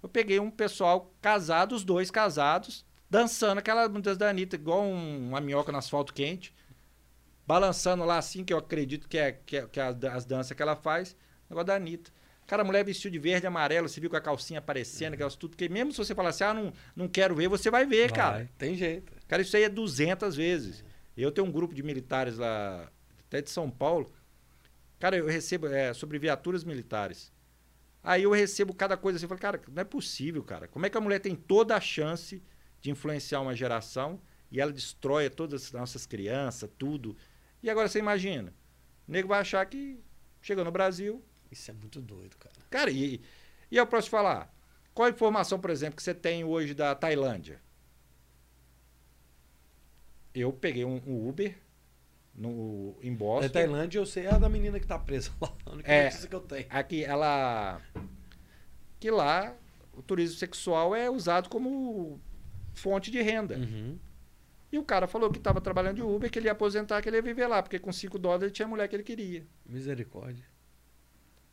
Speaker 3: Eu peguei um pessoal casado, os dois casados, dançando aquela música da Anitta, igual um, uma minhoca no asfalto quente, balançando lá assim, que eu acredito que é, que é, que é as danças que ela faz, negócio da Anitta. Cara, a mulher vestiu de verde e amarelo, você viu com a calcinha aparecendo, aquelas tudo. Porque mesmo se você falar assim, ah, não, não quero ver, você vai ver, vai, cara.
Speaker 1: Tem jeito.
Speaker 3: Cara, isso aí é 200 vezes. Eu tenho um grupo de militares lá, até de São Paulo. Cara, eu recebo é, sobre viaturas militares. Aí eu recebo cada coisa assim, eu falo, cara, não é possível, cara. Como é que a mulher tem toda a chance de influenciar uma geração e ela destrói todas as nossas crianças, tudo. E agora você imagina, o nego vai achar que chegou no Brasil,
Speaker 1: isso é muito doido, cara.
Speaker 3: Cara, e, e eu posso te falar, qual a informação, por exemplo, que você tem hoje da Tailândia? Eu peguei um, um Uber no, em Boston. É
Speaker 1: Tailândia, eu sei, é a da menina que tá presa lá. A única
Speaker 3: é, que eu tenho. Aqui, ela. Que lá o turismo sexual é usado como fonte de renda. Uhum. E o cara falou que estava trabalhando de Uber, que ele ia aposentar, que ele ia viver lá, porque com 5 dólares ele tinha a mulher que ele queria.
Speaker 1: Misericórdia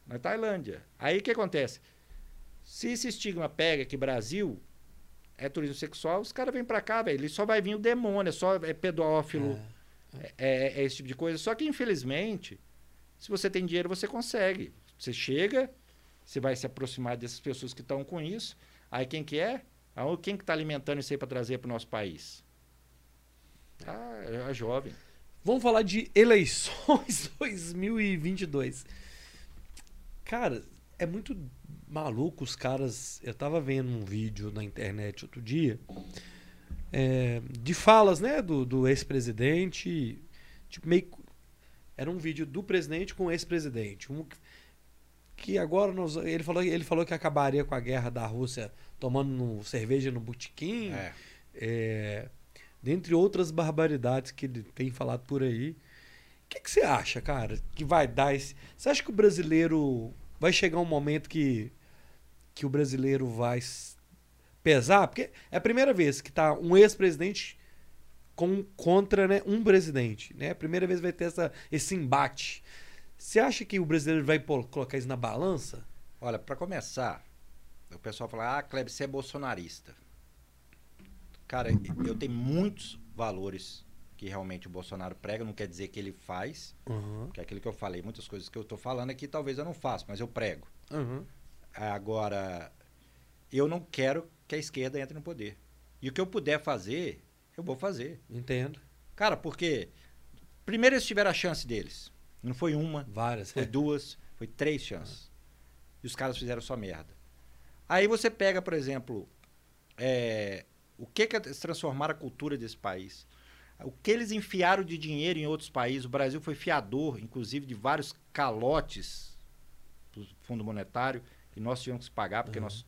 Speaker 3: na Tailândia. Aí o que acontece? Se esse estigma pega que Brasil é turismo sexual, os caras vêm para cá, velho. Ele só vai vir o demônio, é só é pedófilo, é. É, é, é esse tipo de coisa. Só que, infelizmente, se você tem dinheiro, você consegue. Você chega, você vai se aproximar dessas pessoas que estão com isso. Aí quem que é? Quem que está alimentando isso aí para trazer para o nosso país? Ah, é jovem.
Speaker 1: Vamos falar de eleições *laughs* 2022. Cara, é muito maluco os caras. Eu tava vendo um vídeo na internet outro dia é, de falas, né, do, do ex-presidente. Tipo, meio. Era um vídeo do presidente com o ex-presidente. Um, que agora nós, ele, falou, ele falou que acabaria com a guerra da Rússia tomando cerveja no botequim. É. É, dentre outras barbaridades que ele tem falado por aí. O que, que você acha, cara, que vai dar esse. Você acha que o brasileiro. Vai chegar um momento que, que o brasileiro vai pesar? Porque é a primeira vez que tá um ex-presidente com, contra né, um presidente. Né? A primeira vez vai ter essa, esse embate. Você acha que o brasileiro vai pô, colocar isso na balança?
Speaker 3: Olha, para começar, o pessoal fala: ah, Kleber, você é bolsonarista. Cara, eu tenho muitos valores que realmente o Bolsonaro prega, não quer dizer que ele faz. Uhum. Que é aquilo que eu falei, muitas coisas que eu estou falando aqui talvez eu não faça, mas eu prego. Uhum. Agora, eu não quero que a esquerda entre no poder. E o que eu puder fazer, eu vou fazer.
Speaker 1: Entendo.
Speaker 3: Cara, porque primeiro eles tiveram a chance deles. Não foi uma,
Speaker 1: várias,
Speaker 3: foi
Speaker 1: é.
Speaker 3: duas, foi três chances. E os caras fizeram só merda. Aí você pega, por exemplo, é, o que, que é transformar a cultura desse país? O que eles enfiaram de dinheiro em outros países, o Brasil foi fiador, inclusive, de vários calotes do Fundo Monetário, que nós tivemos que pagar, porque uhum. nós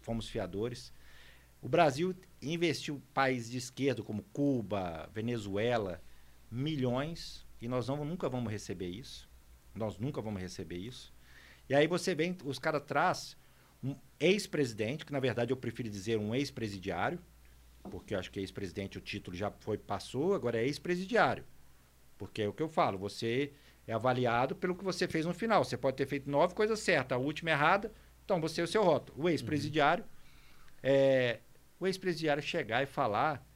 Speaker 3: fomos fiadores. O Brasil investiu países de esquerda, como Cuba, Venezuela, milhões, e nós não, nunca vamos receber isso. Nós nunca vamos receber isso. E aí você vem, os caras traz um ex-presidente, que na verdade eu prefiro dizer um ex-presidiário, porque eu acho que ex-presidente o título já foi passou, agora é ex-presidiário. Porque é o que eu falo, você é avaliado pelo que você fez no final. Você pode ter feito nove coisas certas, a última errada, então você é o seu rótulo. O ex-presidiário, uhum. é, o ex-presidiário chegar e falar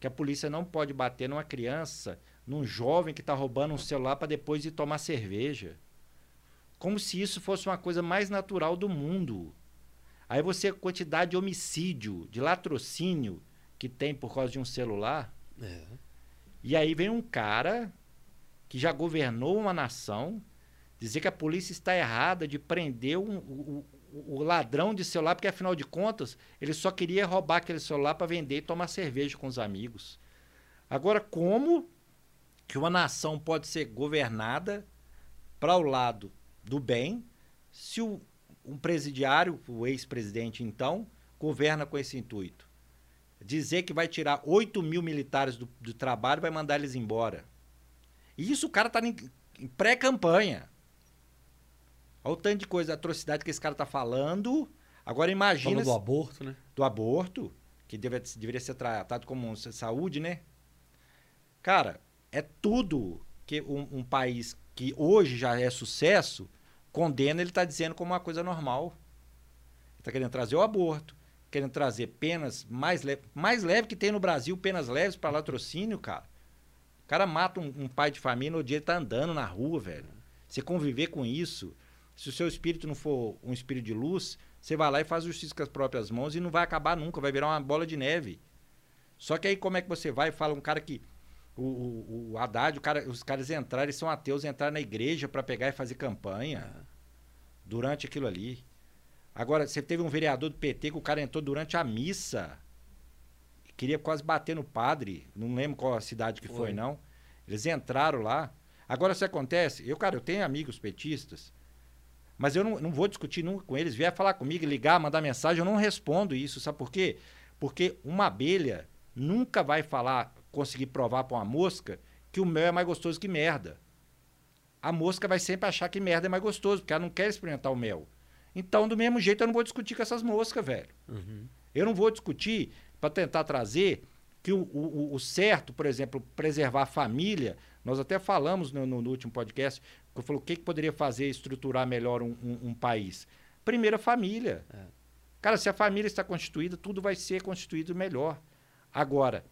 Speaker 3: que a polícia não pode bater numa criança, num jovem que está roubando um celular para depois ir tomar cerveja. Como se isso fosse uma coisa mais natural do mundo. Aí você, quantidade de homicídio, de latrocínio, que tem por causa de um celular. É. E aí vem um cara que já governou uma nação dizer que a polícia está errada de prender um, o, o, ladrão de celular, porque afinal de contas ele só queria roubar aquele celular para vender e tomar cerveja com os amigos. Agora, como que uma nação pode ser governada para o lado do bem se o, um presidiário, o ex-presidente então, governa com esse intuito? Dizer que vai tirar 8 mil militares do, do trabalho e vai mandar eles embora. E isso o cara tá em, em pré-campanha. Olha o tanto de coisa, atrocidade que esse cara tá falando. Agora imagina.
Speaker 1: Falando do aborto, né?
Speaker 3: Do aborto, que deve, deveria ser tratado como saúde, né? Cara, é tudo que um, um país que hoje já é sucesso condena, ele está dizendo como uma coisa normal. Ele está querendo trazer o aborto, querendo trazer penas mais leves. Mais leve que tem no Brasil, penas leves para latrocínio, cara. O cara mata um, um, pai de família no dia ele tá andando na rua, velho. Você conviver com isso, se o seu espírito não for um espírito de luz, você vai lá e faz justiça com as próprias mãos e não vai acabar nunca, vai virar uma bola de neve. Só que aí como é que você vai e fala um cara que o, o, o Haddad, o cara, os caras entraram, eles são ateus, entraram na igreja para pegar e fazer campanha é. durante aquilo ali. Agora, você teve um vereador do PT que o cara entrou durante a missa. Queria quase bater no padre. Não lembro qual a cidade que foi, foi não. Eles entraram lá. Agora, se acontece, eu, cara, eu tenho amigos petistas, mas eu não, não vou discutir nunca com eles. Vier falar comigo, ligar, mandar mensagem, eu não respondo isso. Sabe por quê? Porque uma abelha nunca vai falar conseguir provar para uma mosca que o mel é mais gostoso que merda. A mosca vai sempre achar que merda é mais gostoso, porque ela não quer experimentar o mel. Então, do mesmo jeito, eu não vou discutir com essas moscas, velho. Uhum. Eu não vou discutir para tentar trazer que o, o, o, certo, por exemplo, preservar a família. Nós até falamos no, no, no último podcast, que eu falei o que, que poderia fazer estruturar melhor um, um, um país. Primeiro, a família. É. Cara, se a família está constituída, tudo vai ser constituído melhor. Agora,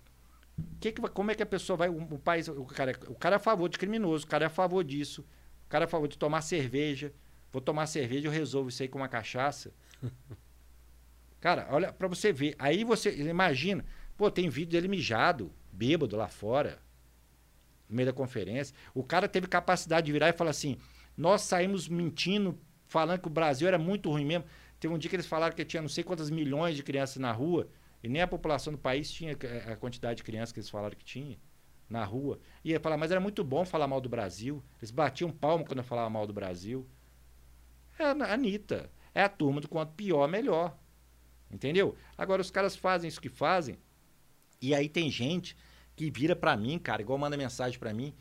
Speaker 3: que que, como é que a pessoa vai. O, o, país, o, cara, o cara é a favor de criminoso, o cara é a favor disso, o cara é a favor de tomar cerveja. Vou tomar cerveja, eu resolvo isso aí com uma cachaça. *laughs* cara, olha para você ver. Aí você imagina, pô, tem vídeo dele mijado, bêbado lá fora, no meio da conferência. O cara teve capacidade de virar e falar assim: nós saímos mentindo, falando que o Brasil era muito ruim mesmo. Teve um dia que eles falaram que tinha não sei quantas milhões de crianças na rua. E nem a população do país tinha a quantidade de crianças que eles falaram que tinha na rua. E ia falar, mas era muito bom falar mal do Brasil. Eles batiam palmo quando eu falava mal do Brasil. É a Anitta. É a turma do quanto pior, melhor. Entendeu? Agora os caras fazem isso que fazem. E aí tem gente que vira para mim, cara, igual manda mensagem para mim.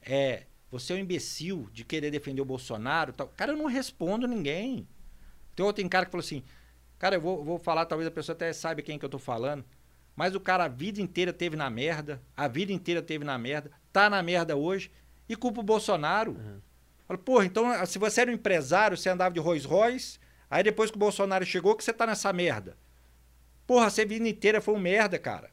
Speaker 3: É, você é um imbecil de querer defender o Bolsonaro. Tal. Cara, eu não respondo ninguém. Tem outro cara que falou assim: Cara, eu vou, vou falar, talvez a pessoa até saiba quem que eu tô falando. Mas o cara a vida inteira teve na merda, a vida inteira teve na merda, tá na merda hoje e culpa o Bolsonaro. Uhum. Fala, porra, então se você era um empresário, você andava de Rolls Royce, aí depois que o Bolsonaro chegou, que você tá nessa merda. Porra, você vida inteira foi um merda, cara.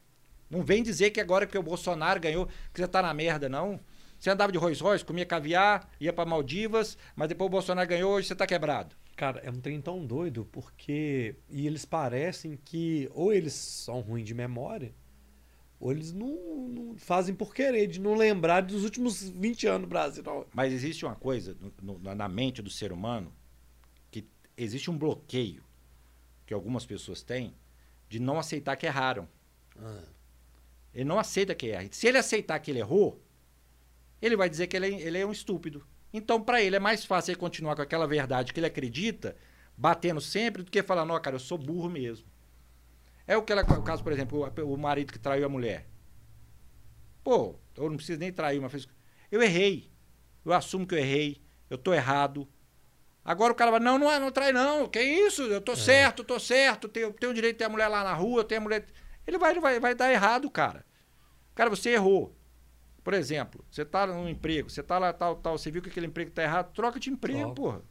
Speaker 3: Não vem dizer que agora que o Bolsonaro ganhou, que você tá na merda, não. Você andava de Rolls Royce, comia caviar, ia para Maldivas, mas depois o Bolsonaro ganhou, hoje você tá quebrado.
Speaker 1: Cara, é um trem tão doido porque. E eles parecem que ou eles são ruins de memória, ou eles não, não, fazem por querer, de não lembrar dos últimos 20 anos do Brasil. Não.
Speaker 3: Mas existe uma coisa no, no, na mente do ser humano que existe um bloqueio que algumas pessoas têm de não aceitar que erraram. Ah. Ele não aceita que erra. Se ele aceitar que ele errou, ele vai dizer que ele é, ele é um estúpido. Então, para ele é mais fácil ele continuar com aquela verdade que ele acredita, batendo sempre, do que falar, não, cara, eu sou burro mesmo. É o, que ela, o caso, por exemplo, o, o marido que traiu a mulher. Pô, eu não preciso nem trair, mas fez. Eu errei. Eu assumo que eu errei. Eu tô errado. Agora o cara vai, não, não, é, não trai, não. Que isso? Eu tô é. certo, tô certo. Tenho, tenho o direito de ter a mulher lá na rua, tenho a mulher. Ele vai, ele vai, vai dar errado, cara. Cara, você errou. Por exemplo, você está num emprego, você está lá, tal, tal, você viu que aquele emprego está errado, troca de emprego, Troca. porra.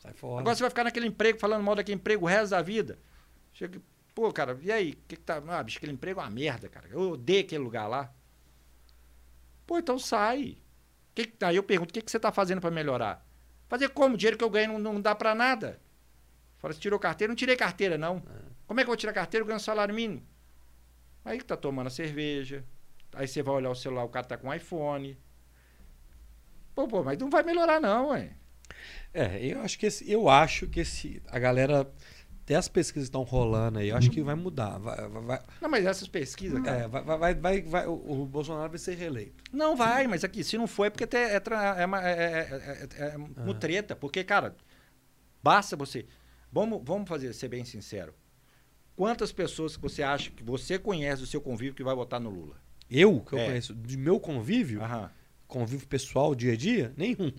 Speaker 3: Sai fora. Agora você vai ficar naquele emprego falando mal daquele emprego o resto da vida. Chega, pô, cara, e aí? Que que tá, ah, bicho, aquele emprego é uma merda, cara. Eu odeio aquele lugar lá. Pô, então sai. Que, aí eu pergunto, o que, que você está fazendo para melhorar? Fazer como? O dinheiro que eu ganho não, não dá para nada. Fala, você tirou carteira? Não tirei carteira, não. É. Como é que eu vou tirar carteira? Eu ganho salário mínimo. Aí que tá tomando a cerveja, Aí você vai olhar o celular, o cara tá com um iPhone. Pô, pô, mas não vai melhorar não, ué.
Speaker 1: É, eu acho que esse, eu acho que esse, a galera até as pesquisas estão rolando aí, eu acho que vai mudar. Vai, vai,
Speaker 3: Não, mas essas pesquisas, cara.
Speaker 1: é, vai, vai, vai, vai- o, o Bolsonaro vai ser reeleito.
Speaker 3: Não vai, mas aqui, se não for, é porque é, é, é, é, é, é, é mutreta. Porque, cara, basta você. Vamos, vamos fazer, ser bem sincero. Quantas pessoas que você acha que você conhece do seu convívio que vai votar no Lula?
Speaker 1: Eu, que eu
Speaker 3: É.
Speaker 1: conheço, de meu convívio,
Speaker 3: Aham.
Speaker 1: convívio pessoal, dia a dia, nenhum.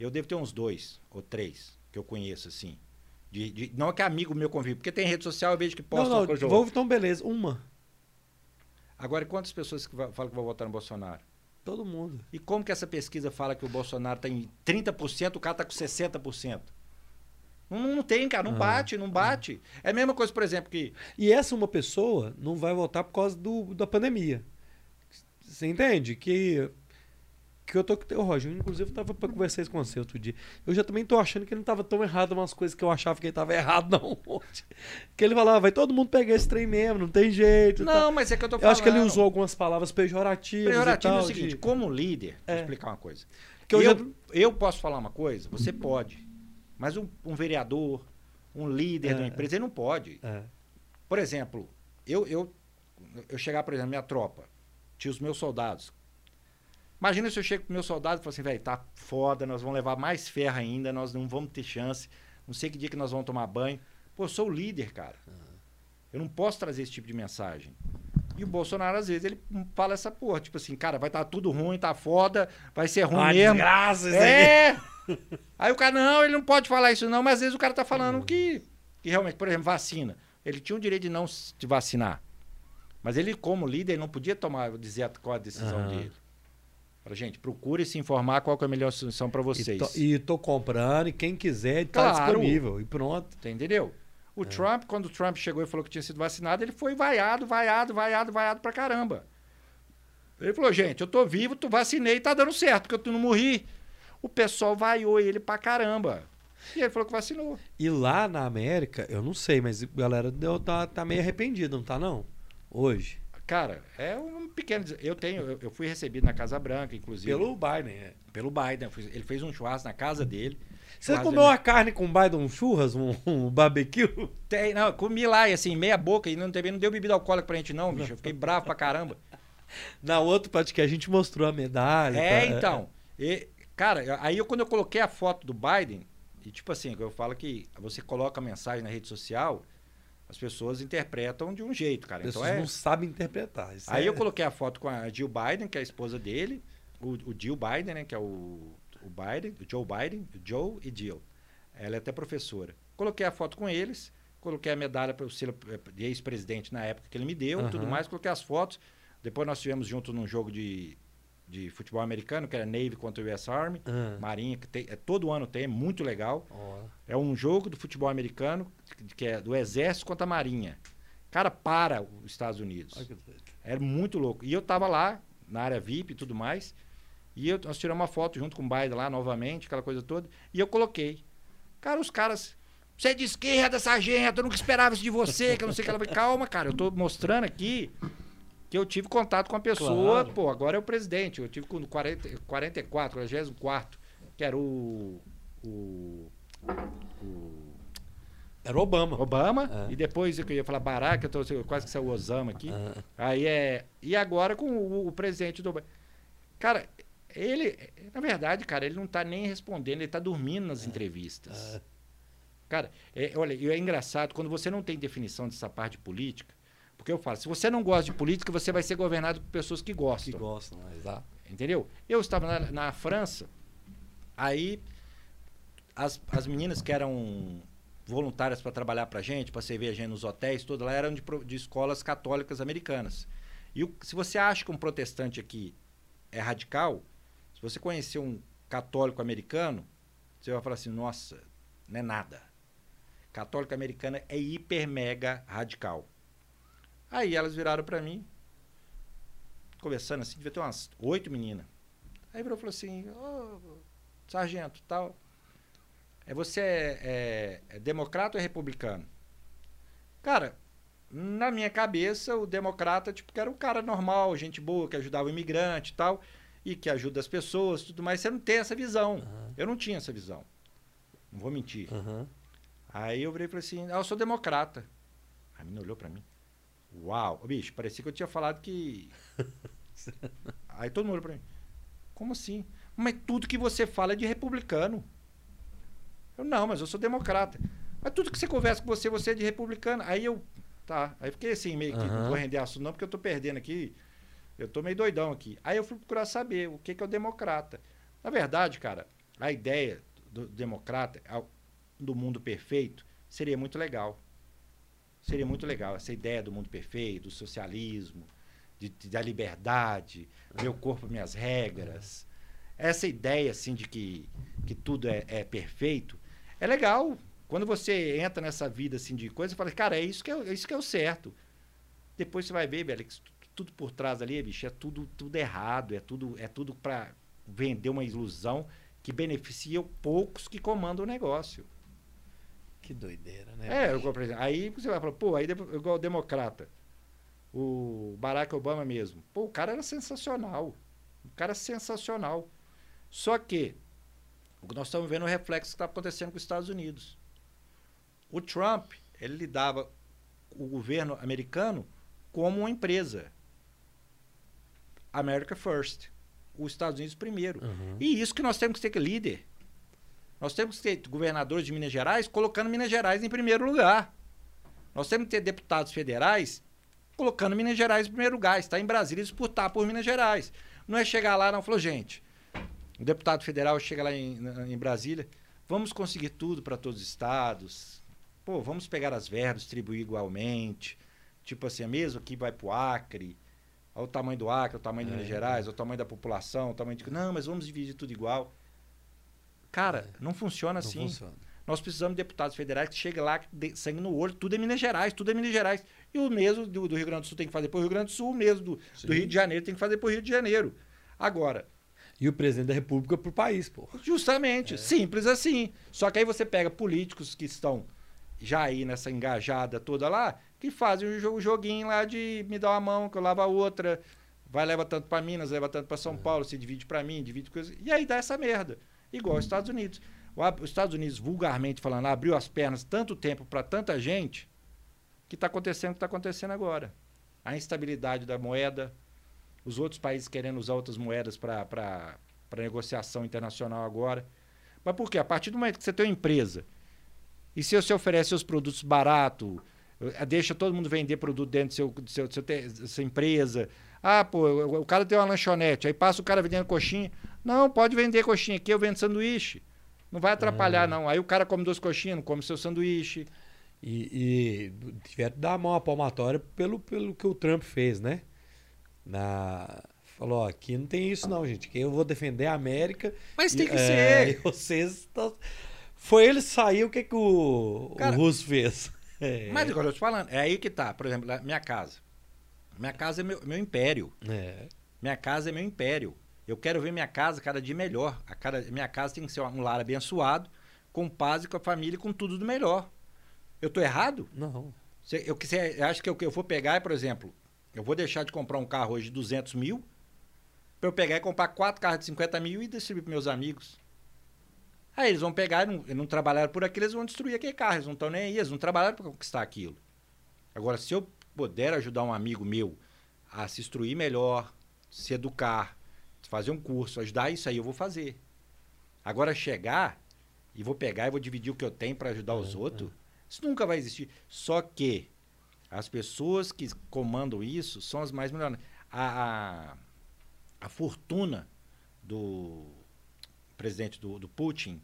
Speaker 3: Eu devo ter uns dois ou três que eu conheço, assim. De, de- não é que é amigo meu convívio, porque tem rede social, eu vejo que posta
Speaker 1: não, não,
Speaker 3: coisa ou
Speaker 1: vou, então beleza, uma.
Speaker 3: Agora, quantas pessoas que falam que vão votar no Bolsonaro?
Speaker 1: Todo mundo.
Speaker 3: E como que essa pesquisa fala que o Bolsonaro tem 30%, o cara tá com 60%? Não, não tem, cara, não
Speaker 1: Ah.
Speaker 3: bate, não bate. É a mesma coisa, por exemplo, que
Speaker 1: E essa uma pessoa não vai votar por causa do, da pandemia. Você entende? Que, que eu tô com o teu Roger. Inclusive, eu tava pra conversar isso com você outro dia. Eu já também tô achando que ele não tava tão errado umas coisas que eu achava que ele tava errado, *laughs* não. Que ele falava, vai todo mundo pegar esse trem mesmo, não tem jeito. e tal.
Speaker 3: Não, mas é que eu tô
Speaker 1: Eu
Speaker 3: falando.
Speaker 1: acho que ele usou algumas palavras pejorativas.
Speaker 3: Pejorativo é o seguinte,
Speaker 1: de-
Speaker 3: como líder, vou
Speaker 1: É.
Speaker 3: explicar uma coisa.
Speaker 1: Que eu
Speaker 3: eu,
Speaker 1: já-
Speaker 3: eu posso falar uma coisa, você pode. Mas um, um vereador, um líder de uma
Speaker 1: É.
Speaker 3: empresa, ele não pode.
Speaker 1: É.
Speaker 3: Por exemplo, eu, eu, eu chegar, por exemplo, minha tropa, tinha os meus soldados. Imagina se eu chego com meus soldados e falo assim, velho, tá foda, nós vamos levar mais ferro ainda, nós não vamos ter chance, não sei que dia que nós vamos tomar banho. Pô, eu sou o líder, cara. Eu não posso trazer esse tipo de mensagem. E o Bolsonaro, às vezes, ele fala essa porra, tipo assim, cara, vai estar tá tudo ruim, tá foda, vai ser ruim
Speaker 1: Ah,
Speaker 3: mesmo.
Speaker 1: desgraça, aí.
Speaker 3: É! *laughs* Aí o cara, não, ele não pode falar isso, não, mas às vezes o cara tá falando que, que realmente, por exemplo, vacina. Ele tinha o direito de não se vacinar. Mas ele, como líder, ele não podia tomar, dizer qual a decisão
Speaker 1: Aham.
Speaker 3: dele. Fala, gente, procure se informar qual que é a melhor solução para
Speaker 1: E
Speaker 3: vocês.
Speaker 1: tô, e tô comprando, e quem quiser, tá
Speaker 3: Claro.
Speaker 1: disponível. E pronto.
Speaker 3: Entendeu? O Trump, quando o Trump chegou e falou que tinha sido vacinado, ele foi vaiado, vaiado, vaiado, vaiado pra caramba. Ele falou, gente, eu tô vivo, tu vacinei, tá dando certo, porque eu não morri. O pessoal vaiou ele pra caramba. E ele falou que vacinou.
Speaker 1: E lá na América, eu não sei, mas a galera deu, tá, tá meio arrependida, não tá não? Hoje.
Speaker 3: Cara, é um pequeno. Eu tenho, eu, fui recebido na Casa Branca, inclusive.
Speaker 1: Pelo Biden, é.
Speaker 3: pelo Biden. Ele fez um churrasco na casa dele.
Speaker 1: Você
Speaker 3: Churrasco
Speaker 1: comeu uma carne com Biden, um churras, um, um barbecue?
Speaker 3: Tem, não, comi lá e assim, meia boca, e não, também não deu bebida alcoólica pra gente, não, bicho. Eu fiquei bravo pra caramba.
Speaker 1: Na outra podcast a gente mostrou a medalha.
Speaker 3: É,
Speaker 1: tá?
Speaker 3: então. E, cara, aí eu, quando eu coloquei a foto do Biden, e tipo assim, eu falo que você coloca a mensagem na rede social, as pessoas interpretam de um jeito, cara.
Speaker 1: As
Speaker 3: Então
Speaker 1: pessoas
Speaker 3: é.
Speaker 1: não sabem interpretar.
Speaker 3: Aí
Speaker 1: é-
Speaker 3: eu coloquei a foto com a Jill Biden, que é a esposa dele, o, o Jill Biden, né, que é o, o Biden, o Joe Biden, o Joe e Jill. Ela é até professora. Coloquei a foto com eles, coloquei a medalha para o de ex-presidente na época que ele me deu, e tudo mais, coloquei as fotos. Depois nós tivemos junto num jogo de, de futebol americano, que era Navy contra o US Army,
Speaker 1: Ah,
Speaker 3: Marinha, que tem, é, todo ano tem, é muito legal.
Speaker 1: ó.
Speaker 3: É um jogo do futebol americano, que é do Exército contra a Marinha. Cara, para os Estados Unidos. Era muito louco. E eu tava lá, na área VIP e tudo mais. E eu, nós tiramos uma foto junto com o Biden lá novamente, aquela coisa toda. E eu coloquei. Cara, os caras. Você é de esquerda, sargento, eu nunca esperava isso de você, que eu não sei o que ela. Calma, cara, eu tô mostrando aqui que eu tive contato com a pessoa.
Speaker 1: Claro.
Speaker 3: Pô, agora é o presidente. Eu tive com 40, 44, 44, que era o. O. o
Speaker 1: Era Obama.
Speaker 3: Obama.
Speaker 1: É.
Speaker 3: E depois eu ia falar Barack, eu tô eu quase que saiu o Osama aqui.
Speaker 1: Ah,
Speaker 3: Aí é. E agora com o, o presidente do. Cara, ele. Na verdade, cara, ele não tá nem respondendo, ele tá dormindo nas entrevistas.
Speaker 1: ah,
Speaker 3: Cara, é, olha, e é engraçado, quando você não tem definição dessa parte de política, porque eu falo, se você não gosta de política, você vai ser governado por pessoas que
Speaker 1: que
Speaker 3: gostam.
Speaker 1: gostam, né? exato.
Speaker 3: Entendeu? Eu estava na, na França, aí as, as meninas que eram voluntárias para trabalhar para gente, para servir a gente nos hotéis, tudo lá eram de, de escolas católicas americanas. E o- se você acha que um protestante aqui é radical, se você conhecer um católico americano, você vai falar assim: nossa, não é nada. Católico americano é hiper mega radical. Aí elas viraram para mim, conversando assim, devia ter umas oito meninas. Aí virou e falou assim, ô, sargento, tal. É, você é, é- é democrata ou é republicano? Cara, na minha cabeça, o democrata, tipo, que era um cara normal, gente boa, que ajudava o imigrante e tal, e que ajuda as pessoas tudo mais. Você não tem essa visão.
Speaker 1: Aham.
Speaker 3: Eu não tinha essa visão. Não vou mentir.
Speaker 1: Aham.
Speaker 3: Aí eu virei e falei assim, ah, eu sou democrata. A menina olhou pra mim. Uau, bicho, parecia que eu tinha falado que. *laughs* Aí todo mundo olhou pra mim. Como assim? Mas tudo que você fala é de republicano. Eu, não, mas eu sou democrata. Mas tudo que você conversa com você, você é de republicano. Aí eu. Tá. Aí fiquei assim, meio que. Não
Speaker 1: Aham.
Speaker 3: vou render assunto, não, porque eu tô perdendo aqui. Eu tô meio doidão aqui. Aí eu fui procurar saber o que, que é o democrata. Na verdade, cara, a ideia do democrata, do mundo perfeito, seria muito legal. Seria muito legal. Essa ideia do mundo perfeito, do socialismo, de, de- da liberdade, meu corpo, minhas regras. Essa ideia, assim, de que, que tudo é, é perfeito, é legal. Quando você entra nessa vida, assim, de coisa, você fala, cara, é isso que é, o- é isso que é o certo. Depois você vai ver, velho, que tudo por trás ali, bicho, é tudo, tudo errado, é tudo, é tudo para vender uma ilusão que beneficia poucos que comandam o negócio.
Speaker 1: Que doideira, né?
Speaker 3: É, eu, por exemplo, aí você vai falar, pô, aí igual o democrata, o Barack Obama mesmo. Pô, o cara era sensacional. O cara é sensacional. Só que o que nós estamos vendo é o reflexo que está acontecendo com os Estados Unidos. O Trump, ele lidava o governo americano como uma empresa. America first. Os Estados Unidos primeiro.
Speaker 1: Uhum.
Speaker 3: E isso que nós temos que ter que líder. Nós temos que ter governadores de Minas Gerais colocando Minas Gerais em primeiro lugar. Nós temos que ter deputados federais colocando Minas Gerais em primeiro lugar. Está em Brasília e disputar por Minas Gerais. Não é chegar lá não falou, gente, o deputado federal chega lá em, em Brasília, vamos conseguir tudo para todos os estados. Pô, vamos pegar as verbas, distribuir igualmente. Tipo assim, é mesmo que vai pro Acre. Olha o tamanho do Acre, o tamanho de
Speaker 1: É.
Speaker 3: Minas Gerais, olha o tamanho da população, o tamanho de. Não, mas vamos dividir tudo igual. Cara, não funciona
Speaker 1: É. Não
Speaker 3: assim.
Speaker 1: funciona.
Speaker 3: Nós precisamos de deputados federais que cheguem lá, de sangue no olho, tudo é Minas Gerais, tudo é Minas Gerais. E o mesmo do, do Rio Grande do Sul tem que fazer para o Rio Grande do Sul, o mesmo do, do Rio de Janeiro tem que fazer para o Rio de Janeiro. Agora,
Speaker 1: E o presidente da república pro país, pô.
Speaker 3: justamente, simples assim. Só que aí você pega políticos que estão já aí nessa engajada toda lá, que fazem o jo- o joguinho lá de me dá uma mão, que eu lavo a outra, vai, leva tanto para Minas, leva tanto para São Paulo, se divide para mim, divide coisa. E aí dá essa merda. Igual os Estados Unidos. O Os Estados Unidos, vulgarmente falando, abriu as pernas tanto tempo para tanta gente que está acontecendo o que está acontecendo agora. A instabilidade da moeda, os outros países querendo usar outras moedas para negociação internacional agora. Mas por quê? A partir do momento que você tem uma empresa e se você oferece seus produtos barato, eh, deixa todo mundo vender produto dentro do seu, do seu, do seu te- da sua empresa. Ah, pô, o cara tem uma lanchonete, aí passa o cara vendendo coxinha. Não, pode vender coxinha aqui, eu vendo sanduíche. Não vai atrapalhar, não. Aí o cara come duas coxinhas, não come seu sanduíche.
Speaker 1: E, e tiveram que dar a mão à palmatória pelo, pelo que o Trump fez, né? Na... Falou, ó, aqui não tem isso não, gente. Que eu vou defender a América.
Speaker 3: Mas tem que ser.
Speaker 1: é, *laughs* e vocês... tão- Foi ele sair, o que, que o,
Speaker 3: Cara,
Speaker 1: o Russo fez? *laughs* É,
Speaker 3: Mas agora eu te falando, é aí que tá. Por exemplo, minha casa. Minha casa é meu, meu império.
Speaker 1: é.
Speaker 3: Minha casa é meu império. Eu quero ver minha casa cada dia melhor. A cada, minha casa tem que ser um lar abençoado, com paz e com a família e com tudo do melhor. Eu tô errado?
Speaker 1: Não.
Speaker 3: Você, eu, você acha que eu, que eu vou pegar, e, por exemplo, eu vou deixar de comprar um carro hoje de 200 mil para eu pegar e comprar quatro carros de 50 mil e distribuir para meus amigos? Aí eles vão pegar, não, não trabalharam por aquilo, eles vão destruir aquele carro. Eles não estão nem aí, eles não trabalharam para conquistar aquilo. Agora, se eu puder ajudar um amigo meu a se instruir melhor, se educar, fazer um curso, ajudar isso aí, eu vou fazer. Agora, chegar e vou pegar e vou dividir o que eu tenho para ajudar os outros, isso nunca vai existir. Só que as pessoas que comandam isso são as mais melhores. A, a, a fortuna do presidente do, do Putin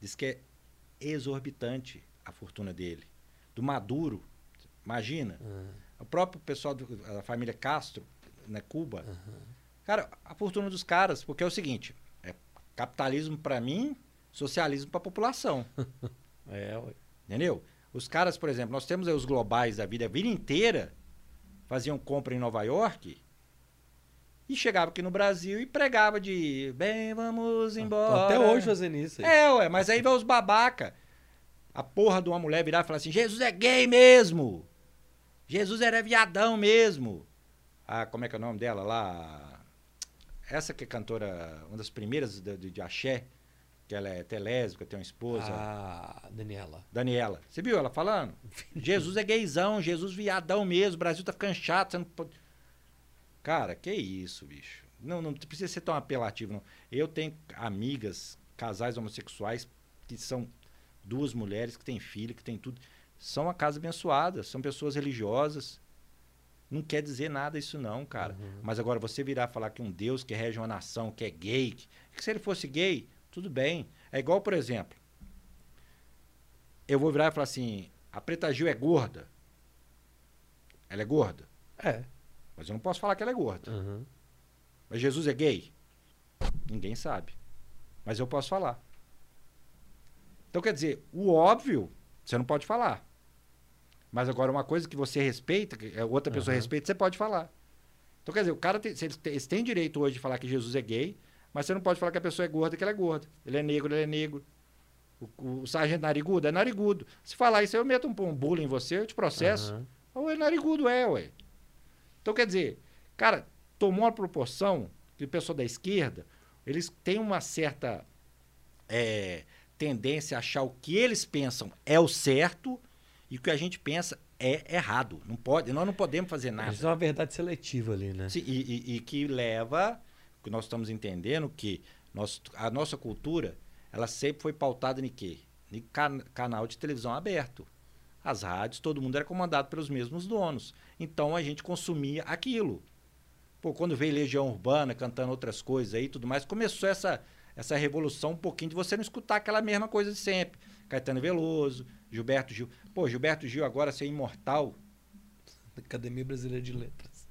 Speaker 3: diz que é exorbitante a fortuna dele. Do Maduro, imagina. O próprio pessoal do- da família Castro, na Cuba. Cara, a fortuna dos caras, porque é o seguinte, é capitalismo para mim, socialismo para a população. *laughs*
Speaker 1: É, ué.
Speaker 3: Entendeu? Os caras, por exemplo, nós temos aí os globais da vida, a vida inteira faziam compra em Nova York e chegava aqui no Brasil e pregava de bem, vamos embora.
Speaker 1: Tô até hoje fazendo isso aí.
Speaker 3: É, ué, mas aí vai os babaca. A porra de uma mulher virar e falar assim: Jesus é gay mesmo! Jesus era viadão mesmo! Ah, como é que é o nome dela lá? Essa que é cantora, uma das primeiras de, de, de axé, que ela é telésbica, tem uma esposa.
Speaker 1: A Daniela.
Speaker 3: Daniela. Você viu ela falando? *laughs* Jesus é gaysão, Jesus viadão mesmo, o Brasil tá ficando chato. Você não pode... Cara, que isso, bicho. Não, não precisa ser tão apelativo, não. Eu tenho amigas, casais homossexuais, que são duas mulheres, que têm filho, que têm tudo. São uma casa abençoada, são pessoas religiosas. Não quer dizer nada isso não, cara.
Speaker 1: Uhum.
Speaker 3: Mas agora você virar falar que um Deus que rege uma nação, que é gay, que, que se ele fosse gay, tudo bem. É igual, por exemplo, eu vou virar e falar assim, a Preta Gil é gorda. Ela é gorda.
Speaker 1: É.
Speaker 3: Mas eu não posso falar que ela é gorda.
Speaker 1: Uhum.
Speaker 3: Mas Jesus é gay? Ninguém sabe. Mas eu posso falar. Então, quer dizer, o óbvio, você não pode falar. Mas agora, uma coisa que você respeita, que a outra pessoa
Speaker 1: Aham.
Speaker 3: respeita, você pode falar. Então, quer dizer, o cara tem, eles têm direito hoje de falar que Jesus é gay, mas você não pode falar que a pessoa é gorda, que ela é gorda. Ele é negro, ele é negro. O, o sargento narigudo é narigudo. Se falar isso, eu meto um, um bullying em você, eu te processo.
Speaker 1: Aham.
Speaker 3: Ou é narigudo, é, ué. Então, quer dizer, cara, tomou uma proporção que o pessoal da esquerda, eles têm uma certa é, tendência a achar o que eles pensam é o certo e o que a gente pensa é errado. Não pode, nós não podemos fazer nada.
Speaker 1: Isso é uma verdade seletiva ali, né?
Speaker 3: Sim, e, e- e que leva, que nós estamos entendendo que nós, a nossa cultura, ela sempre foi pautada em quê? Em can- canal de televisão aberto. As rádios, todo mundo era comandado pelos mesmos donos. Então a gente consumia aquilo. Pô, quando veio Legião Urbana cantando outras coisas aí e tudo mais, começou essa, essa revolução um pouquinho de você não escutar aquela mesma coisa de sempre. Caetano Veloso, Gilberto Gil. Pô, Gilberto Gil agora ser imortal.
Speaker 1: Academia Brasileira de Letras.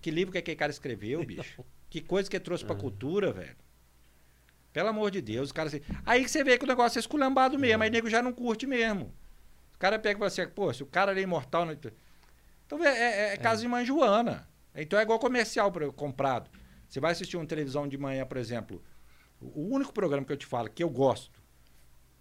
Speaker 3: Que livro que aquele cara escreveu, *laughs* bicho? Que coisa que trouxe pra
Speaker 1: Ah.
Speaker 3: cultura, velho. Pelo amor de Deus, o cara assim. Aí que você vê que o negócio é esculhambado mesmo, aí o nego já não curte mesmo. O cara pega e fala assim, pô, se o cara ali é imortal. Né? Então é, é, é casa de mãe Joana. Então é igual comercial pra- comprado. Você vai assistir uma televisão de manhã, por exemplo. O único programa que eu te falo que eu gosto,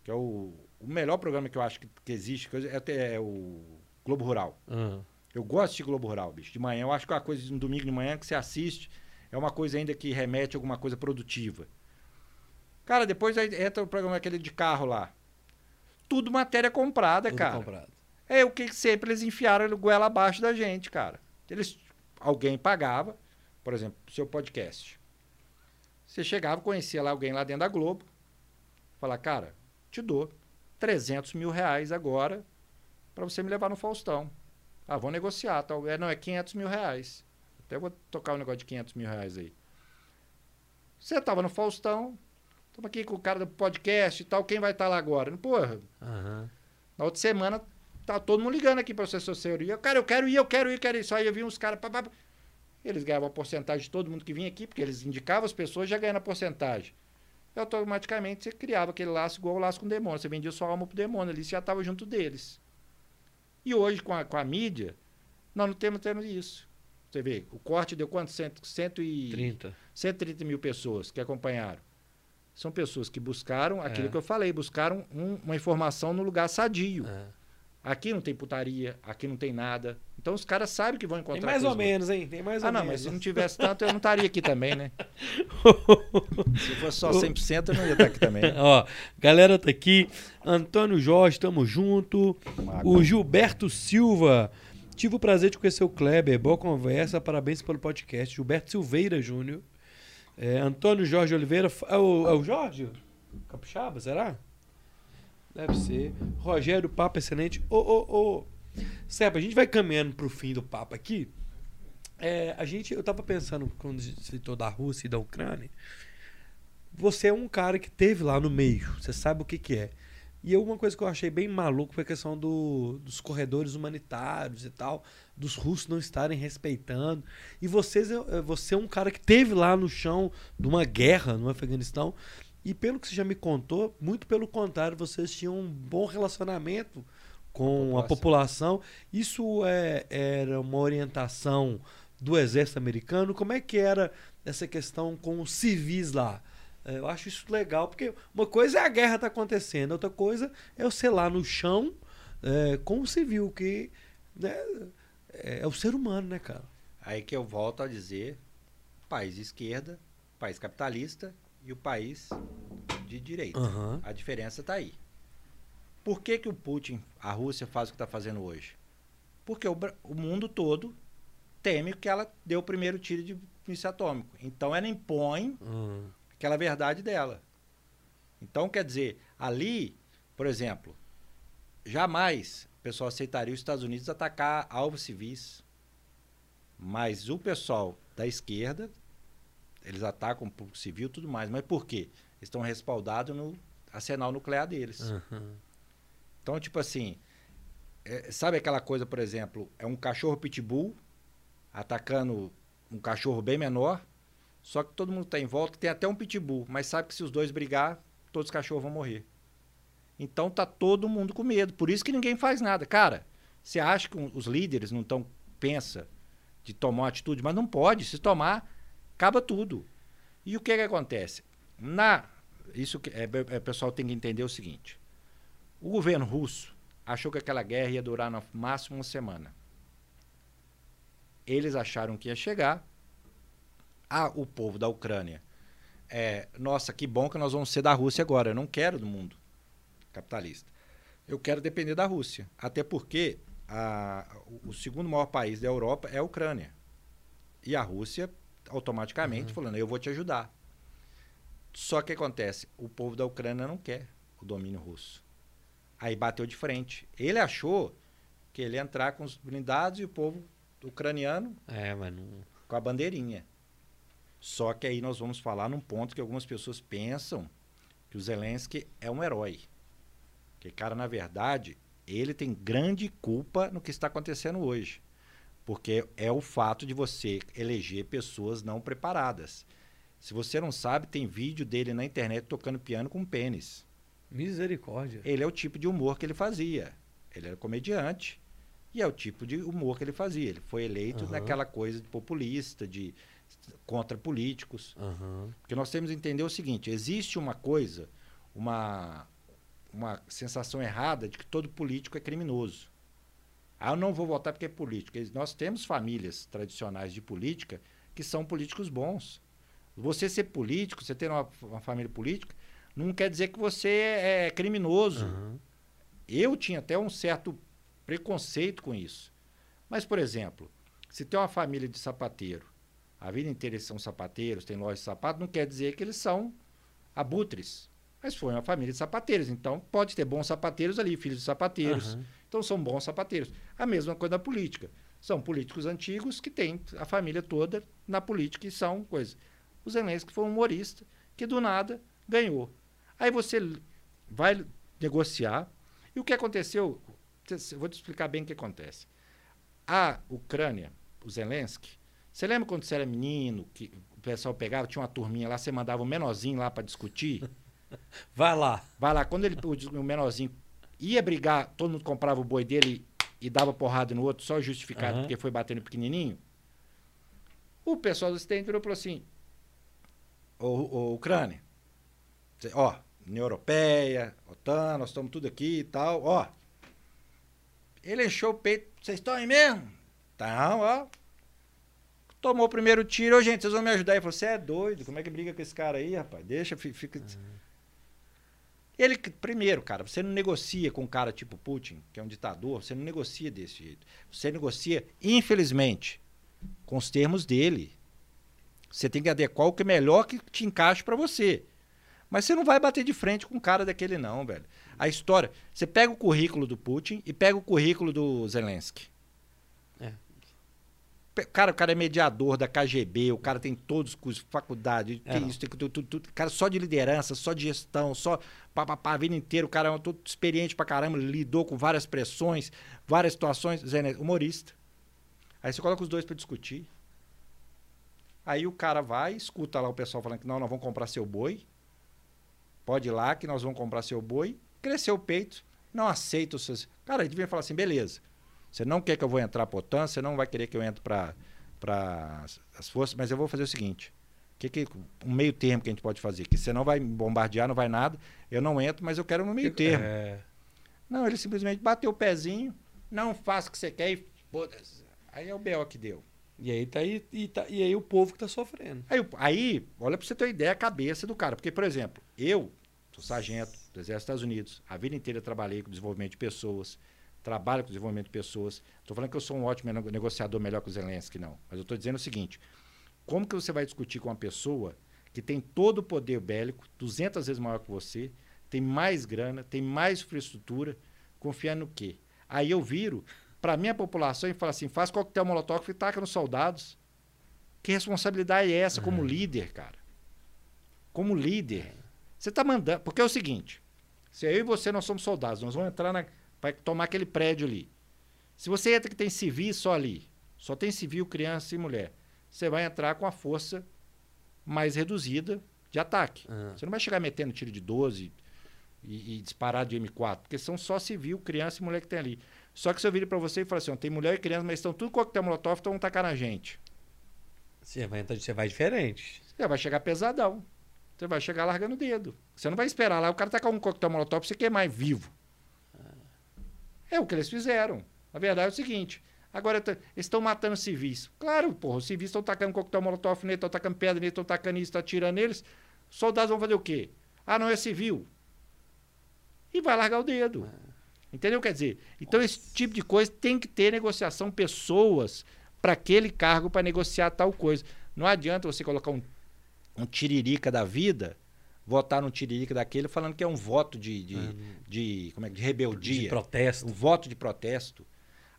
Speaker 3: que é o, o melhor programa que eu acho que, que existe, que é, é o Globo Rural.
Speaker 1: Ah.
Speaker 3: Eu gosto de Globo Rural, bicho. De manhã, eu acho que é uma coisa de um domingo de manhã que você assiste é uma coisa ainda que remete a alguma coisa produtiva. Cara, depois entra o programa aquele de carro lá. Tudo matéria comprada,
Speaker 1: Tudo
Speaker 3: cara.
Speaker 1: comprado.
Speaker 3: É o que sempre eles enfiaram a goela abaixo da gente, cara. Eles, alguém pagava, por exemplo, seu podcast. Você chegava, conhecia lá alguém lá dentro da Globo, falar, cara, te dou 300 mil reais agora para você me levar no Faustão. Ah, vou negociar, tal. É, não, é 500 mil reais. Até vou tocar um negócio de 500 mil reais aí. Você tava no Faustão, estamos aqui com o cara do podcast e tal, quem vai estar lá agora? Porra,
Speaker 1: Aham.
Speaker 3: na outra semana, tá todo mundo ligando aqui para você assessoria. Cara, eu quero ir, eu quero ir, eu quero ir. Só aí eu vi uns caras. Eles ganhavam a porcentagem de todo mundo que vinha aqui, porque eles indicavam as pessoas já ganhando a porcentagem. E automaticamente você criava aquele laço igual o laço com o demônio. Você vendia sua alma pro demônio ali, você já estava junto deles. E hoje, com a, com a mídia, nós não temos, temos isso. Você vê, o corte deu quanto? Cento, cento e...
Speaker 1: 30.
Speaker 3: 130 mil pessoas que acompanharam. São pessoas que buscaram aquilo
Speaker 1: É.
Speaker 3: que eu falei, buscaram um- uma informação no lugar sadio.
Speaker 1: É.
Speaker 3: Aqui não tem putaria, aqui não tem nada. Então os caras sabem que vão encontrar
Speaker 1: Tem mais ou menos, hein? Tem mais
Speaker 3: Ah,
Speaker 1: ou
Speaker 3: não,
Speaker 1: menos.
Speaker 3: mas se não tivesse tanto, eu não estaria aqui também, né? *laughs* se fosse só 100%, eu não ia estar aqui também. *laughs*
Speaker 1: Ó, galera tá aqui. Antônio Jorge, tamo junto. O Gilberto Silva. Tive o prazer de conhecer o Kleber. Boa conversa. Parabéns pelo podcast. Gilberto Silveira Júnior. É, Antônio Jorge Oliveira. É o, é o Jorge? Capixaba, será? Deve ser. Rogério, papo excelente. Ô, ô, ô. Seba, a gente vai caminhando pro fim do papo aqui. É, a gente, eu tava pensando, quando citou da Rússia e da Ucrânia, você é um cara que teve lá no meio, você sabe o que que é. E uma coisa que eu achei bem maluco foi a questão do, dos corredores humanitários e tal, dos russos não estarem respeitando. E vocês, você é um cara que teve lá no chão de uma guerra no Afeganistão. E pelo que você já me contou, muito pelo contrário, vocês tinham um bom relacionamento com a população. Isso é, era uma orientação do exército americano? Como é que era essa questão com os civis lá? É, Eu acho isso legal, porque uma coisa é a guerra tá acontecendo, outra coisa é você lá no chão é, com o civil, que né, é, é o ser humano, né, cara?
Speaker 3: Aí que eu volto a dizer, país de esquerda, país capitalista e o país de direita.
Speaker 1: Aham.
Speaker 3: A diferença está aí. Por que, que o Putin, a Rússia, faz o que está fazendo hoje? Porque o, o mundo todo teme que ela deu o primeiro tiro de míssil atômico. Então ela impõe
Speaker 1: Hum.
Speaker 3: Aquela verdade dela. Então, quer dizer, ali, por exemplo, jamais o pessoal aceitaria os Estados Unidos atacar alvos civis. Mas o pessoal da esquerda, eles atacam o público civil e tudo mais. Mas por quê? Eles estão respaldados no arsenal nuclear deles.
Speaker 1: Aham.
Speaker 3: Então, tipo assim, é, sabe aquela coisa, por exemplo, é um cachorro pitbull atacando um cachorro bem menor, só que todo mundo está em volta, tem até um pitbull, mas sabe que se os dois brigar, todos os cachorros vão morrer. Então tá todo mundo com medo, por isso que ninguém faz nada. Cara, você acha que os líderes não estão pensa de tomar uma atitude, mas não pode, se tomar, acaba tudo. E o que que acontece? Na isso que é, é, pessoal tem que entender o seguinte. O governo russo achou que aquela guerra ia durar no máximo uma semana. Eles acharam que ia chegar. Ah, o povo da Ucrânia. É, nossa, que bom que nós vamos ser da Rússia agora. Eu não quero do mundo capitalista. Eu quero depender da Rússia. Até porque a- o- o segundo maior país da Europa é a Ucrânia. E a Rússia, automaticamente, falando, eu vou te ajudar. Só que acontece, o povo da Ucrânia não quer o domínio russo. Aí bateu de frente. Ele achou que ele ia entrar com os blindados e o povo ucraniano
Speaker 1: É, não.
Speaker 3: com a bandeirinha. Só que aí nós vamos falar num ponto que algumas pessoas pensam que o Zelensky é um herói. Que, cara, na verdade, ele tem grande culpa no que está acontecendo hoje. Porque é o fato de você eleger pessoas não preparadas. Se você não sabe, tem vídeo dele na internet tocando piano com pênis.
Speaker 1: Misericórdia.
Speaker 3: Ele é o tipo de humor que ele fazia. Ele era comediante e é o tipo de humor que ele fazia. Ele foi eleito
Speaker 1: Aham.
Speaker 3: naquela coisa de populista, de contra políticos.
Speaker 1: Aham.
Speaker 3: Porque nós temos que entender o seguinte: existe uma coisa, uma, uma sensação errada de que todo político é criminoso. Ah, eu não vou votar porque é político. Nós temos famílias tradicionais de política que são políticos bons. Você ser político, você ter uma, uma família política, não quer dizer que você é criminoso.
Speaker 1: Aham.
Speaker 3: Eu tinha até um certo preconceito com isso. Mas, por exemplo, se tem uma família de sapateiro, a vida inteira eles são sapateiros, tem loja de sapato, não quer dizer que eles são abutres. Mas foi uma família de sapateiros. Então, pode ter bons sapateiros ali, filhos de sapateiros.
Speaker 1: Aham.
Speaker 3: Então, são bons sapateiros. A mesma coisa da política. São políticos antigos que têm a família toda na política e são coisas. O Zelensky foi um humorista que, do nada, ganhou. Aí você vai negociar. E o que aconteceu? Eu vou te explicar bem o que acontece. A Ucrânia, o Zelensky, você lembra quando você era menino, que o pessoal pegava, tinha uma turminha lá, você mandava um menorzinho lá para discutir? *laughs*
Speaker 1: Vai lá.
Speaker 3: Vai lá, quando ele, o, o menorzinho ia brigar, todo mundo comprava o boi dele e, dava porrada no outro, só justificado
Speaker 1: Aham.
Speaker 3: porque foi batendo pequenininho. O pessoal do Ocidente virou e falou assim: Ô, ô, Ucrânia, ó, União Europeia, OTAN, nós estamos tudo aqui e tal, ó. Ele encheu o peito, vocês estão aí mesmo? Então, ó. Tomou o primeiro tiro, ô gente, vocês vão me ajudar. Ele falou: você é doido, como é que briga com esse cara aí, rapaz? Deixa, fi- fica. Ele, que- primeiro, cara, você não negocia com um cara tipo Putin, que é um ditador, você não negocia desse jeito. Você negocia, infelizmente, com os termos dele. Você tem que adequar o que é melhor que te encaixe para você. Mas você não vai bater de frente com um cara daquele, não, velho. A história. Você pega o currículo do Putin e pega o currículo do Zelensky. Cara, o cara é mediador da KGB, o cara tem todos os cursos, faculdade, tem isso, tem tudo, tudo, tudo. Cara, só de liderança, só de gestão, só pá, pá, pá, a vida inteira, o cara é todo experiente pra caramba, lidou com várias pressões, várias situações, Zelensky, humorista. Aí você coloca os dois pra discutir. Aí o cara vai, escuta lá o pessoal falando que não, nós vamos comprar seu boi. Pode ir lá que nós vamos comprar seu boi. Cresceu o peito, não aceita os seus. Cara, ele devia falar assim: beleza. Você não quer que eu vou entrar para OTAN, você não vai querer que eu entre para as forças, mas eu vou fazer o seguinte: que, que, um meio termo que a gente pode fazer? Que você não vai me bombardear, não vai nada, eu não entro, mas eu quero no meio termo.
Speaker 1: É.
Speaker 3: Não, ele simplesmente bateu o pezinho, não faça o que você quer e. Aí é o BO que deu.
Speaker 1: E aí tá aí, e, tá, e aí o povo que tá sofrendo.
Speaker 3: Aí, aí, olha pra você ter uma ideia a cabeça do cara. Porque, por exemplo, eu Sou sargento do Exército dos Estados Unidos. A vida inteira trabalhei com desenvolvimento de pessoas. Trabalho com desenvolvimento de pessoas. Estou falando que eu sou um ótimo nego- negociador melhor que o Zelensky, não. Mas eu estou dizendo o seguinte: como que você vai discutir com uma pessoa que tem todo o poder bélico, 200 vezes maior que você, tem mais grana, tem mais infraestrutura, confiando no quê? Aí eu viro para a minha população e falo assim: faz coquetel molotov e taca nos soldados. Que responsabilidade é essa como líder, cara? Como líder. Você está mandando. Porque é o seguinte: se eu e você nós somos soldados, nós vamos entrar na. Vai tomar aquele prédio ali. Se você entra que tem civis só ali, só tem civil, criança e mulher, você vai entrar com a força mais reduzida de ataque.
Speaker 1: Ah.
Speaker 3: Você não vai chegar metendo tiro de 12 e, e disparar de M4, porque são só civil, criança e mulher que tem ali. Só que se eu vir para você e falar assim, ó, tem mulher e criança, mas estão tudo com coquetel molotov, então vão tacar na gente.
Speaker 1: Você vai, entrar- você vai diferente.
Speaker 3: Você vai chegar pesadão. Você vai chegar largando o dedo. Você não vai esperar lá o cara tacar um coquetel molotov pra você queimar vivo. É o que eles fizeram. A verdade é o seguinte. Agora, eles estão matando civis. Claro, porra, os civis estão tacando coquetel molotov neles, estão tacando pedra neles, estão tacando isso, estão atirando neles. Os soldados vão fazer o quê? Ah, não é civil. E vai largar o dedo. Entendeu? Quer dizer, então esse tipo de coisa tem que ter negociação, pessoas para aquele cargo para negociar tal coisa. Não adianta você colocar um, um tiririca da vida, votar num tiririca daquele falando que é um voto de, de, de, como é, que- de rebeldia.
Speaker 1: De protesto.
Speaker 3: Um voto de protesto.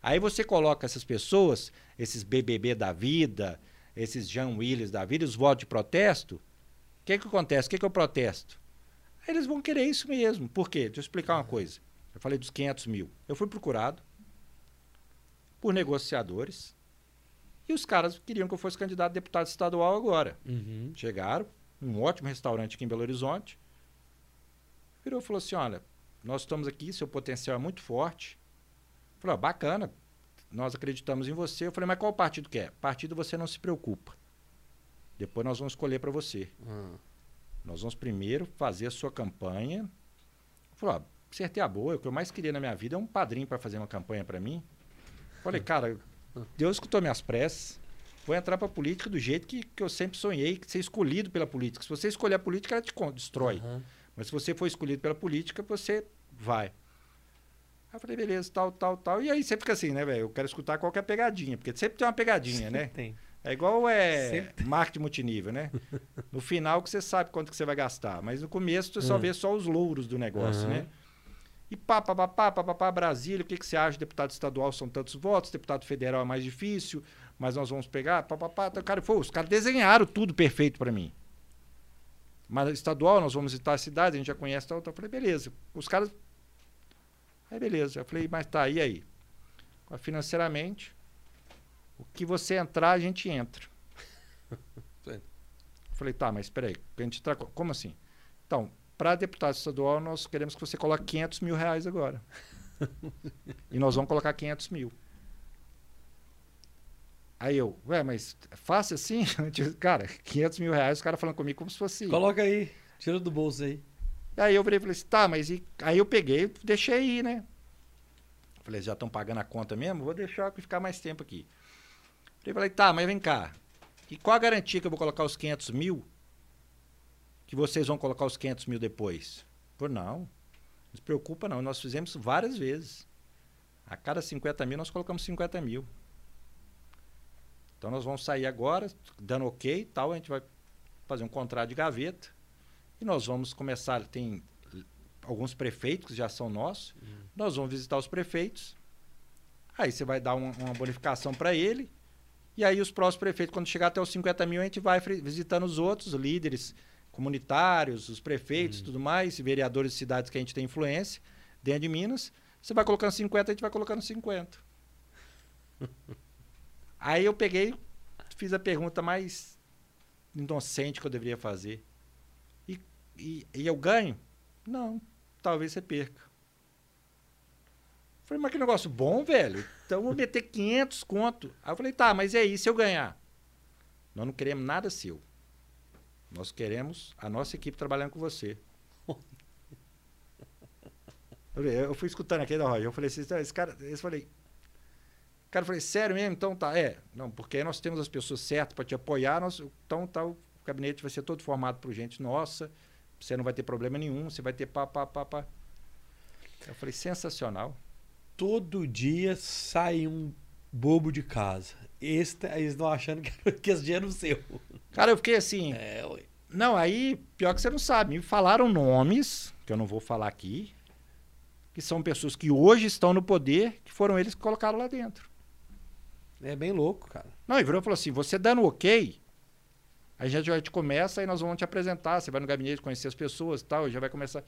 Speaker 3: Aí você coloca essas pessoas, esses BBB da vida, esses Jean Willis da vida, os votos de protesto. O que, que acontece? O que, que é o protesto? Aí eles vão querer isso mesmo. Por quê? Deixa eu explicar uma coisa. Eu falei dos 500 mil. Eu fui procurado por negociadores e os caras queriam que eu fosse candidato a deputado estadual agora.
Speaker 1: Uhum.
Speaker 3: Chegaram, um ótimo restaurante aqui em Belo Horizonte. Virou e falou assim: olha, nós estamos aqui, seu potencial é muito forte. Falei, ó, bacana, nós acreditamos em você. Eu falei, mas qual partido que é? Partido você não se preocupa. Depois nós vamos escolher para você.
Speaker 1: Ah.
Speaker 3: Nós vamos primeiro fazer a sua campanha. Falei, ó, acertei a boa, o que eu mais queria na minha vida é um padrinho para fazer uma campanha para mim. Falei, cara, Deus escutou minhas preces. Vou entrar para a política do jeito que, que eu sempre sonhei, que ser escolhido pela política. Se você escolher a política, ela te destrói.
Speaker 1: Aham.
Speaker 3: Mas se você for escolhido pela política, você vai. Aí eu falei, beleza, tal, tal, tal. E aí você fica assim, né, velho? Eu quero escutar qualquer pegadinha, porque sempre tem uma pegadinha, né?
Speaker 1: Tem.
Speaker 3: É igual é
Speaker 1: Sempre
Speaker 3: marketing multinível, né? *laughs* No final que você sabe quanto que você vai gastar, mas no começo você só
Speaker 1: Hum.
Speaker 3: vê só os louros do negócio,
Speaker 1: Aham.
Speaker 3: né? E pá, pá, pá, pá, pá, pá, pá, Brasília, o que, que você acha? Deputado estadual são tantos votos, deputado federal é mais difícil, mas nós vamos pegar, pá, pá, pá. Então, cara, pô, os caras desenharam tudo perfeito para mim. Mas estadual, nós vamos visitar a cidade, a gente já conhece tal, tal. Eu falei, beleza. Os caras. Aí, beleza. Eu falei, mas tá, e aí? Financeiramente, o que você entrar, a gente entra. *laughs* Falei, tá, mas espera aí, a gente tra... como assim? Então, para deputado estadual, nós queremos que você coloque 500 mil reais agora. *laughs* e nós vamos colocar 500 mil. Aí eu, ué, mas é fácil assim? *laughs* cara, 500 mil reais, os caras falando comigo como se fosse...
Speaker 1: Coloca aí. Tira do bolso aí.
Speaker 3: Aí eu virei e falei assim, tá, mas e... aí eu peguei e deixei aí, né? Falei, já estão pagando a conta mesmo? Vou deixar ficar mais tempo aqui. Eu falei, tá, mas vem cá. E qual a garantia que eu vou colocar os 500 mil? Que vocês vão colocar os 500 mil depois? Por não. Não se preocupa não. Nós fizemos várias vezes. A cada 50 mil, nós colocamos 50 mil. Então nós vamos sair agora, dando ok e tal, a gente vai fazer um contrato de gaveta. E nós vamos começar, tem alguns prefeitos que já são nossos, nós vamos visitar os prefeitos, aí você vai dar um- uma bonificação para ele, e aí os próximos prefeitos, quando chegar até os 50 mil, a gente vai visitando os outros líderes comunitários, os prefeitos e tudo mais, vereadores de cidades que a gente tem influência, dentro de Minas, você vai colocando 50, a gente vai colocando 50. *laughs* aí eu peguei, fiz a pergunta mais inocente que eu deveria fazer. E, e, e eu ganho? Não, talvez você perca. Falei, mas que negócio bom, velho. Então eu vou meter 500 conto. Aí eu falei, tá, mas aí, se eu ganhar? Nós não queremos nada seu. Nós queremos a nossa equipe trabalhando com você. *laughs* Eu fui escutando aqui da Roger. Eu falei assim, esse cara, eu falei, cara, eu falei, sério mesmo? Então tá, é. Não, porque aí nós temos as pessoas certas para te apoiar. Nós, então tá, o gabinete vai ser todo formado por gente nossa você não vai ter problema nenhum, você vai ter pá, pá, pá, pá. Eu falei, sensacional.
Speaker 1: Todo dia sai um bobo de casa. Esse, eles estão achando que, *laughs* que esse dinheiro é seu.
Speaker 3: Cara, eu fiquei assim.
Speaker 1: É, ué.
Speaker 3: Não, aí, pior que você não sabe. Me falaram nomes, que eu não vou falar aqui, que são pessoas que hoje estão no poder, que foram eles que colocaram lá dentro.
Speaker 1: É bem louco, cara.
Speaker 3: Não, e virou e falou assim: você dando ok, a gente já te começa e nós vamos te apresentar. Você vai no gabinete conhecer as pessoas e tal, e já vai começar.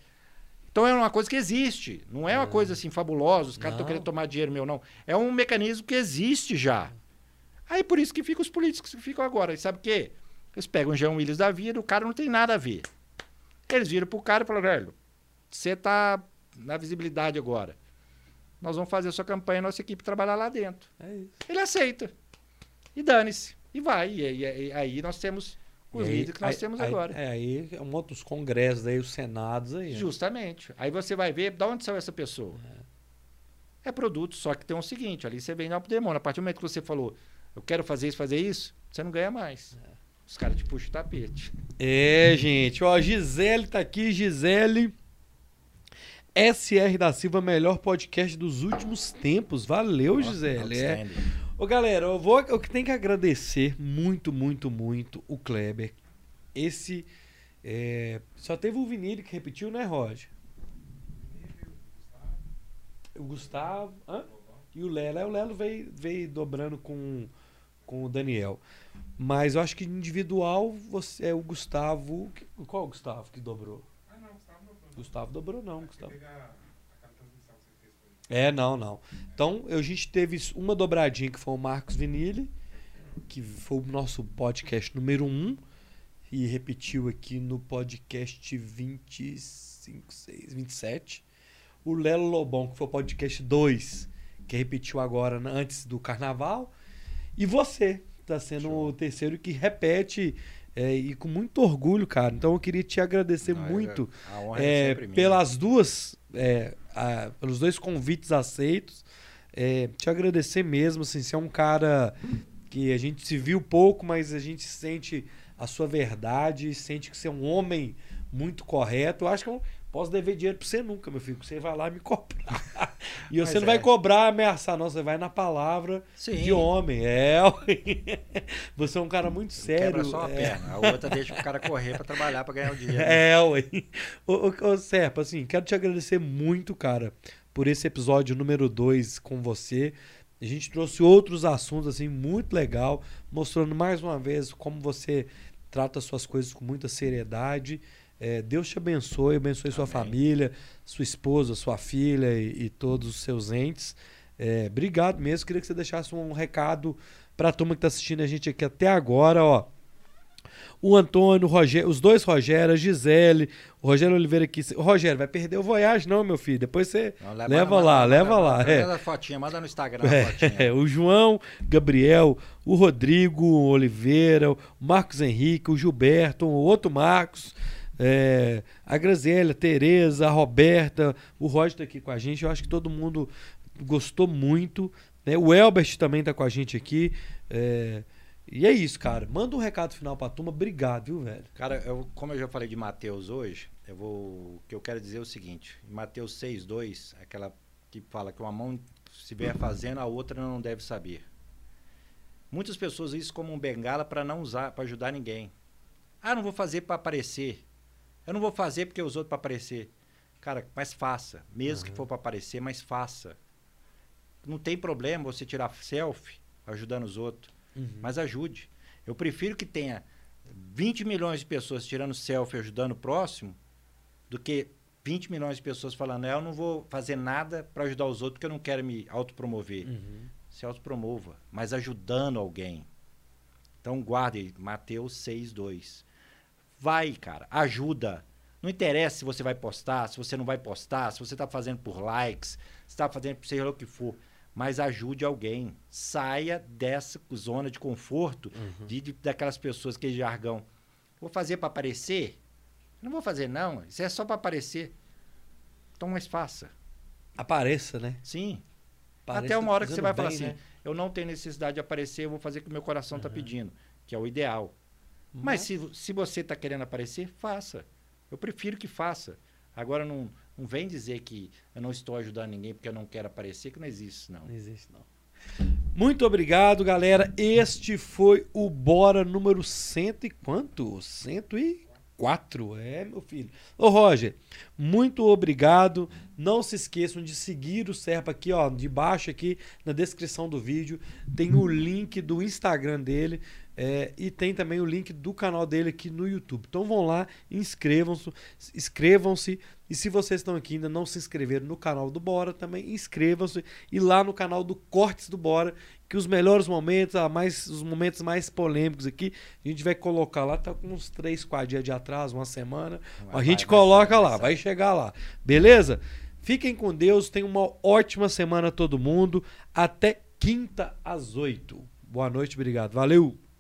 Speaker 3: Então é uma coisa que existe. Não é uma coisa assim fabulosa, os caras estão querendo tomar dinheiro meu, não. É um mecanismo que existe já. Aí por isso que ficam os políticos que ficam agora. E sabe o quê? Eles pegam o Jean Willis da vida, o cara não tem nada a ver. Eles viram pro cara e falaram, velho, você tá na visibilidade agora. Nós vamos fazer a sua campanha, nossa equipe trabalhar lá dentro.
Speaker 1: É isso.
Speaker 3: Ele aceita. E dane-se. E vai. E, aí- e aí nós temos os
Speaker 1: E aí-
Speaker 3: líderes que nós
Speaker 1: aí-
Speaker 3: temos
Speaker 1: aí-
Speaker 3: agora.
Speaker 1: É, aí é um outros congressos aí, os senados aí. né?
Speaker 3: Justamente. Aí você vai ver de onde saiu essa pessoa. É. produto, só que tem o seguinte, ali você algo pro demônio. A partir do momento que você falou, eu quero fazer isso, fazer isso, você não ganha mais. Os caras te puxam o tapete.
Speaker 1: É, gente. Ó, Gisele tá aqui, Gisele. SR da Silva, melhor podcast dos últimos tempos. Valeu, Gisele. É. Ô, galera, eu vou eu tenho que agradecer muito, muito, muito o Kleber. Esse é, só teve o Vinílius que repetiu, né, Roger? O Gustavo, hã? E o Lelo. Aí o Lelo veio, veio dobrando com, com o Daniel. Mas eu acho que individual você é o Gustavo. Qual o Gustavo que dobrou?
Speaker 2: Gustavo dobrou.
Speaker 1: Não, Gustavo. É, não, não. Então, a gente teve uma dobradinha que foi o Marcos Vinili, que foi o nosso podcast número 1, e repetiu aqui no podcast 25, 6, 27. O Lelo Lobão, que foi o podcast 2, que repetiu agora antes do carnaval. E você, que tá sendo
Speaker 3: Show.
Speaker 1: o terceiro que repete é, e com muito orgulho, cara. Então eu queria te agradecer
Speaker 3: Não, é-
Speaker 1: muito é,
Speaker 3: é
Speaker 1: pelas duas, é, a- pelos dois convites aceitos. É, te agradecer mesmo, assim, você é um cara que a gente se viu pouco, mas a gente sente a sua verdade, sente que você é um homem muito correto. Eu acho que eu não posso dever dinheiro pra você nunca, meu filho, porque você vai lá me cobrar. *laughs* E
Speaker 3: Mas
Speaker 1: você não
Speaker 3: é.
Speaker 1: vai cobrar, ameaçar, não, você vai na palavra
Speaker 3: Sim.
Speaker 1: de homem. É, *laughs* você é um cara muito sério.
Speaker 3: Quebra só a
Speaker 1: é.
Speaker 3: perna. A outra deixa o cara correr pra trabalhar, pra ganhar o dinheiro.
Speaker 1: É, ué. Ô, ô, ô, Serpa, assim, quero te agradecer muito, cara, por esse episódio número 2 com você. A gente trouxe outros assuntos, assim, muito legal, mostrando mais uma vez como você trata suas coisas com muita seriedade. É, Deus te abençoe, abençoe sua
Speaker 3: Amém.
Speaker 1: família, sua esposa, sua filha e, e todos os seus entes. É, obrigado mesmo. Queria que você deixasse um recado para a turma que está assistindo a gente aqui até agora, ó. O Antônio, o Rogério, os dois Rogério, a Gisele, o Rogério Oliveira aqui. O Rogério, vai perder o Voyage, não, meu filho. Depois você
Speaker 3: Não,
Speaker 1: leva
Speaker 3: manda-
Speaker 1: lá,
Speaker 3: manda-
Speaker 1: leva
Speaker 3: manda-
Speaker 1: lá.
Speaker 3: Manda
Speaker 1: é.
Speaker 3: a fotinha, manda no Instagram a fotinha.
Speaker 1: É, o João, Gabriel, o Rodrigo Oliveira, o Marcos Henrique, o Gilberto, o outro Marcos, é, a Graziella, Tereza, a Roberta, o Roger tá aqui com a gente. Eu acho que todo mundo gostou muito. né? O Elbert também tá com a gente aqui. é, e é isso, cara. Manda um recado final pra turma. Obrigado, viu, velho?
Speaker 3: Cara, eu- como eu já falei de Mateus hoje, eu vou, o que eu quero dizer é o seguinte: Mateus 6,2, aquela que fala que uma mão estiver fazendo, a outra não deve saber. Muitas pessoas usam isso como um bengala para não usar, para ajudar ninguém. Ah, não vou fazer para aparecer. Eu não vou fazer porque os outros para aparecer. Cara, mas faça. Mesmo que for para aparecer, mas faça. Não tem problema você tirar selfie ajudando os outros. Mas ajude. Eu prefiro que tenha 20 milhões de pessoas tirando selfie ajudando o próximo do que 20 milhões de pessoas falando, "É, eu não vou fazer nada para ajudar os outros porque eu não quero me autopromover.
Speaker 1: Uhum.
Speaker 3: Se autopromova, mas ajudando alguém. Então guarde Mateus 6:2. Vai, cara, ajuda. Não interessa se você vai postar, se você não vai postar, se você está fazendo por likes, se está fazendo por seja lá o que for, mas ajude alguém. Saia dessa zona de conforto de, de- daquelas pessoas que jargão. Vou fazer para aparecer? Não vou fazer não, isso é só para aparecer. Então, mas faça.
Speaker 1: Apareça, né?
Speaker 3: Sim.
Speaker 1: Apareça
Speaker 3: Até uma hora que você vai falar
Speaker 1: bem,
Speaker 3: assim,
Speaker 1: né?
Speaker 3: eu não tenho necessidade de aparecer, eu vou fazer o que o meu coração está pedindo, que é o ideal. Mas se, se você está querendo aparecer, faça. Eu prefiro que faça. Agora não, não vem dizer que eu não estou ajudando ninguém porque eu não quero aparecer, que não existe não.
Speaker 1: Não existe, não. Muito obrigado, galera. Este foi o Bora número cento e quanto? Cento e quatro. É, meu filho. Ô, Roger, muito obrigado. Não se esqueçam de seguir o Serpa aqui, ó, de baixo aqui na descrição do vídeo. Tem o link do Instagram dele. É, e tem também o link do canal dele aqui no YouTube. Então vão lá, inscrevam-se, inscrevam-se. E se vocês estão aqui e ainda não se inscreveram no canal do Bora, também inscrevam-se. E lá no canal do Cortes do Bora, que os melhores momentos, a mais, os momentos mais polêmicos aqui, a gente vai colocar lá, tá com uns 3, 4 dias de atraso, uma semana.
Speaker 3: Vai,
Speaker 1: a gente
Speaker 3: vai,
Speaker 1: coloca
Speaker 3: vai,
Speaker 1: lá,
Speaker 3: vai,
Speaker 1: vai chegar lá. Beleza? Fiquem com Deus, tenham uma ótima semana todo mundo. Até quinta às 8. Boa noite, obrigado. Valeu!